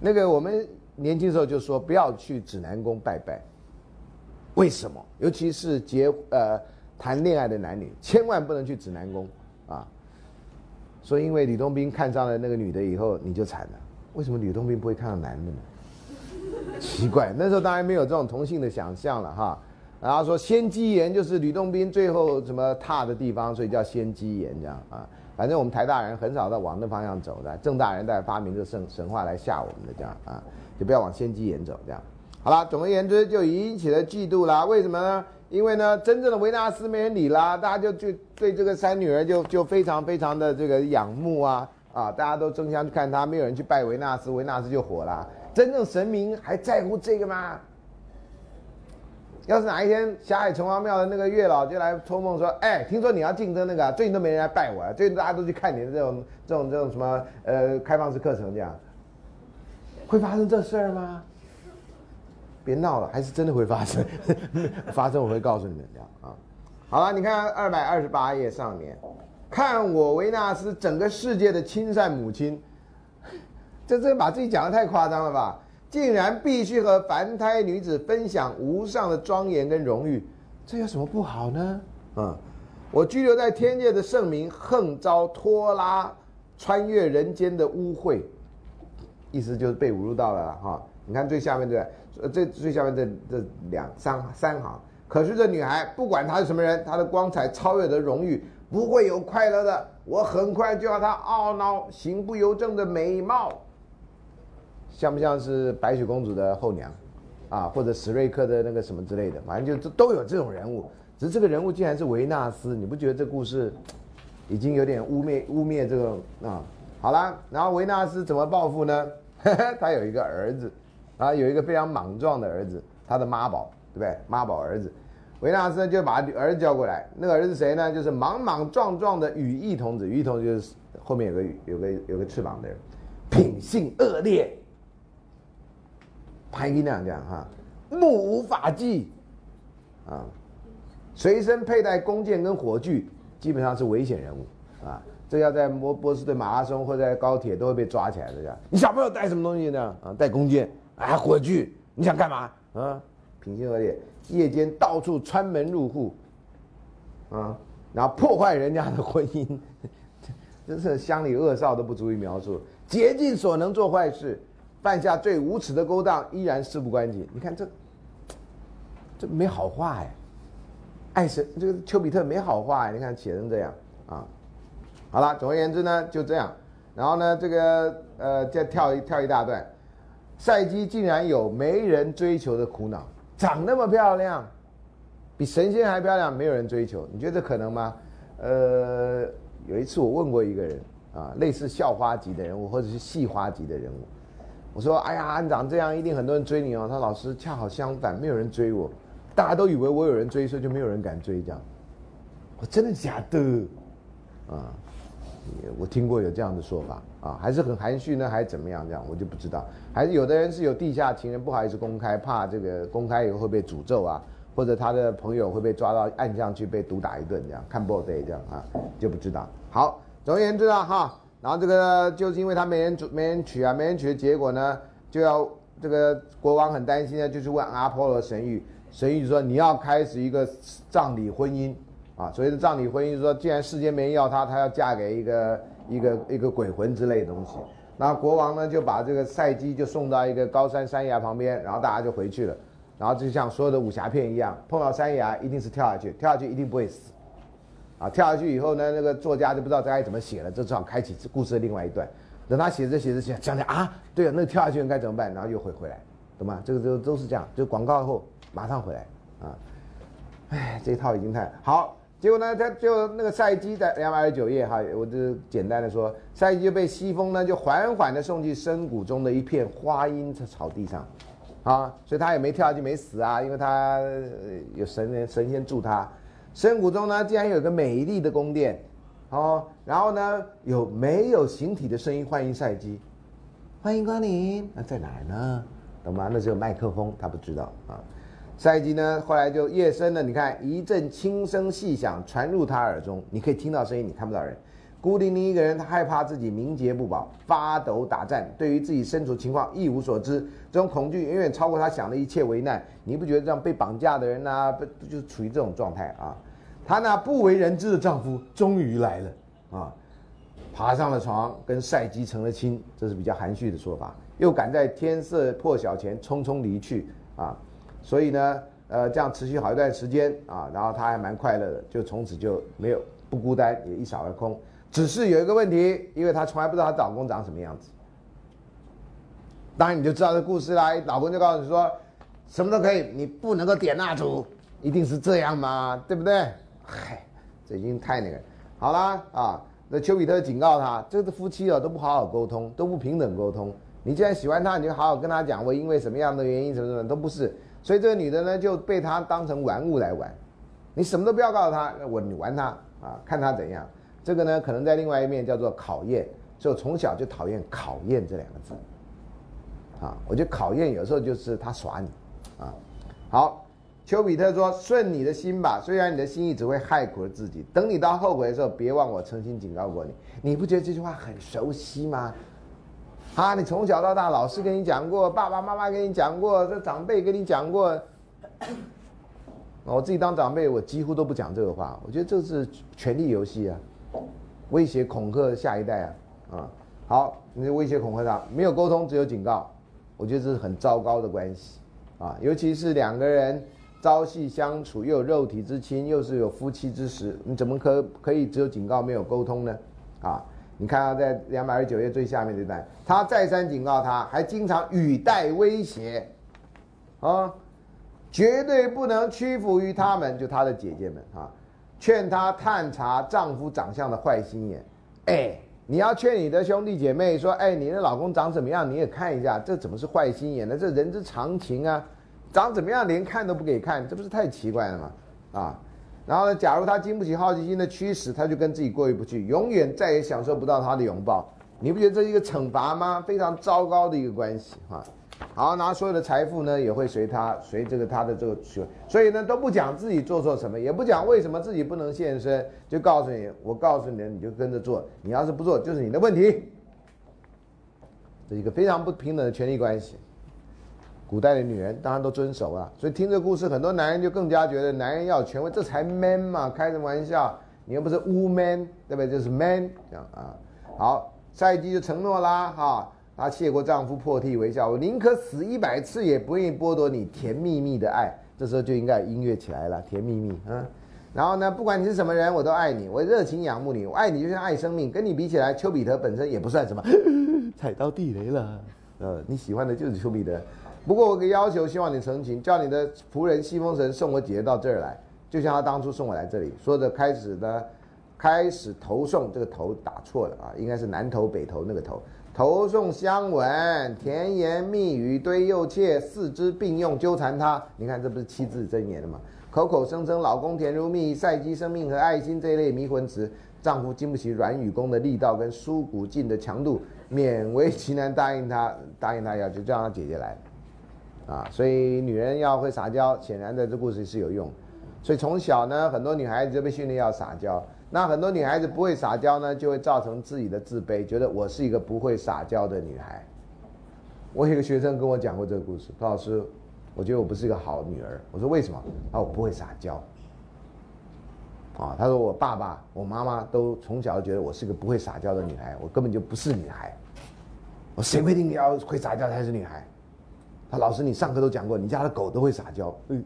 那个我们年轻时候就说不要去指南宫拜拜，为什么？尤其是结呃谈恋爱的男女，千万不能去指南宫。说因为吕洞宾看上了那个女的以后，你就惨了。为什么吕洞宾不会看上男的呢？奇怪，那时候当然没有这种同性的想象了哈。然后说仙机岩就是吕洞宾最后什么踏的地方，所以叫仙机岩这样啊。反正我们台大人很少在往那方向走的，郑大人在发明这神神话来吓我们的这样啊，就不要往仙机岩走这样。好了，总而言之就引起了嫉妒啦。为什么呢？因为呢，真正的维纳斯没人理啦，大家就就对这个三女儿就就非常非常的这个仰慕啊啊，大家都争相去看她，没有人去拜维纳斯，维纳斯就火了。真正神明还在乎这个吗？要是哪一天霞海城隍庙的那个月老就来托梦说：“哎，听说你要竞争那个，最近都没人来拜我，最近大家都去看你的这种这种这种什么呃开放式课程，这样会发生这事儿吗？别闹了，还是真的会发生。发生我会告诉你们这样啊。好了，你看二百二十八页上面，看我维纳斯整个世界的亲善母亲，这这把自己讲的太夸张了吧？”竟然必须和凡胎女子分享无上的庄严跟荣誉，这有什么不好呢？嗯，我居留在天界的圣明，横遭拖拉，穿越人间的污秽，意思就是被侮辱到了哈。你看最下面这，呃，这最下面这这两三三行，可是这女孩不管她是什么人，她的光彩超越的荣誉，不会有快乐的。我很快就要她懊恼，行不由正的美貌。像不像是白雪公主的后娘，啊，或者史瑞克的那个什么之类的，反正就都有这种人物。只是这个人物竟然是维纳斯，你不觉得这故事已经有点污蔑污蔑这个啊？好了，然后维纳斯怎么报复呢？他有一个儿子，啊，有一个非常莽撞的儿子，他的妈宝，对不对？妈宝儿子，维纳斯就把儿子叫过来。那个儿子谁呢？就是莽莽撞撞的羽翼童子。羽翼童子就是后面有个有个有个翅膀的人，品性恶劣。潘一亮这样哈，目无法纪，啊，随身佩戴弓箭跟火炬，基本上是危险人物啊。这要在波波士顿马拉松或者在高铁都会被抓起来的。你小朋友带什么东西呢？啊，带弓箭，啊，火炬，你想干嘛？啊，品行恶劣，夜间到处穿门入户，啊，然后破坏人家的婚姻，真是乡里恶少都不足以描述，竭尽所能做坏事，犯下最无耻的勾当，依然事不关己。你看这，这没好话哎，爱神这个丘比特没好话哎，你看写成这样啊。好了，总而言之呢，就这样。然后呢，这个呃，再跳一跳一大段，赛季竟然有没人追求的苦恼，长那么漂亮，比神仙还漂亮，没有人追求，你觉得可能吗？呃，有一次我问过一个人啊，类似校花级的人物或者是戏花级的人物，我说：“哎呀，你长这样，一定很多人追你哦。”他老师恰好相反，没有人追我，大家都以为我有人追，所以就没有人敢追这样。我真的假的？啊？我听过有这样的说法啊，还是很含蓄呢，还是怎么样？这样我就不知道。还是有的人是有地下情人，不好意思公开，怕这个公开以后会被诅咒啊，或者他的朋友会被抓到暗巷去被毒打一顿，这样看 body 这样啊，就不知道。好，总而言之啊，哈，然后这个就是因为他没人没人娶啊，没人娶的结果呢，就要这个国王很担心呢，就去问阿波罗神谕，神谕说你要开始一个葬礼婚姻。啊，所以的葬礼婚姻说，既然世间没人要她，她要嫁给一个一个一个鬼魂之类的东西。那国王呢，就把这个赛姬就送到一个高山山崖旁边，然后大家就回去了。然后就像所有的武侠片一样，碰到山崖一定是跳下去，跳下去一定不会死。啊，跳下去以后呢，那个作家就不知道该怎么写了，这正好开启故事的另外一段。等他写着写着写，讲讲啊，对啊，那跳下去该怎么办？然后又回回来，懂吗？这个都都是这样，就广告后马上回来啊。哎，这一套已经太好。结果呢，他就那个赛姬在两百二十九页哈，我就简单的说，赛姬就被西风呢就缓缓的送去深谷中的一片花荫草地上，啊，所以他也没跳下去没死啊，因为他有神人神仙助他。深谷中呢，竟然有个美丽的宫殿，哦，然后呢有没有形体的声音欢迎赛姬，欢迎光临，那在哪儿呢？懂吗？那只有麦克风，他不知道啊。赛季呢，后来就夜深了。你看一阵轻声细响传入他耳中，你可以听到声音，你看不到人。孤零零一个人，他害怕自己名节不保，发抖打颤，对于自己身处情况一无所知。这种恐惧远远超过他想的一切危难。你不觉得这样被绑架的人呢，不就处于这种状态啊？她那不为人知的丈夫终于来了啊，爬上了床，跟赛基成了亲，这是比较含蓄的说法。又赶在天色破晓前匆匆离去啊。所以呢，呃，这样持续好一段时间啊，然后她还蛮快乐的，就从此就没有不孤单，也一扫而空。只是有一个问题，因为她从来不知道她老公长什么样子。当然你就知道这故事啦，老公就告诉你说，什么都可以，你不能够点蜡烛，一定是这样嘛？对不对？嗨，这已经太那个。好啦，啊，那丘比特警告他，这个夫妻哦都不好好沟通，都不平等沟通。你既然喜欢他，你就好好跟他讲，我因为什么样的原因，什么什么都不是。所以这个女的呢，就被他当成玩物来玩，你什么都不要告诉他，我你玩他啊，看他怎样。这个呢，可能在另外一面叫做考验。所以我从小就讨厌“考验”这两个字，啊，我觉得考验有时候就是他耍你，啊。好，丘比特说：“顺你的心吧，虽然你的心意只会害苦了自己。等你到后悔的时候，别忘我曾经警告过你。你不觉得这句话很熟悉吗？”啊，你从小到大，老师跟你讲过，爸爸妈妈跟你讲过，这长辈跟你讲过。我自己当长辈，我几乎都不讲这个话。我觉得这是权力游戏啊，威胁恐吓下一代啊，啊，好，你威胁恐吓他，没有沟通，只有警告，我觉得这是很糟糕的关系啊，尤其是两个人朝夕相处，又有肉体之亲，又是有夫妻之实，你怎么可可以只有警告没有沟通呢？啊？你看啊，在两百二十九页最下面这段，他再三警告他，还经常语带威胁，啊，绝对不能屈服于他们，就他的姐姐们啊，劝他探查丈夫长相的坏心眼。哎，你要劝你的兄弟姐妹说，哎，你的老公长怎么样，你也看一下，这怎么是坏心眼呢？这人之常情啊，长怎么样连看都不给看，这不是太奇怪了吗？啊。然后呢？假如他经不起好奇心的驱使，他就跟自己过意不去，永远再也享受不到他的拥抱。你不觉得这是一个惩罚吗？非常糟糕的一个关系啊！好，然后所有的财富呢，也会随他，随这个他的这个所，所以呢都不讲自己做错什么，也不讲为什么自己不能现身，就告诉你，我告诉你，你就跟着做。你要是不做，就是你的问题。这是一个非常不平等的权利关系。古代的女人当然都遵守了，所以听这故事，很多男人就更加觉得男人要有权威，这才 man 嘛，开什么玩笑？你又不是 woman，对不对？就是 man 这样啊。好，下一句就承诺啦，哈，她谢过丈夫，破涕为笑，我宁可死一百次，也不愿意剥夺你甜蜜蜜的爱。这时候就应该音乐起来了，甜蜜蜜啊。然后呢，不管你是什么人，我都爱你，我热情仰慕你，我爱你就像爱生命。跟你比起来，丘比特本身也不算什么，踩到地雷了。呃，你喜欢的就是丘比特。不过我有个要求，希望你成群，叫你的仆人西风神送我姐姐到这儿来，就像他当初送我来这里。说着开始呢，开始投送，这个投打错了啊，应该是南投北投那个投。投送香吻，甜言蜜语，堆幼妾，四肢并用，纠缠他。你看，这不是七字真言了吗？口口声声老公甜如蜜，赛姬生命和爱心这一类迷魂词，丈夫经不起软语功的力道跟输骨劲的强度，勉为其难答应他，答应他要就叫他姐姐来。啊，所以女人要会撒娇，显然在这故事是有用。所以从小呢，很多女孩子就被训练要撒娇。那很多女孩子不会撒娇呢，就会造成自己的自卑，觉得我是一个不会撒娇的女孩。我有一个学生跟我讲过这个故事，陶老师，我觉得我不是一个好女儿。我说为什么？他说我不会撒娇。啊，他说我爸爸、我妈妈都从小觉得我是个不会撒娇的女孩，我根本就不是女孩。我谁规定要会撒娇才是女孩？他老师，你上课都讲过，你家的狗都会撒娇。嗯，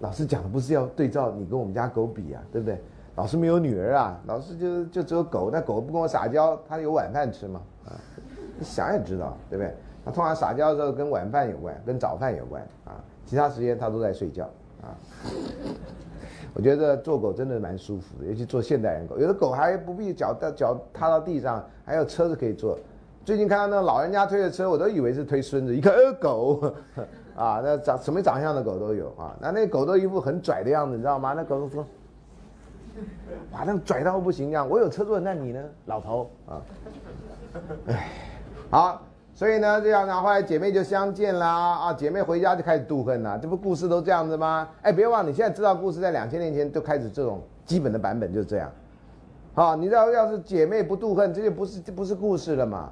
老师讲的不是要对照你跟我们家狗比啊，对不对？老师没有女儿啊，老师就就只有狗，那狗不跟我撒娇，它有晚饭吃吗？啊，你想也知道，对不对？它通常撒娇的时候跟晚饭有关，跟早饭有关啊，其他时间它都在睡觉啊。我觉得做狗真的蛮舒服的，尤其做现代人狗，有的狗还不必脚到脚踏到地上，还有车子可以坐。最近看到那老人家推的车，我都以为是推孙子，一看呃狗，啊，那长什么长相的狗都有啊。那那狗都一副很拽的样子，你知道吗？那狗都说，哇，那拽到不行这样。我有车坐，那你呢，老头啊？哎，好，所以呢这样，然后来姐妹就相见啦啊，姐妹回家就开始妒恨啦。这不故事都这样子吗？哎，别忘了，你现在知道故事在两千年前就开始这种基本的版本就是这样。好，你知道要是姐妹不妒恨，这就不是这不是故事了嘛？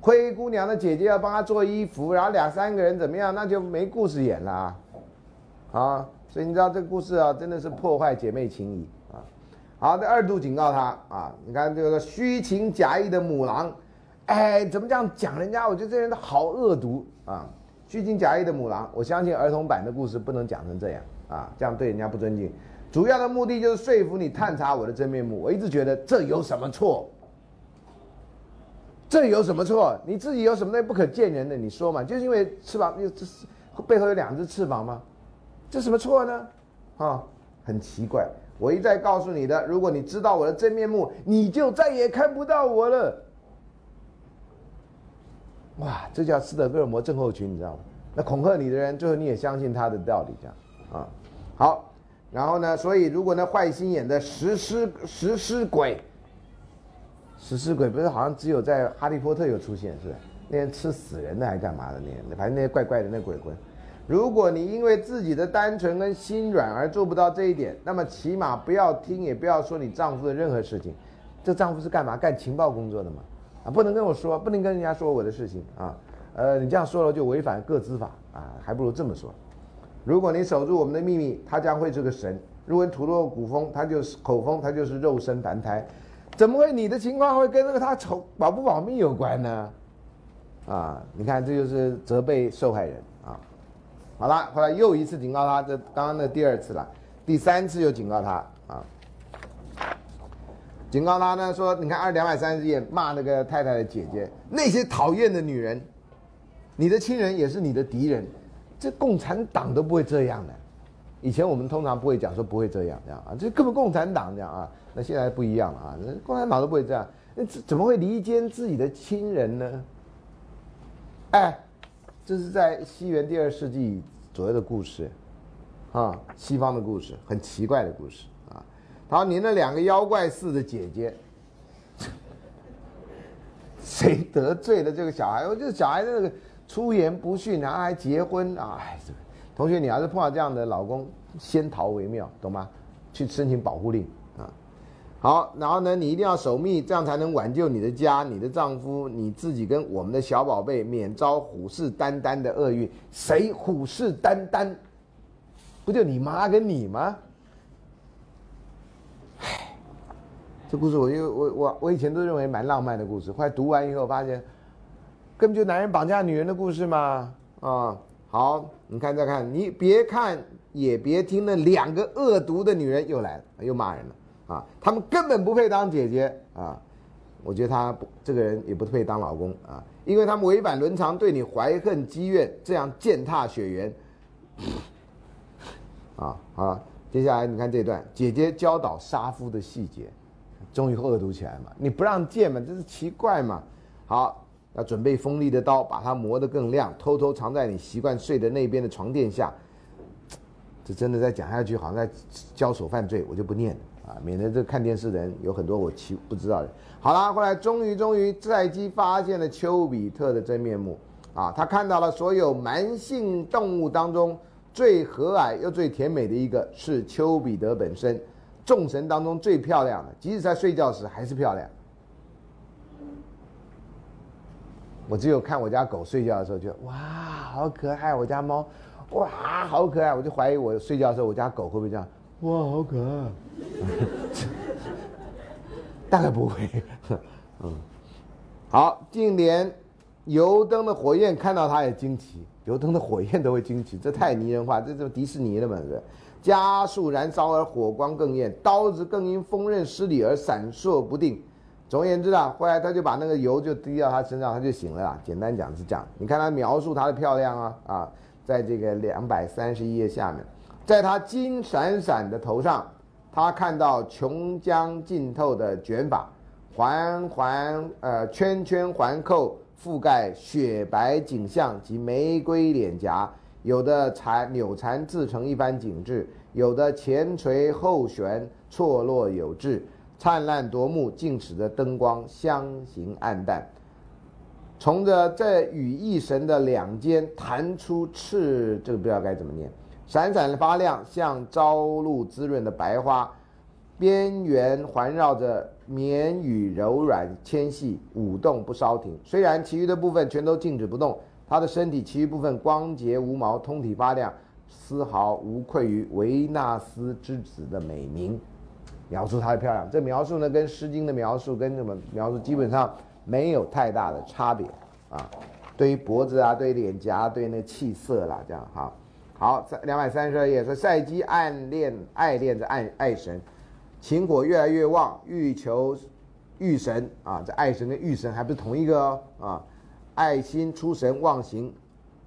灰姑娘的姐姐要帮她做衣服，然后两三个人怎么样，那就没故事演了啊！啊，所以你知道这个故事啊，真的是破坏姐妹情谊啊！好，这二度警告他啊，你看这个虚情假意的母狼，哎，怎么这样讲人家？我觉得这人好恶毒啊！虚情假意的母狼，我相信儿童版的故事不能讲成这样啊，这样对人家不尊敬。主要的目的就是说服你探查我的真面目。我一直觉得这有什么错？这有什么错？你自己有什么那不可见人的？你说嘛？就是因为翅膀，这是背后有两只翅膀吗？这什么错呢？啊，很奇怪。我一再告诉你的，如果你知道我的真面目，你就再也看不到我了。哇，这叫斯德哥尔摩症候群，你知道吗？那恐吓你的人，最后你也相信他的道理，这样啊？好，然后呢？所以如果那坏心眼的食尸食尸鬼。食尸鬼不是好像只有在哈利波特有出现是吧？那些吃死人的还是干嘛的那，反正那些怪怪的那鬼魂。如果你因为自己的单纯跟心软而做不到这一点，那么起码不要听也不要说你丈夫的任何事情。这丈夫是干嘛？干情报工作的嘛？啊，不能跟我说，不能跟人家说我的事情啊。呃，你这样说了就违反各资法啊，还不如这么说。如果你守住我们的秘密，他将会是个神；如果你吐露古风，他就是口风，他就是肉身凡胎。怎么会你的情况会跟那个他丑保不保密有关呢？啊，你看这就是责备受害人啊。好了，后来又一次警告他，这刚刚的第二次了，第三次又警告他啊。警告他呢，说你看二两百三十页骂那个太太的姐姐，那些讨厌的女人，你的亲人也是你的敌人，这共产党都不会这样的。以前我们通常不会讲说不会这样这样啊，这根本共产党这样啊。那现在不一样了啊！共产党都不会这样，那怎么会离间自己的亲人呢？哎，这是在西元第二世纪左右的故事，啊，西方的故事，很奇怪的故事啊。好，您那两个妖怪似的姐姐，谁得罪了这个小孩？我这小孩那个出言不逊，然后还结婚啊！哎，同学，你要是碰到这样的老公，先逃为妙，懂吗？去申请保护令啊。好，然后呢，你一定要守密，这样才能挽救你的家、你的丈夫、你自己跟我们的小宝贝，免遭虎视眈眈的厄运。谁虎视眈眈？不就你妈跟你吗？唉，这故事我就我我我以前都认为蛮浪漫的故事，后来读完以后发现，根本就男人绑架女人的故事嘛。啊，好，你看再看，你别看也别听，那两个恶毒的女人又来了，又骂人了。啊，他们根本不配当姐姐啊！我觉得他不，这个人也不配当老公啊，因为他们违反伦常，对你怀恨积怨，这样践踏血缘。啊，好，接下来你看这段，姐姐教导杀夫的细节，终于恶毒起来嘛？你不让见嘛，这是奇怪嘛？好，要准备锋利的刀，把它磨得更亮，偷偷藏在你习惯睡的那边的床垫下。这真的再讲下去，好像在教唆犯罪，我就不念了。啊，免得这看电视的人有很多我其不知道的。好了，后来终于终于赛基发现了丘比特的真面目啊，他看到了所有蛮性动物当中最和蔼又最甜美的一个是丘比特本身，众神当中最漂亮的，即使在睡觉时还是漂亮。我只有看我家狗睡觉的时候，觉得哇，好可爱！我家猫，哇，好可爱！我就怀疑我睡觉的时候，我家狗会不会这样？哇，好可爱！大概不会。嗯，好，竟连油灯的火焰看到它也惊奇，油灯的火焰都会惊奇，这太拟人化，这就迪士尼了嘛？是加速燃烧而火光更艳，刀子更因锋刃失礼而闪烁不定。总而言之啊，后来他就把那个油就滴到他身上，他就醒了啦。简单讲是这样，你看他描述她的漂亮啊啊，在这个两百三十一页下面。在他金闪闪的头上，他看到琼浆浸透的卷发，环环呃圈圈环扣覆盖雪白颈项及玫瑰脸颊，有的缠扭缠自成一般景致，有的前垂后悬错落有致，灿烂夺目，竟使得灯光相形暗淡。从着这羽翼神的两肩弹出翅，这个不知道该怎么念。闪闪发亮，像朝露滋润的白花，边缘环绕着绵羽柔软纤细，舞动不稍停。虽然其余的部分全都静止不动，它的身体其余部分光洁无毛，通体发亮，丝毫无愧于维纳斯之子的美名。描述她的漂亮，这描述呢跟《诗经》的描述跟什么描述基本上没有太大的差别啊。对于脖子啊，对于脸颊，对那气色啦，这样哈。好，三两百三十二页说赛姬暗恋爱恋着爱爱神，情火越来越旺，欲求欲神啊，这爱神跟欲神还不是同一个哦啊，爱心出神忘形，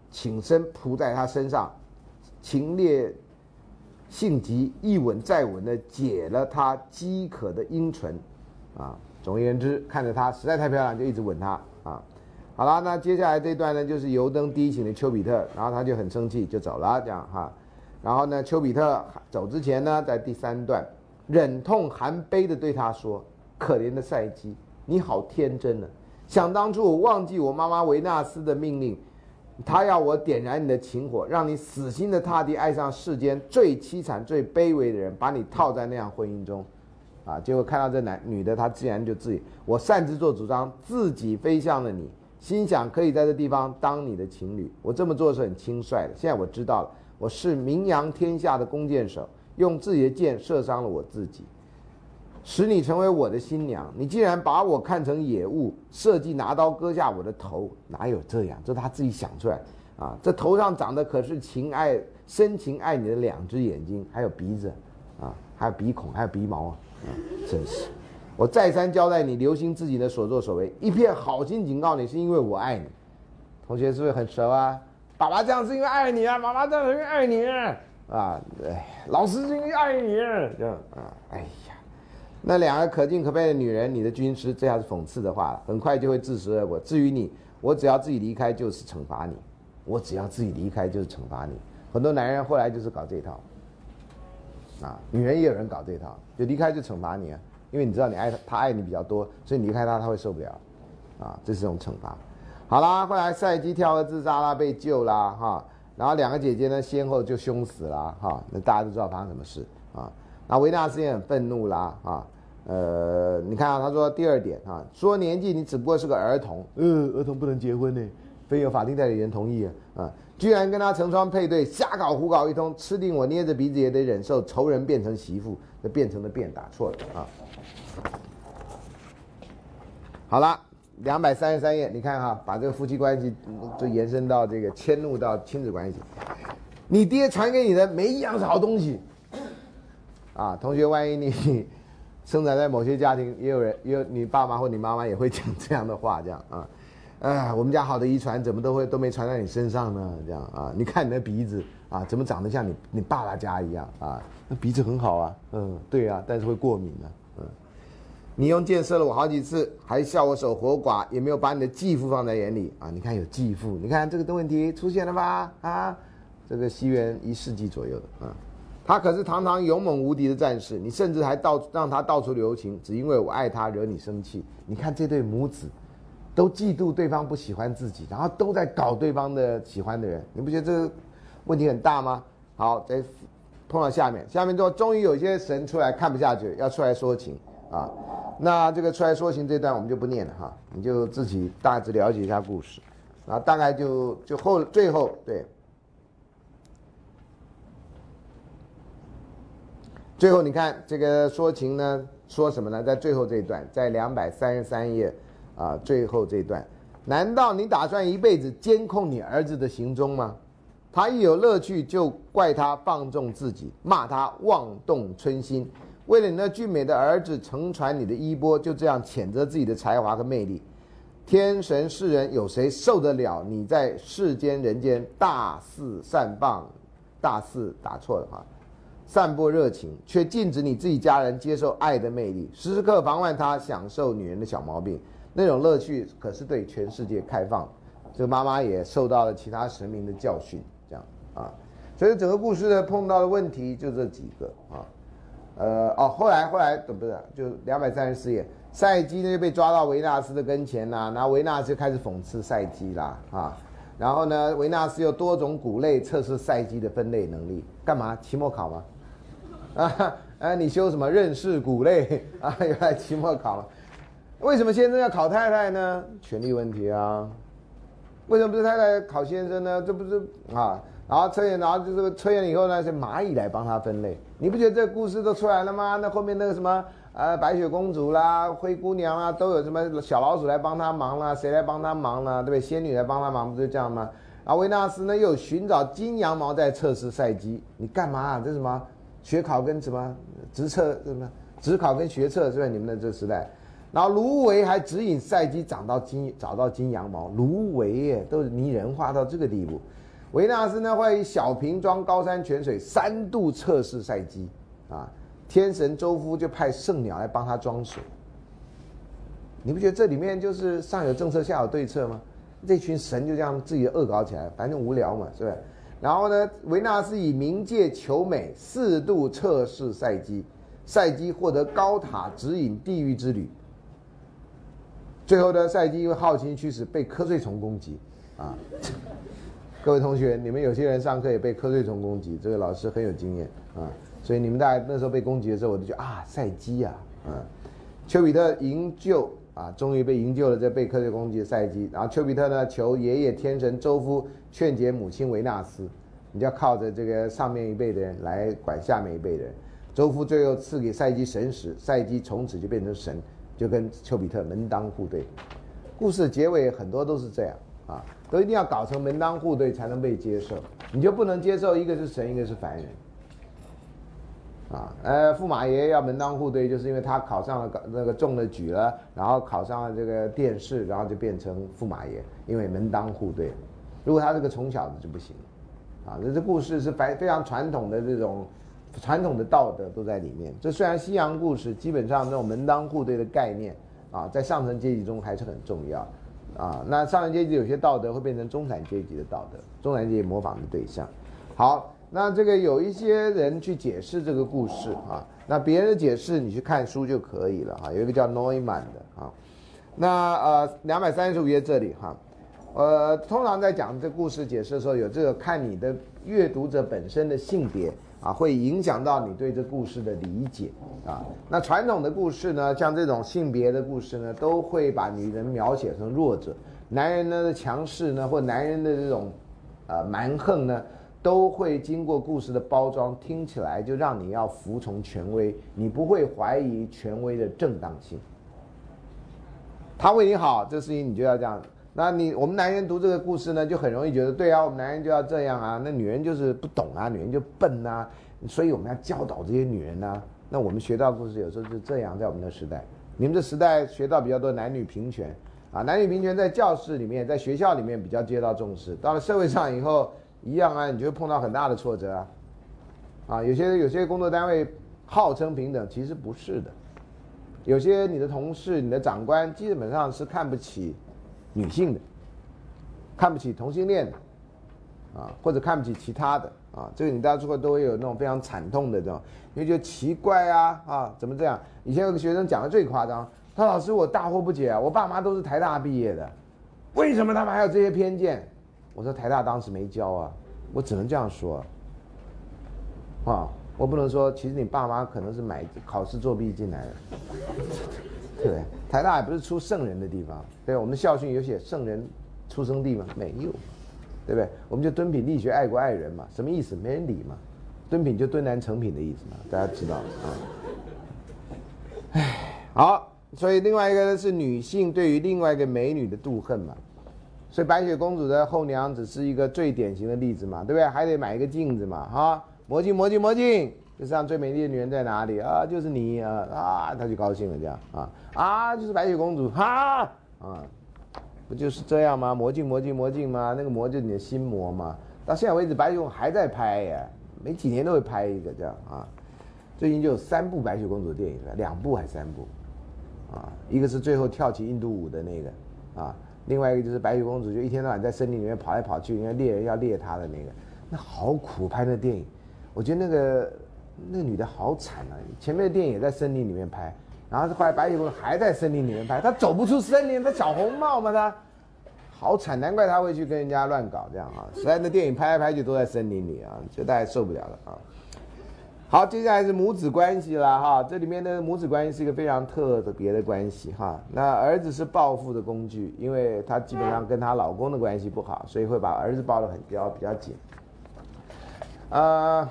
请身扑在他身上，情烈性急，一吻再吻的解了他饥渴的阴唇，啊，总而言之，看着她实在太漂亮，就一直吻她啊。好了，那接下来这段呢，就是油灯滴醒的丘比特，然后他就很生气，就走了，这样哈。然后呢，丘比特走之前呢，在第三段，忍痛含悲的对他说：“可怜的赛姬，你好天真呢！想当初我忘记我妈妈维纳斯的命令，他要我点燃你的情火，让你死心的踏地爱上世间最凄惨、最卑微的人，把你套在那样婚姻中，啊！结果看到这男女的，他自然就自己，我擅自做主张，自己飞向了你。”心想可以在这地方当你的情侣，我这么做是很轻率的。现在我知道了，我是名扬天下的弓箭手，用自己的箭射伤了我自己，使你成为我的新娘。你既然把我看成野物，设计拿刀割下我的头，哪有这样？这他自己想出来啊！这头上长的可是情爱深情爱你的两只眼睛，还有鼻子，啊，还有鼻孔，还有鼻毛啊！真是。我再三交代你，留心自己的所作所为，一片好心警告你，是因为我爱你。同学是不是很熟啊？爸爸这样是因为爱你啊，妈妈这样是因为爱你啊。啊，对，老师是因为爱你，这样啊。哎呀，那两个可敬可悲的女人，你的军师，这下是讽刺的话了，很快就会自食恶果。至于你，我只要自己离开就是惩罚你，我只要自己离开就是惩罚你。很多男人后来就是搞这套，啊，女人也有人搞这套，就离开就惩罚你啊。因为你知道你爱他，他爱你比较多，所以你离开他他会受不了，啊，这是一种惩罚。好啦，后来赛姬跳河自杀啦，被救啦，哈，然后两个姐姐呢先后就凶死了，哈，那大家都知道发生什么事啊。那维纳斯也很愤怒啦，啊，呃，你看啊，他说第二点啊，说年纪你只不过是个儿童，呃，儿童不能结婚呢，非有法定代理人同意啊，啊，居然跟他成双配对，瞎搞胡搞一通，吃定我捏着鼻子也得忍受仇人变成媳妇，这变成了变打错了啊。好了，两百三十三页，你看哈，把这个夫妻关系就延伸到这个迁怒到亲子关系，你爹传给你的每一样是好东西，啊，同学，万一你。生长在某些家庭，也有人，也有你爸妈或你妈妈也会讲这样的话，这样啊，哎，我们家好的遗传怎么都会都没传在你身上呢？这样啊，你看你的鼻子啊，怎么长得像你你爸爸家一样啊？那鼻子很好啊，嗯，对啊，但是会过敏啊，嗯，你用箭射了我好几次，还笑我守活寡，也没有把你的继父放在眼里啊？你看有继父，你看这个的问题出现了吧？啊，这个西元一世纪左右的啊。他可是堂堂勇猛无敌的战士，你甚至还到让他到处留情，只因为我爱他，惹你生气。你看这对母子，都嫉妒对方不喜欢自己，然后都在搞对方的喜欢的人，你不觉得这个问题很大吗？好，再碰到下面，下面之后终于有些神出来看不下去，要出来说情啊。那这个出来说情这段我们就不念了哈，你就自己大致了解一下故事，然后大概就就后最后对。最后你看这个说情呢，说什么呢？在最后这一段，在两百三十三页，啊，最后这一段，难道你打算一辈子监控你儿子的行踪吗？他一有乐趣就怪他放纵自己，骂他妄动春心，为了你那俊美的儿子承传你的衣钵，就这样谴责自己的才华和魅力。天神世人有谁受得了你在世间人间大肆散棒，大肆打错了哈。散播热情，却禁止你自己家人接受爱的魅力，时时刻防范他享受女人的小毛病。那种乐趣可是对全世界开放。这妈妈也受到了其他神明的教训，这样啊。所以整个故事呢，碰到的问题就这几个啊。呃，哦，后来后来不是就两百三十四页，赛基呢就被抓到维纳斯的跟前呐，然后维纳斯就开始讽刺赛基啦啊。然后呢，维纳斯有多种谷类测试赛基的分类能力，干嘛？期末考吗？啊，哎，你修什么认识谷类啊？原来期末考了，为什么先生要考太太呢？权力问题啊。为什么不是太太考先生呢？这不是啊？然后测验，然后就这个测验以后呢，是蚂蚁来帮他分类。你不觉得这故事都出来了吗？那后面那个什么，呃，白雪公主啦，灰姑娘啊，都有什么小老鼠来帮他忙啦？谁来帮他忙啦？对不对？仙女来帮他忙，不就这样吗？然后维纳斯呢，又寻找金羊毛在测试赛基，你干嘛？这什么？学考跟什么职测什么职考跟学测是吧？你们的这时代，然后芦苇还指引赛基长到金找到金羊毛，芦苇耶都是拟人化到这个地步。维纳斯呢会以小瓶装高山泉水三度测试赛基啊，天神周夫就派圣鸟来帮他装水。你不觉得这里面就是上有政策下有对策吗？这群神就这样自己恶搞起来，反正无聊嘛，是不是？然后呢，维纳斯以冥界求美四度测试赛基，赛基获得高塔指引地狱之旅。最后呢，赛基因为好奇心驱使被瞌睡虫攻击，啊，各位同学，你们有些人上课也被瞌睡虫攻击，这个老师很有经验啊，所以你们大家那时候被攻击的时候，我就觉得啊，赛基啊，丘比特营救啊，终于被营救了这被瞌睡攻击的赛基，然后丘比特呢求爷爷天神周夫。劝解母亲维纳斯，你就要靠着这个上面一辈的人来管下面一辈的人。周夫最后赐给赛基神使，赛基从此就变成神，就跟丘比特门当户对。故事结尾很多都是这样啊，都一定要搞成门当户对才能被接受。你就不能接受一个是神，一个是凡人。啊，呃，驸马爷要门当户对，就是因为他考上了那个中了举了，然后考上了这个殿试，然后就变成驸马爷，因为门当户对。如果他是个穷小子就不行，啊，这这故事是非非常传统的这种传统的道德都在里面。这虽然西洋故事基本上那种门当户对的概念啊，在上层阶级中还是很重要，啊，那上层阶级有些道德会变成中产阶级的道德，中产阶级模仿的对象。好，那这个有一些人去解释这个故事啊，那别人的解释你去看书就可以了啊。有一个叫 Neumann 的啊，那呃两百三十五页这里哈。呃，通常在讲这故事解释的时候，有这个看你的阅读者本身的性别啊，会影响到你对这故事的理解啊。那传统的故事呢，像这种性别的故事呢，都会把女人描写成弱者，男人呢的强势呢，或男人的这种呃蛮横呢，都会经过故事的包装，听起来就让你要服从权威，你不会怀疑权威的正当性。他为你好，这事情你就要这样。那你我们男人读这个故事呢，就很容易觉得，对啊，我们男人就要这样啊。那女人就是不懂啊，女人就笨啊，所以我们要教导这些女人呢。那我们学到故事有时候是这样，在我们的时代，你们的时代学到比较多男女平权啊，男女平权在教室里面，在学校里面比较接到重视，到了社会上以后一样啊，你就会碰到很大的挫折啊。啊，有些有些工作单位号称平等，其实不是的，有些你的同事、你的长官基本上是看不起。女性的看不起同性恋的啊，或者看不起其他的啊，这个你大家说都会有那种非常惨痛的这种，因为就奇怪啊啊，怎么这样？以前有个学生讲的最夸张，他老师我大惑不解啊，我爸妈都是台大毕业的，为什么他们还有这些偏见？我说台大当时没教啊，我只能这样说啊，我不能说其实你爸妈可能是买考试作弊进来的。对，台大也不是出圣人的地方，对我们校训有写圣人出生地吗？没有，对不对？我们就敦品力学爱国爱人嘛，什么意思？没人理嘛，敦品就敦南成品的意思嘛，大家知道啊。唉，好，所以另外一个呢是女性对于另外一个美女的妒恨嘛，所以白雪公主的后娘只是一个最典型的例子嘛，对不对？还得买一个镜子嘛，哈，魔镜魔镜魔镜。世上最美丽的女人在哪里啊？就是你啊！啊，他就高兴了，这样啊啊，就是白雪公主哈啊，不就是这样吗？魔镜魔镜魔镜吗？那个魔就是你的心魔嘛。到现在为止，白雪公主还在拍耶，每几年都会拍一个这样啊。最近就有三部白雪公主的电影了，两部还三部啊？一个是最后跳起印度舞的那个啊，另外一个就是白雪公主就一天到晚在森林里面跑来跑去，因为猎人要猎她的那个，那好苦拍那电影，我觉得那个。那女的好惨啊！前面的电影也在森林里面拍，然后后来白雪公主还在森林里面拍，她走不出森林，她小红帽嘛，她好惨，难怪她会去跟人家乱搞这样啊！实在那电影拍来拍去都在森林里啊，就大家受不了了啊！好，接下来是母子关系了哈，这里面的母子关系是一个非常特别的关系哈。那儿子是报复的工具，因为她基本上跟她老公的关系不好，所以会把儿子抱得很比较比较紧，啊。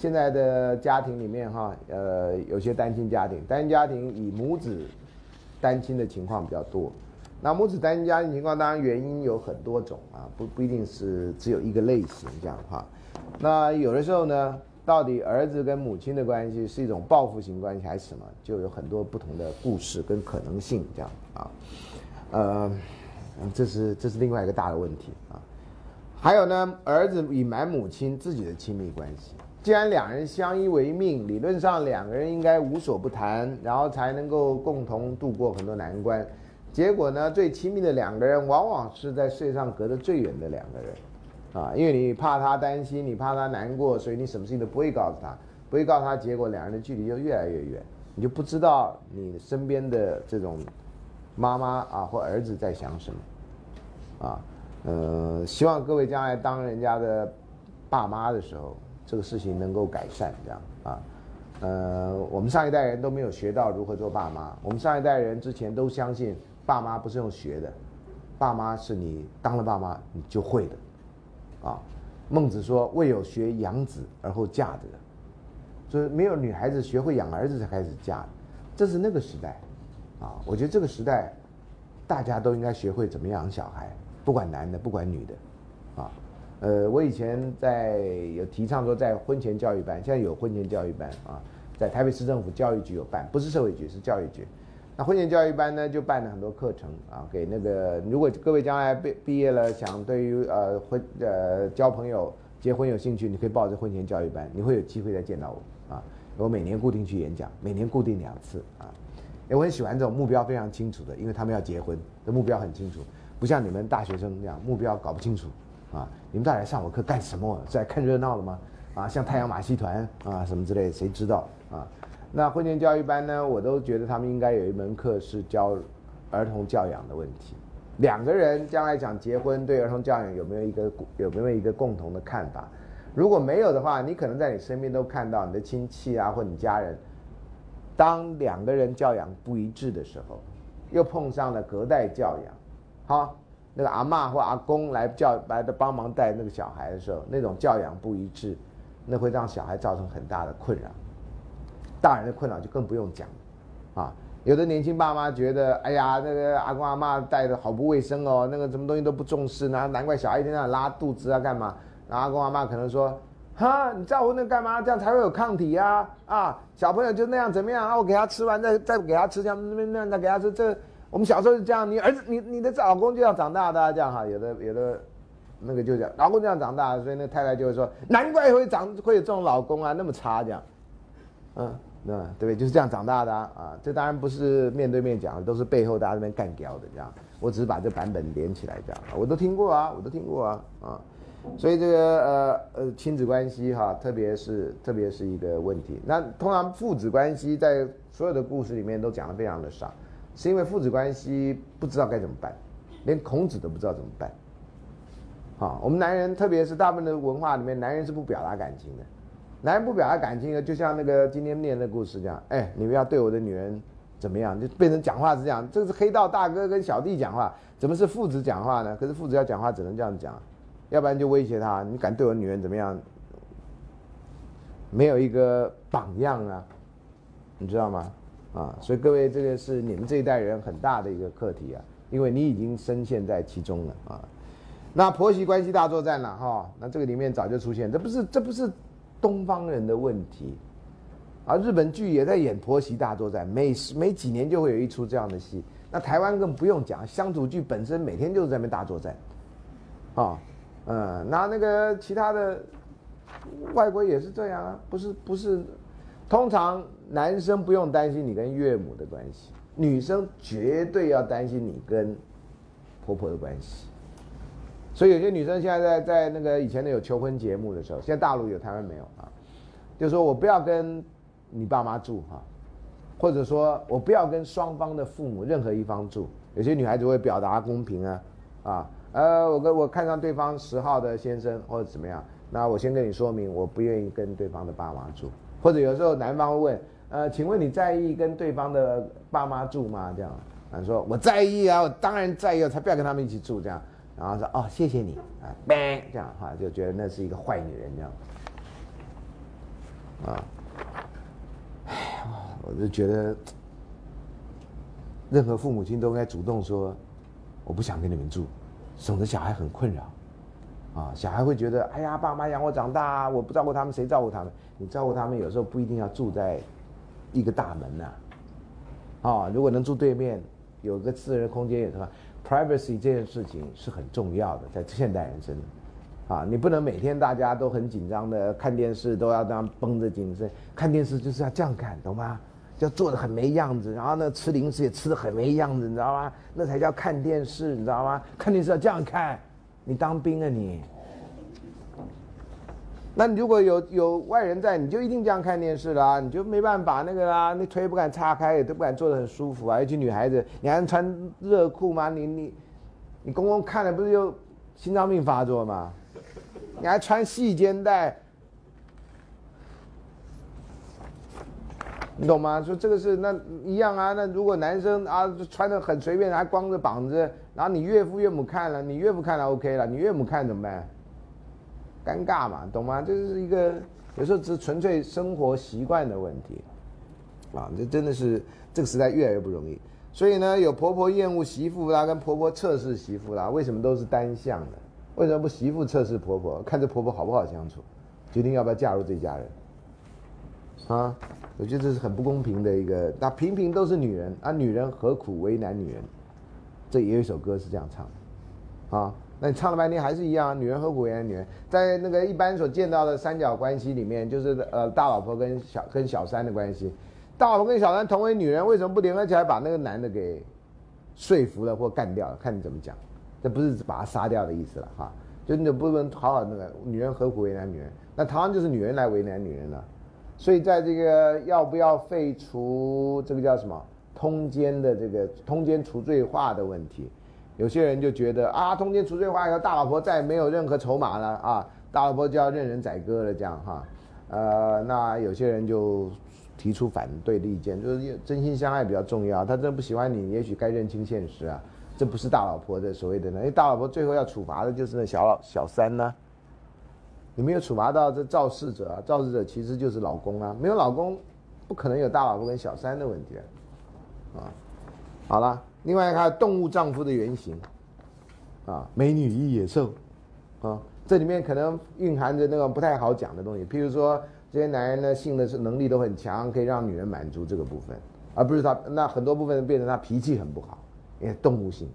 现在的家庭里面哈，呃，有些单亲家庭，单亲家庭以母子单亲的情况比较多。那母子单亲家庭情况，当然原因有很多种啊，不不一定是只有一个类型这样哈。那有的时候呢，到底儿子跟母亲的关系是一种报复型关系还是什么，就有很多不同的故事跟可能性这样啊。呃，这是这是另外一个大的问题啊。还有呢，儿子隐瞒母亲自己的亲密关系。既然两人相依为命，理论上两个人应该无所不谈，然后才能够共同度过很多难关。结果呢，最亲密的两个人往往是在世界上隔得最远的两个人，啊，因为你怕他担心，你怕他难过，所以你什么事情都不会告诉他，不会告诉他，结果两人的距离就越来越远，你就不知道你身边的这种妈妈啊或儿子在想什么，啊，呃，希望各位将来当人家的爸妈的时候。这个事情能够改善，这样啊，呃，我们上一代人都没有学到如何做爸妈。我们上一代人之前都相信爸妈不是用学的，爸妈是你当了爸妈你就会的，啊，孟子说未有学养子而后嫁的，所以没有女孩子学会养儿子才开始嫁，这是那个时代，啊，我觉得这个时代大家都应该学会怎么养小孩，不管男的不管女的，啊。呃，我以前在有提倡说，在婚前教育班，现在有婚前教育班啊，在台北市政府教育局有办，不是社会局，是教育局。那婚前教育班呢，就办了很多课程啊，给那个如果各位将来毕毕业了，想对于呃婚呃交朋友、结婚有兴趣，你可以报这婚前教育班，你会有机会再见到我啊。我每年固定去演讲，每年固定两次啊。我很喜欢这种目标非常清楚的，因为他们要结婚，的目标很清楚，不像你们大学生那样目标搞不清楚。啊，你们再来上我课干什么？是来看热闹的吗？啊，像太阳马戏团啊什么之类，谁知道啊？那婚前教育班呢？我都觉得他们应该有一门课是教儿童教养的问题，两个人将来讲结婚对儿童教养有没有一个有没有一个共同的看法？如果没有的话，你可能在你身边都看到你的亲戚啊或你家人，当两个人教养不一致的时候，又碰上了隔代教养，好，那个阿嬷或阿公来教来的帮忙带那个小孩的时候，那种教养不一致，那会让小孩造成很大的困扰，大人的困扰就更不用讲，啊。有的年轻爸妈觉得，哎呀，那个阿公阿妈带的好不卫生哦，那个什么东西都不重视，那难怪小孩一天到晚拉肚子啊，干嘛？然后阿公阿妈可能说，哈，你照顾那干嘛？这样才会有抗体呀！啊，小朋友就那样怎么样？啊，我给他吃完再再给他吃，这样那那再给他吃。这我们小时候是这样，你儿子你你的老公就要长大的这样哈。有的有的那个就讲，老公这样长大，所以那太太就会说，难怪会长会有这种老公啊，那么差这样，嗯。那对不对？就是这样长大的啊！这当然不是面对面讲，都是背后大家那边干掉的这样。我只是把这版本连起来这样，我都听过啊，我都听过啊啊！所以这个呃呃亲子关系哈，特别是特别是一个问题。那通常父子关系在所有的故事里面都讲的非常的少，是因为父子关系不知道该怎么办，连孔子都不知道怎么办。好，我们男人特别是大部分的文化里面，男人是不表达感情的。男人不表达感情的，就像那个今天念的故事这样，哎，你们要对我的女人怎么样，就变成讲话是这样。这是黑道大哥跟小弟讲话，怎么是父子讲话呢？可是父子要讲话只能这样讲，要不然就威胁他，你敢对我女人怎么样？没有一个榜样啊，你知道吗？啊，所以各位，这个是你们这一代人很大的一个课题啊，因为你已经深陷在其中了啊。那婆媳关系大作战了哈，那这个里面早就出现，这不是这不是。东方人的问题，啊，日本剧也在演婆媳大作战，每每几年就会有一出这样的戏。那台湾更不用讲，乡土剧本身每天就是在那边大作战，啊，嗯，那那个其他的外国也是这样啊，不是不是，通常男生不用担心你跟岳母的关系，女生绝对要担心你跟婆婆的关系。所以有些女生现在在在那个以前的有求婚节目的时候，现在大陆有台湾没有啊？就说我不要跟你爸妈住哈，或者说我不要跟双方的父母任何一方住。有些女孩子会表达公平啊啊呃，我跟我看上对方十号的先生或者怎么样，那我先跟你说明，我不愿意跟对方的爸妈住。或者有时候男方会问，呃，请问你在意跟对方的爸妈住吗？这样啊，说我在意啊，我当然在意，才不要跟他们一起住这样。然后说哦，谢谢你啊，这样哈就觉得那是一个坏女人这样，啊，哎，我就觉得，任何父母亲都应该主动说，我不想跟你们住，省得小孩很困扰，啊，小孩会觉得，哎呀，爸妈养我长大，我不照顾他们，谁照顾他们？你照顾他们，有时候不一定要住在一个大门呐，啊，如果能住对面，有个私人空间也是吧。Privacy 这件事情是很重要的，在现代人生，啊，你不能每天大家都很紧张的看电视，都要这样绷着精神看电视，就是要这样看，懂吗？要做的很没样子，然后呢，吃零食也吃的很没样子，你知道吗？那才叫看电视，你知道吗？看电视要这样看，你当兵啊你？那如果有有外人在，你就一定这样看电视啦，你就没办法那个啦，那腿不敢叉开，也都不敢坐得很舒服啊。尤其女孩子，你还穿热裤吗？你你你公公看了不是就心脏病发作吗？你还穿细肩带，你懂吗？说这个是那一样啊。那如果男生啊穿的很随便，还光着膀子，然后你岳父岳母看了，你岳父看了 OK 了，你岳母看怎么办？尴尬嘛，懂吗？这是一个有时候只是纯粹生活习惯的问题，啊，这真的是这个时代越来越不容易。所以呢，有婆婆厌恶媳妇啦，跟婆婆测试媳妇啦，为什么都是单向的？为什么不媳妇测试婆婆，看这婆婆好不好相处，决定要不要嫁入这家人？啊，我觉得这是很不公平的一个。那平平都是女人啊，女人何苦为难女人？这也有一首歌是这样唱的，啊。那你唱了半天还是一样，女人何苦为难女人？在那个一般所见到的三角关系里面，就是呃大老婆跟小跟小三的关系，大老婆跟小三同为女人，为什么不联合起来把那个男的给说服了或干掉？看你怎么讲，这不是把他杀掉的意思了哈，就你不能好好那个女人何苦为难女人？那唐就是女人来为难女人了，所以在这个要不要废除这个叫什么通奸的这个通奸除罪化的问题。有些人就觉得啊，通奸除罪化以后，大老婆再也没有任何筹码了啊，大老婆就要任人宰割了，这样哈。呃，那有些人就提出反对的意见，就是真心相爱比较重要。他真的不喜欢你，也许该认清现实啊，这不是大老婆的所谓的呢，因为大老婆最后要处罚的就是那小老小三呢。你没有处罚到这肇事者啊，肇事者其实就是老公啊，没有老公，不可能有大老婆跟小三的问题啊。好了，另外看动物丈夫的原型，啊，美女与野兽，啊。这里面可能蕴含着那种不太好讲的东西，譬如说这些男人呢性的是能力都很强，可以让女人满足这个部分，而不是他那很多部分变成他脾气很不好，因为动物性，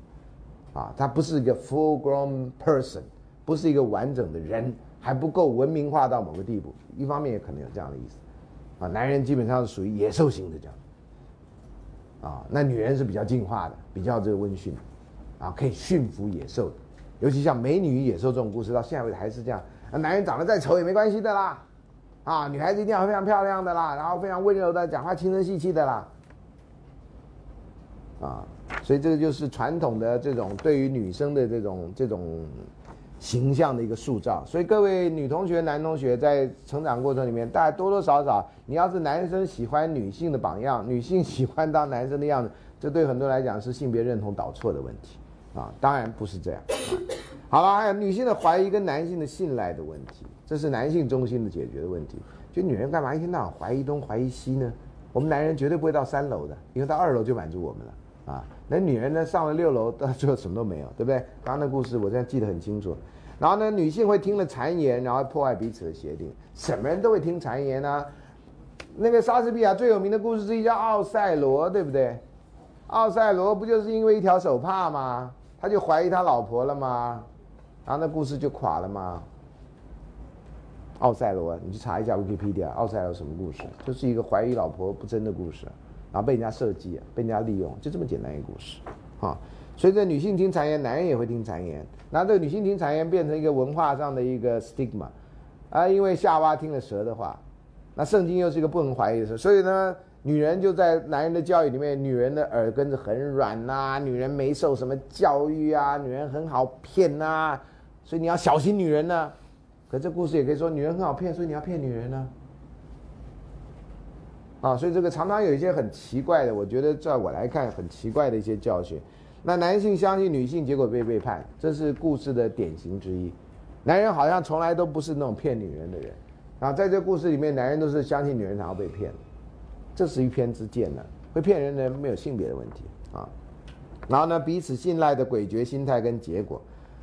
啊，他不是一个 full grown person，不是一个完整的人，还不够文明化到某个地步。一方面也可能有这样的意思，啊，男人基本上是属于野兽型的这样，啊，那女人是比较进化的，比较这个温驯，啊，可以驯服野兽。尤其像美女与野兽这种故事，到现在为止还是这样。男人长得再丑也没关系的啦，啊，女孩子一定要非常漂亮的啦，然后非常温柔的，讲话轻声细气的啦，啊，所以这个就是传统的这种对于女生的这种这种形象的一个塑造。所以各位女同学、男同学在成长过程里面，大家多多少少，你要是男生喜欢女性的榜样，女性喜欢当男生的样子，这对很多来讲是性别认同导错的问题。啊，当然不是这样。好了，还有女性的怀疑跟男性的信赖的问题，这是男性中心的解决的问题。就女人干嘛一天到晚怀疑东怀疑西呢？我们男人绝对不会到三楼的，因为到二楼就满足我们了啊。那女人呢，上了六楼到最后什么都没有，对不对？刚刚的故事我现在记得很清楚。然后呢，女性会听了谗言，然后破坏彼此的协定。什么人都会听谗言呢？那个莎士比亚最有名的故事之一叫《奥赛罗》，对不对？奥赛罗不就是因为一条手帕吗？他就怀疑他老婆了吗？然后那故事就垮了吗？奥赛罗，你去查一下 Wikipedia，奥赛罗什么故事？就是一个怀疑老婆不贞的故事，然后被人家设计，被人家利用，就这么简单一个故事。啊，随着女性听谗言，男人也会听谗言，然后这个女性听谗言变成一个文化上的一个 stigma，啊，因为夏娃听了蛇的话，那圣经又是一个不能怀疑的事，所以呢。女人就在男人的教育里面，女人的耳根子很软呐，女人没受什么教育啊，女人很好骗呐，所以你要小心女人呢。可这故事也可以说，女人很好骗，所以你要骗女人呢。啊，所以这个常常有一些很奇怪的，我觉得在我来看很奇怪的一些教训。那男性相信女性，结果被背叛，这是故事的典型之一。男人好像从来都不是那种骗女人的人，啊，在这故事里面，男人都是相信女人然后被骗。这是一偏之见呢，会骗人的人没有性别的问题啊。然后呢，彼此信赖的诡谲心态跟结果，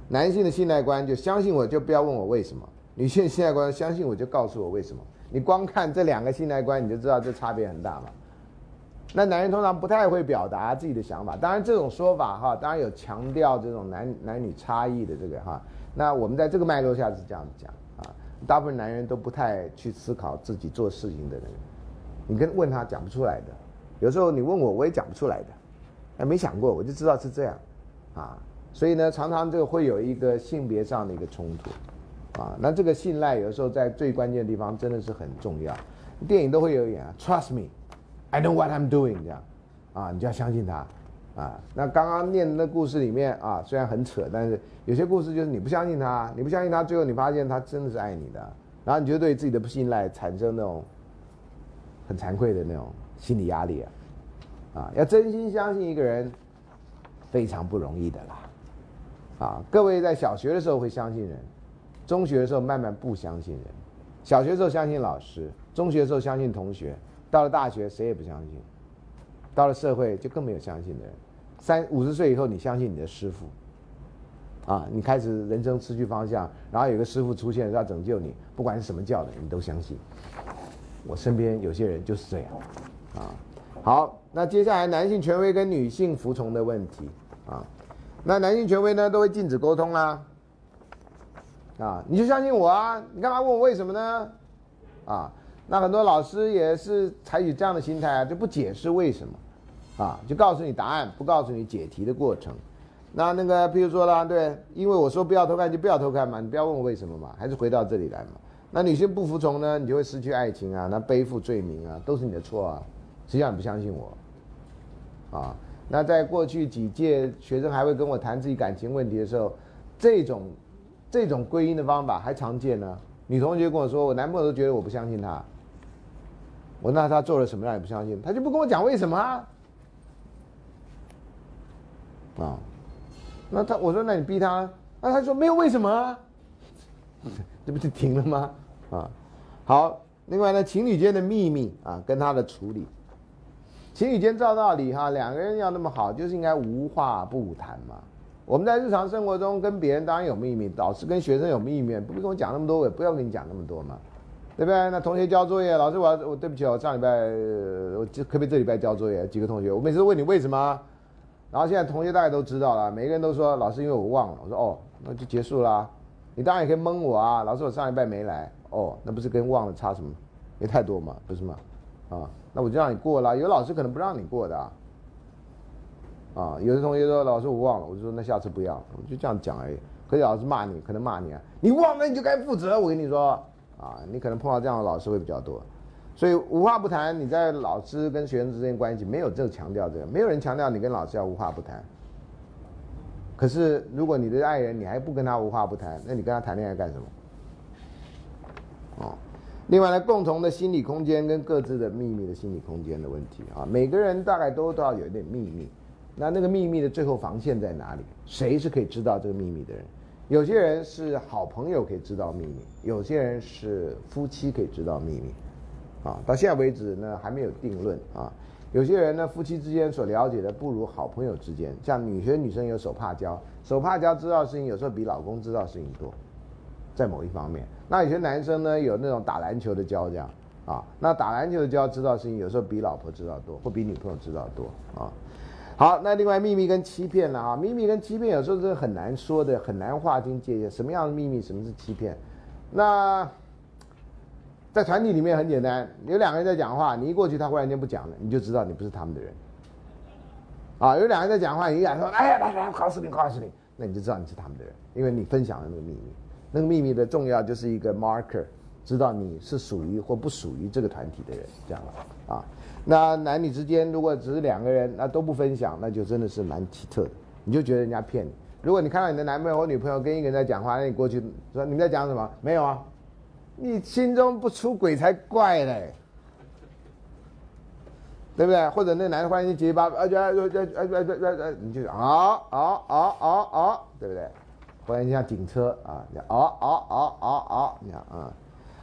男性的信赖观就相信我就不要问我为什么，女性信赖观相信我就告诉我为什么。你光看这两个信赖观，你就知道这差别很大嘛。那男人通常不太会表达自己的想法，当然这种说法哈，当然有强调这种男男女差异的这个哈。那我们在这个脉络下是这样子讲啊，大部分男人都不太去思考自己做事情的人。你跟问他讲不出来的，有时候你问我我也讲不出来的，哎，没想过我就知道是这样，啊，所以呢，常常这个会有一个性别上的一个冲突，啊，那这个信赖有时候在最关键的地方真的是很重要，电影都会有演啊，Trust me，I know what I'm doing，这样，啊，你就要相信他，啊，那刚刚念的故事里面啊，虽然很扯，但是有些故事就是你不相信他，你不相信他，最后你发现他真的是爱你的，然后你就对自己的不信赖产生那种。很惭愧的那种心理压力啊，啊，要真心相信一个人，非常不容易的啦，啊，各位在小学的时候会相信人，中学的时候慢慢不相信人，小学的时候相信老师，中学的时候相信同学，到了大学谁也不相信，到了社会就更没有相信的人，三五十岁以后你相信你的师傅，啊，你开始人生失去方向，然后有个师傅出现要拯救你，不管是什么教的，你都相信。我身边有些人就是这样，啊，好，那接下来男性权威跟女性服从的问题，啊，那男性权威呢都会禁止沟通啦，啊你就相信我啊，你干嘛问我为什么呢？啊，那很多老师也是采取这样的心态啊，就不解释为什么，啊，就告诉你答案，不告诉你解题的过程，那那个譬如说啦，对，因为我说不要偷看就不要偷看嘛，你不要问我为什么嘛，还是回到这里来嘛。那女性不服从呢，你就会失去爱情啊，那背负罪名啊，都是你的错啊。实际上你不相信我，啊，那在过去几届学生还会跟我谈自己感情问题的时候，这种这种归因的方法还常见呢。女同学跟我说，我男朋友都觉得我不相信他。我那他做了什么让你不相信？他就不跟我讲为什么啊？啊，那他我说那你逼他，那他说没有为什么啊？这不就停了吗？啊，好，另外呢，情侣间的秘密啊，跟他的处理，情侣间照道理哈，两个人要那么好，就是应该无话不谈嘛。我们在日常生活中跟别人当然有秘密，老师跟学生有秘密，不跟我讲那么多，我也不要跟你讲那么多嘛。对不对？那同学交作业，老师我我对不起哦，上礼拜我可不可以这礼拜交作业？几个同学，我每次问你为什么，然后现在同学大家都知道了，每个人都说老师因为我忘了。我说哦，那就结束啦。你当然也可以蒙我啊，老师我上礼拜没来。哦，那不是跟忘了差什么？没太多嘛，不是吗？啊，那我就让你过了。有老师可能不让你过的啊。啊，有的同学说老师我忘了，我就说那下次不要，我就这样讲而已。可是老师骂你，可能骂你啊，你忘了你就该负责。我跟你说。啊，你可能碰到这样的老师会比较多，所以无话不谈。你在老师跟学生之间关系没有这个强调这个，没有人强调你跟老师要无话不谈。可是如果你的爱人你还不跟他无话不谈，那你跟他谈恋爱干什么？哦，另外呢，共同的心理空间跟各自的秘密的心理空间的问题啊，每个人大概都都要有一点秘密。那那个秘密的最后防线在哪里？谁是可以知道这个秘密的人？有些人是好朋友可以知道秘密，有些人是夫妻可以知道秘密，啊，到现在为止呢还没有定论啊。有些人呢夫妻之间所了解的不如好朋友之间，像女学女生有手帕交，手帕交知道的事情有时候比老公知道事情多，在某一方面。那有些男生呢有那种打篮球的交这样，啊，那打篮球的交知道事情有时候比老婆知道多，或比女朋友知道多啊。好，那另外秘密跟欺骗了啊，秘密跟欺骗有时候是很难说的，很难划清界限。什么样的秘密，什么是欺骗？那在团体里面很简单，有两个人在讲话，你一过去，他忽然间不讲了，你就知道你不是他们的人。啊，有两个人在讲话，你一讲说，哎呀，来来，考试你，考试你，那你就知道你是他们的人，因为你分享了那个秘密。那个秘密的重要就是一个 marker，知道你是属于或不属于这个团体的人，这样了啊。那男女之间如果只是两个人，那都不分享，那就真的是蛮奇特的。你就觉得人家骗你。如果你看到你的男朋友或女朋友跟一个人在讲话，那你过去说你们在讲什么？没有啊，你心中不出轨才怪嘞，对不对？或者那男的忽然间结巴，而且而且而且而且你就啊啊啊啊啊，对不对？忽然像警车啊，你啊啊啊啊啊，你看啊，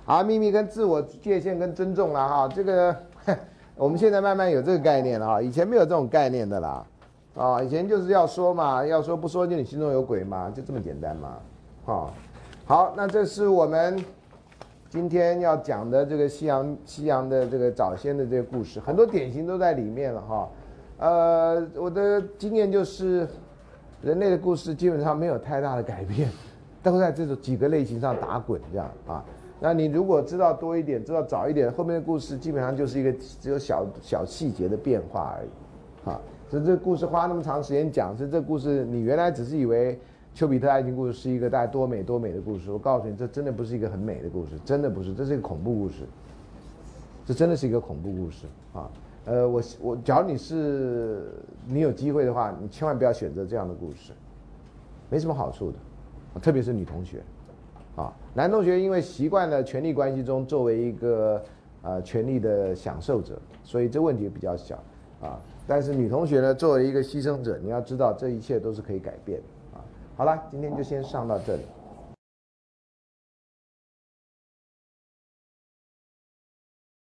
啊秘密跟自我界限跟尊重了哈，这个。我们现在慢慢有这个概念了哈，以前没有这种概念的啦，啊，以前就是要说嘛，要说不说就你心中有鬼嘛，就这么简单嘛，哈，好，那这是我们今天要讲的这个西洋西洋的这个早先的这个故事，很多典型都在里面了哈，呃，我的经验就是人类的故事基本上没有太大的改变，都在这种几个类型上打滚这样啊。那你如果知道多一点，知道早一点，后面的故事基本上就是一个只有小小细节的变化而已，啊，所以这故事花那么长时间讲，是这故事你原来只是以为丘比特爱情故事是一个大概多美多美的故事，我告诉你，这真的不是一个很美的故事，真的不是，这是一个恐怖故事，这真的是一个恐怖故事啊，呃，我我假如你是你有机会的话，你千万不要选择这样的故事，没什么好处的，特别是女同学。男同学因为习惯了权力关系中作为一个呃权力的享受者，所以这问题比较小啊。但是女同学呢，作为一个牺牲者，你要知道这一切都是可以改变的啊。好了，今天就先上到这里。